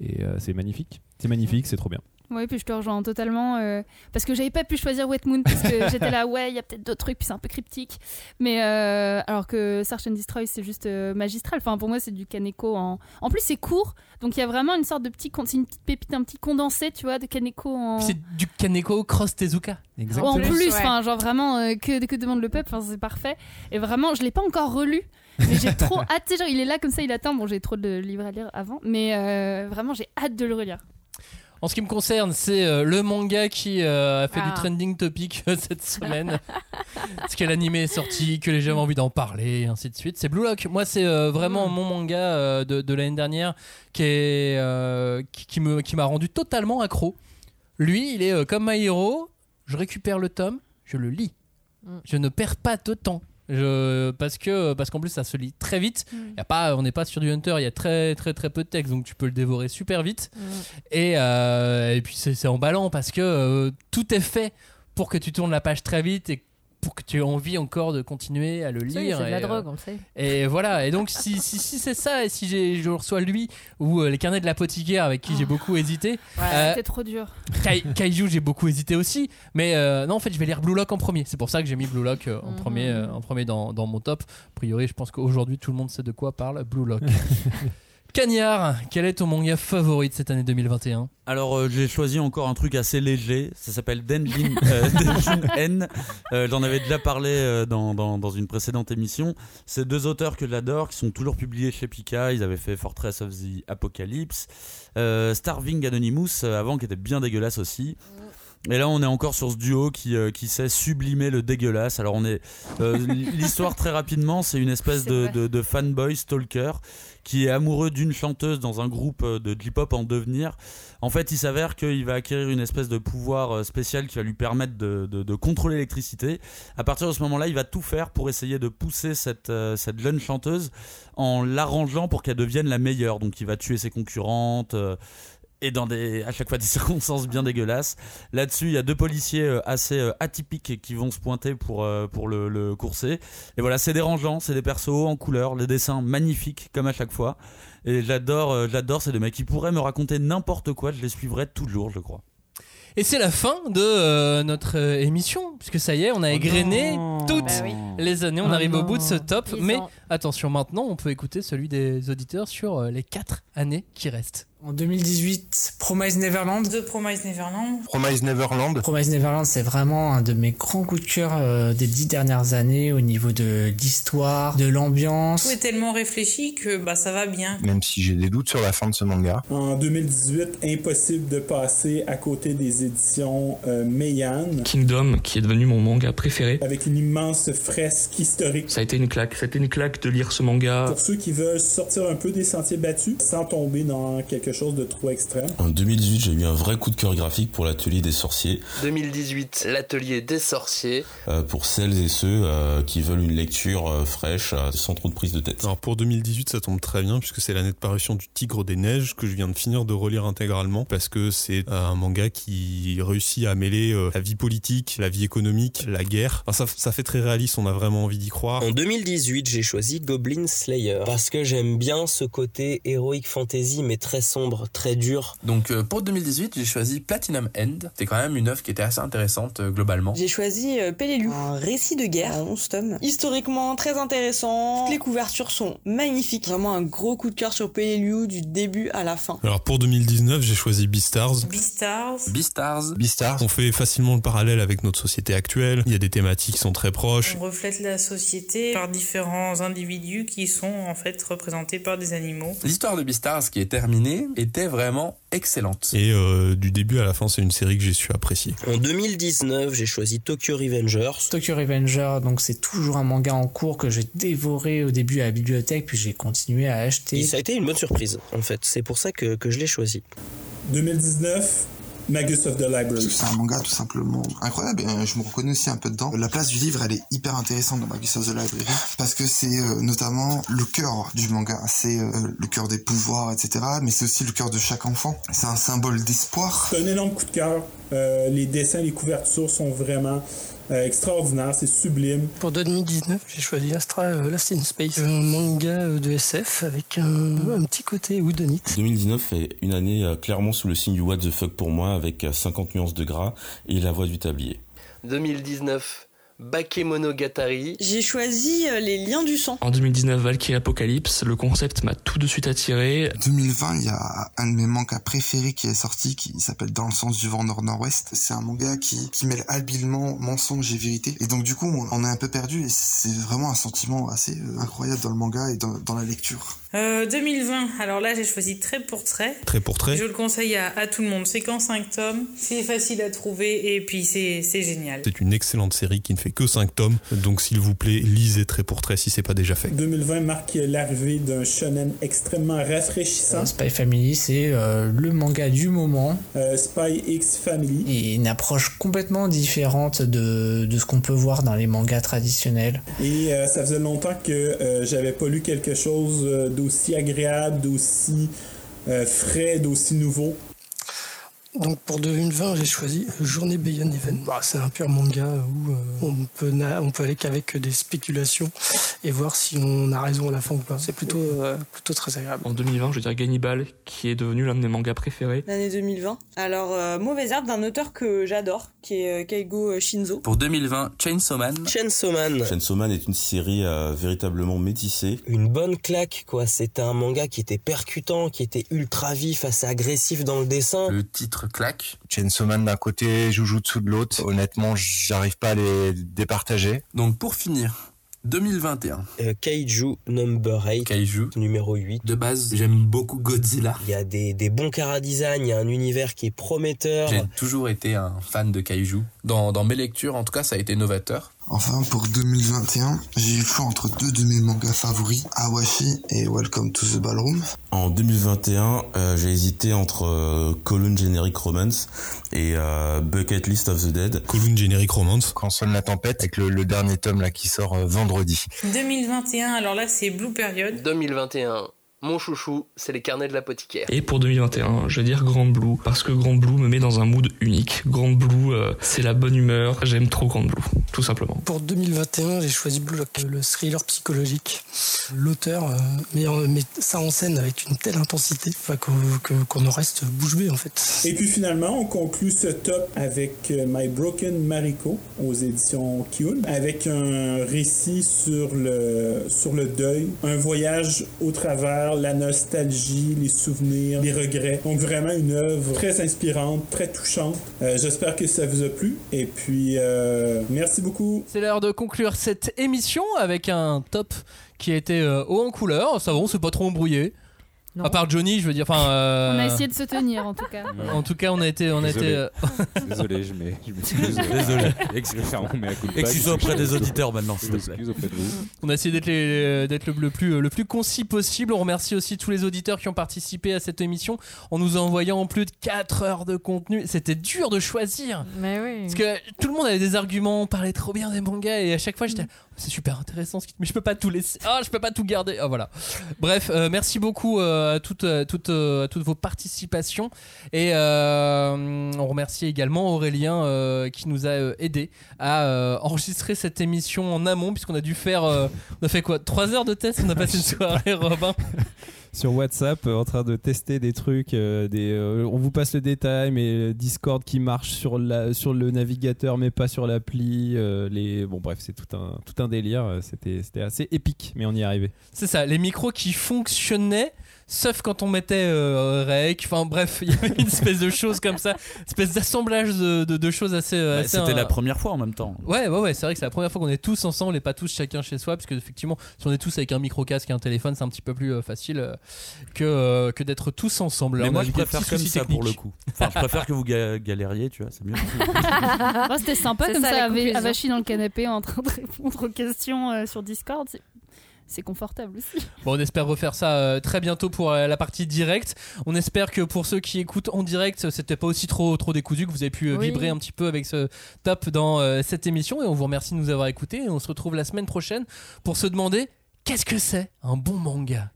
Et euh, c'est magnifique. C'est magnifique, c'est trop bien. Oui, puis je te rejoins totalement. euh, parce que j'avais pas pu choisir Wet Moon parce que j'étais là, ouais, il y a peut-être d'autres trucs, puis c'est un peu cryptique. Mais euh, alors que Search and Destroy, c'est juste euh, magistral. Enfin, pour moi, c'est du Kaneko en. En plus, c'est court, donc il y a vraiment une sorte de petit. C'est une petite pépite, un petit condensé, tu vois, de Kaneko en. C'est du Kaneko Cross Tezuka. En plus, enfin, genre vraiment, euh, que, que demande le peuple, enfin, c'est parfait. Et vraiment, je l'ai pas encore relu, mais j'ai trop hâte. Tu sais, genre, il est là comme ça, il attend. Bon, j'ai trop de livres à lire avant, mais euh, vraiment, j'ai hâte de le relire. En ce qui me concerne, c'est euh, le manga qui euh, a fait Ah. du trending topic euh, cette semaine. Parce que l'animé est sorti, que les gens ont envie d'en parler, et ainsi de suite. C'est Blue Lock. Moi, c'est vraiment mon manga de, de l'année dernière qui, est, qui, qui me, qui m'a rendu totalement accro. Lui, il est comme My Hero. Je récupère le tome, je le lis. Je ne perds pas de temps. Je, parce que parce qu'en plus ça se lit très vite. Y a pas, on n'est pas sur du Hunter, il y a très très très peu de texte, donc tu peux le dévorer super vite. Et, euh, et puis c'est c'est emballant parce que euh, tout est fait pour que tu tournes la page très vite et pour que tu aies envie encore de continuer à le lire. c'est de la et, drogue, euh, on le sait. Et voilà. Et donc si, si, si c'est ça, et si j'ai- je reçois lui ou euh, les carnets de l'apothicaire avec qui j'ai beaucoup hésité. Ouais, euh, c'était trop dur. Kai- Kaiju, j'ai beaucoup hésité aussi, mais euh, non, en fait, je vais lire Blue Lock en premier. C'est pour ça que j'ai mis Blue Lock euh, en premier, euh, en premier dans, dans mon top. A priori, je pense qu'aujourd'hui, tout le monde sait de quoi parle Blue Lock. Cagnard, quel est ton manga favori de cette année 2021 Alors euh, j'ai choisi encore un truc assez léger, ça s'appelle Denjin, euh, Denjin N. Euh, J'en avais déjà parlé euh, dans, dans, dans une précédente émission. C'est deux auteurs que j'adore, qui sont toujours publiés chez Pika. Ils avaient fait Fortress of the Apocalypse, euh, Starving Anonymous euh, avant, qui était bien dégueulasse aussi. Et là, on est encore sur ce duo qui, euh, qui sait sublimer le dégueulasse. Alors, on est euh, l'histoire très rapidement, c'est une espèce de, de, de fanboy stalker qui est amoureux d'une chanteuse dans un groupe euh, de J-pop en devenir. En fait, il s'avère qu'il va acquérir une espèce de pouvoir spécial qui va lui permettre de, de- de contrôler l'électricité. À partir de ce moment-là, il va tout faire pour essayer de pousser cette, euh, cette jeune chanteuse en l'arrangeant pour qu'elle devienne la meilleure. Donc, il va tuer ses concurrentes. Et dans des, à chaque fois des circonstances bien dégueulasses. Là-dessus, il y a deux policiers euh, assez euh, atypiques qui vont se pointer pour, euh, pour le, le courser. Et voilà, c'est dérangeant, c'est des persos en couleur, les dessins magnifiques comme à chaque fois. Et j'adore, j'adore ces deux mecs. Ils pourraient me raconter n'importe quoi, je les suivrai toujours, je crois. Et c'est la fin de euh, notre euh, émission, puisque ça y est, on a égrené toutes Bah oui. les années. On Oh arrive au bout de ce top. Mais attention, maintenant, on peut écouter celui des auditeurs sur euh, les 4 années qui restent. En 2018, Promise Neverland. The Promise Neverland. Promise Neverland. Promise Neverland, c'est vraiment un de mes grands coups de cœur euh, des dix dernières années au niveau de l'histoire, de l'ambiance. Tout est tellement réfléchi que bah ça va bien. Même si j'ai des doutes sur la fin de ce manga. En 2018, impossible de passer à côté des éditions euh, Meian, Kingdom, qui est devenu mon manga préféré. avec une immense fresque historique. Ça a été une claque. Ça a été une claque de lire ce manga. Pour ceux qui veulent sortir un peu des sentiers battus, sans tomber dans quelque chose de trop extrême. En 2018, j'ai eu un vrai coup de cœur graphique pour l'atelier des sorciers. 2018, l'atelier des sorciers. euh, pour celles et ceux euh, qui veulent une lecture euh, fraîche, euh, sans trop de prise de tête. Alors pour 2018, ça tombe très bien puisque c'est l'année de parution du Tigre des Neiges que je viens de finir de relire intégralement parce que c'est un manga qui réussit à mêler euh, la vie politique, la vie économique, la guerre. Enfin, ça, ça fait très réaliste, on a vraiment envie d'y croire. En 2018, j'ai choisi Goblin Slayer parce que j'aime bien ce côté heroic fantasy mais très sombre, très dur. Donc euh, pour 2018, j'ai choisi Platinum End. C'est quand même une œuvre qui était assez intéressante euh, globalement. J'ai choisi euh, Peleliu, un récit de guerre en 11 tomes. Historiquement très intéressant, Toutes les couvertures sont magnifiques. Vraiment un gros coup de cœur sur Peleliu du début à la fin. Alors pour 2019, j'ai choisi Beastars. Beastars. Beastars. Beastars. On fait facilement le parallèle avec notre société actuelle. Il y a des thématiques qui sont très proches. On reflète la société par différents individus qui sont en fait représentés par des animaux. L'histoire de Beastars qui est terminée était vraiment excellente. Et euh, du début à la fin, c'est une série que j'ai su apprécier. En 2019, j'ai choisi Tokyo Revengers. Tokyo Revenger, donc c'est toujours un manga en cours que j'ai dévoré au début à la bibliothèque, puis j'ai continué à acheter. Et ça a été une bonne surprise en fait. C'est pour ça que, que je l'ai choisi. 2019, Magus of the Library. C'est un manga tout simplement incroyable. et, euh, je me reconnais aussi un peu dedans. La place du livre, elle est hyper intéressante dans Magus of the Library parce que c'est euh, notamment le cœur du manga. C'est euh, le cœur des pouvoirs, etc. Mais c'est aussi le cœur de chaque enfant. C'est un symbole d'espoir. C'est un énorme coup de cœur. Euh, les dessins, les couvertures sont vraiment Euh, extraordinaire, c'est sublime. Pour 2019, j'ai choisi Astra euh, Lost in Space, un manga euh, de SF avec un, un petit côté houdonite. 2019 est une année euh, clairement sous le signe du what the fuck pour moi avec euh, 50 nuances de gras et la voix du tablier. 2019, Bakemonogatari. J'ai choisi euh, les liens du sang. En 2019, Valkyrie Apocalypse, le concept m'a tout de suite attiré. 2020, il y a un de mes mangas préférés qui est sorti qui s'appelle Dans le sens du vent nord-nord-ouest. C'est un manga qui, qui mêle habilement mensonge et vérité. Et donc du coup, on, est un peu perdu et c'est vraiment un sentiment assez euh, incroyable dans le manga et dans, dans la lecture. Euh, 2020, alors là j'ai choisi Trait pour Trait. Trait pour trait. Je le conseille à, à tout le monde. C'est qu'en 5 tomes, c'est facile à trouver et puis c'est génial. C'est une excellente série qui ne fait que 5 tomes, donc s'il vous plaît, lisez trait pour trait si c'est pas déjà fait. 2020 marque l'arrivée d'un shonen extrêmement rafraîchissant. Spy Family, c'est euh, le manga du moment. Euh, Spy X Family. Et une approche complètement différente de, de ce qu'on peut voir dans les mangas traditionnels. Et euh, ça faisait longtemps que euh, j'avais pas lu quelque chose euh, d'aussi agréable, d'aussi euh, frais, d'aussi nouveau. Donc pour 2020, j'ai choisi Journée Beyond Even. Bah, c'est un pur manga où euh, on, peut na- on peut aller qu'avec des spéculations et voir si on a raison à la fin ou pas. C'est plutôt, euh, plutôt très agréable. En 2020, je dirais Gannibal, qui est devenu l'un de mes mangas préférés. L'année 2020. Alors, euh, Mauvais Herbe d'un auteur que j'adore, qui est euh, Keigo Shinzo. Pour 2020, Chainsaw Man. Chainsaw Man. Chainsaw Man est une série euh, véritablement métissée. Une bonne claque, quoi. C'était un manga qui était percutant, qui était ultra vif, assez agressif dans le dessin. Le titre claque. Chainsaw Man d'un côté, Jujutsu de l'autre. Honnêtement, j'arrive pas à les départager. Donc pour finir, 2021. Euh, Kaiju Number 8. Kaiju. Numéro 8. De base, j'aime beaucoup Godzilla. Il y a des, des bons chara-design, il y a un univers qui est prometteur. J'ai toujours été un fan de Kaiju. Dans, dans mes lectures, en tout cas, ça a été novateur. Enfin, pour 2021, j'ai eu le choix entre deux de mes mangas favoris, Awashi et Welcome to the Ballroom. En 2021, euh, j'ai hésité entre euh, Column Generic Romance et euh, Bucket List of the Dead. Column Generic Romance. Quand sonne la tempête, avec le, le dernier tome là qui sort euh, vendredi. 2021, alors là c'est Blue Period. 2021, mon chouchou, c'est les carnets de l'apothicaire. Et pour 2021, je vais dire Grand Blue, parce que Grand Blue me met dans un mood unique. Grand Blue, euh, c'est la bonne humeur, j'aime trop Grand Blue, tout simplement. Pour 2021, j'ai choisi Blue Lock, le thriller psychologique. L'auteur euh, met, ça en scène avec une telle intensité qu'on en reste bouche bée en fait. Et puis finalement, on conclut ce top avec euh, My Broken Mariko aux éditions Kyun, avec un récit sur le, sur le deuil, un voyage au travers la nostalgie, les souvenirs, les regrets. Donc vraiment une œuvre très inspirante, très touchante. Euh, J'espère que ça vous a plu. Et puis, euh, merci beaucoup. C'est l'heure de conclure cette émission avec un top qui a été euh, haut en couleur. Ça va, on s'est pas trop embrouillé. À part Johnny, je veux dire. Enfin, euh, On a essayé de se tenir en tout cas. En tout cas, on a été, on a Désolé. été. euh, Désolé, je m'ai- je m'excuse. Désolé. Excusez-moi, mais à coup de bague, Excuse auprès des auditeurs maintenant, s'il te plaît. On a essayé d'être le, le plus, le plus concis possible. On remercie aussi tous les auditeurs qui ont participé à cette émission en nous envoyant plus de 4 heures de contenu. C'était dur de choisir. Mais oui. Parce que tout le monde avait des arguments, on parlait trop bien des mangas et à chaque fois j'étais c'est super intéressant ce qui- mais je peux pas tout laisser. Ah, je peux pas tout garder. Ah voilà. Bref, euh, merci beaucoup euh, à toutes euh, toutes à toutes vos participations et euh, on remercie également Aurélien qui nous a aidé à enregistrer cette émission en amont puisqu'on a dû faire on a fait quoi? 3 heures de test, on a passé une soirée Robin? Sur WhatsApp euh, en train de tester des trucs. euh, euh, on vous passe le détail, mais Discord qui marche sur, la, sur le navigateur, mais pas sur l'appli. bon, bref, c'est tout un, tout un délire. c'était assez épique, mais on y est arrivé. C'est ça, les micros qui fonctionnaient, sauf quand on mettait euh, rec. Enfin bref, il y avait une espèce de chose comme ça, une espèce d'assemblage de, de- de choses assez. Bah, assez, C'était euh, la première fois en même temps. Ouais, ouais, ouais, c'est vrai que c'est la première fois qu'on est tous ensemble et pas tous chacun chez soi, parce que effectivement, si on est tous avec un micro casque et un téléphone, c'est un petit peu plus euh, facile euh, que, euh, que d'être tous ensemble. Mais on moi a je préfère comme ça pour le coup. Enfin, je préfère que vous ga- galériez, tu vois, c'est mieux. C'était sympa comme ça, ça. Avachi dans le canapé en train de répondre aux questions euh, sur Discord. C'est- confortable aussi. Bon, on espère refaire ça euh, très bientôt pour euh, la partie directe. On espère que pour ceux qui écoutent en direct, c'était pas aussi trop trop décousu, que vous avez pu euh, Oui. vibrer un petit peu avec ce top dans euh, cette émission. Et on vous remercie de nous avoir écoutés. Et on se retrouve la semaine prochaine pour se demander qu'est-ce que c'est un bon manga?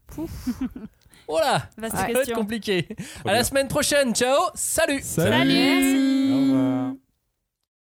Voilà, Vaste ça va être compliqué. À la semaine prochaine. Ciao, salut. Salut. Merci.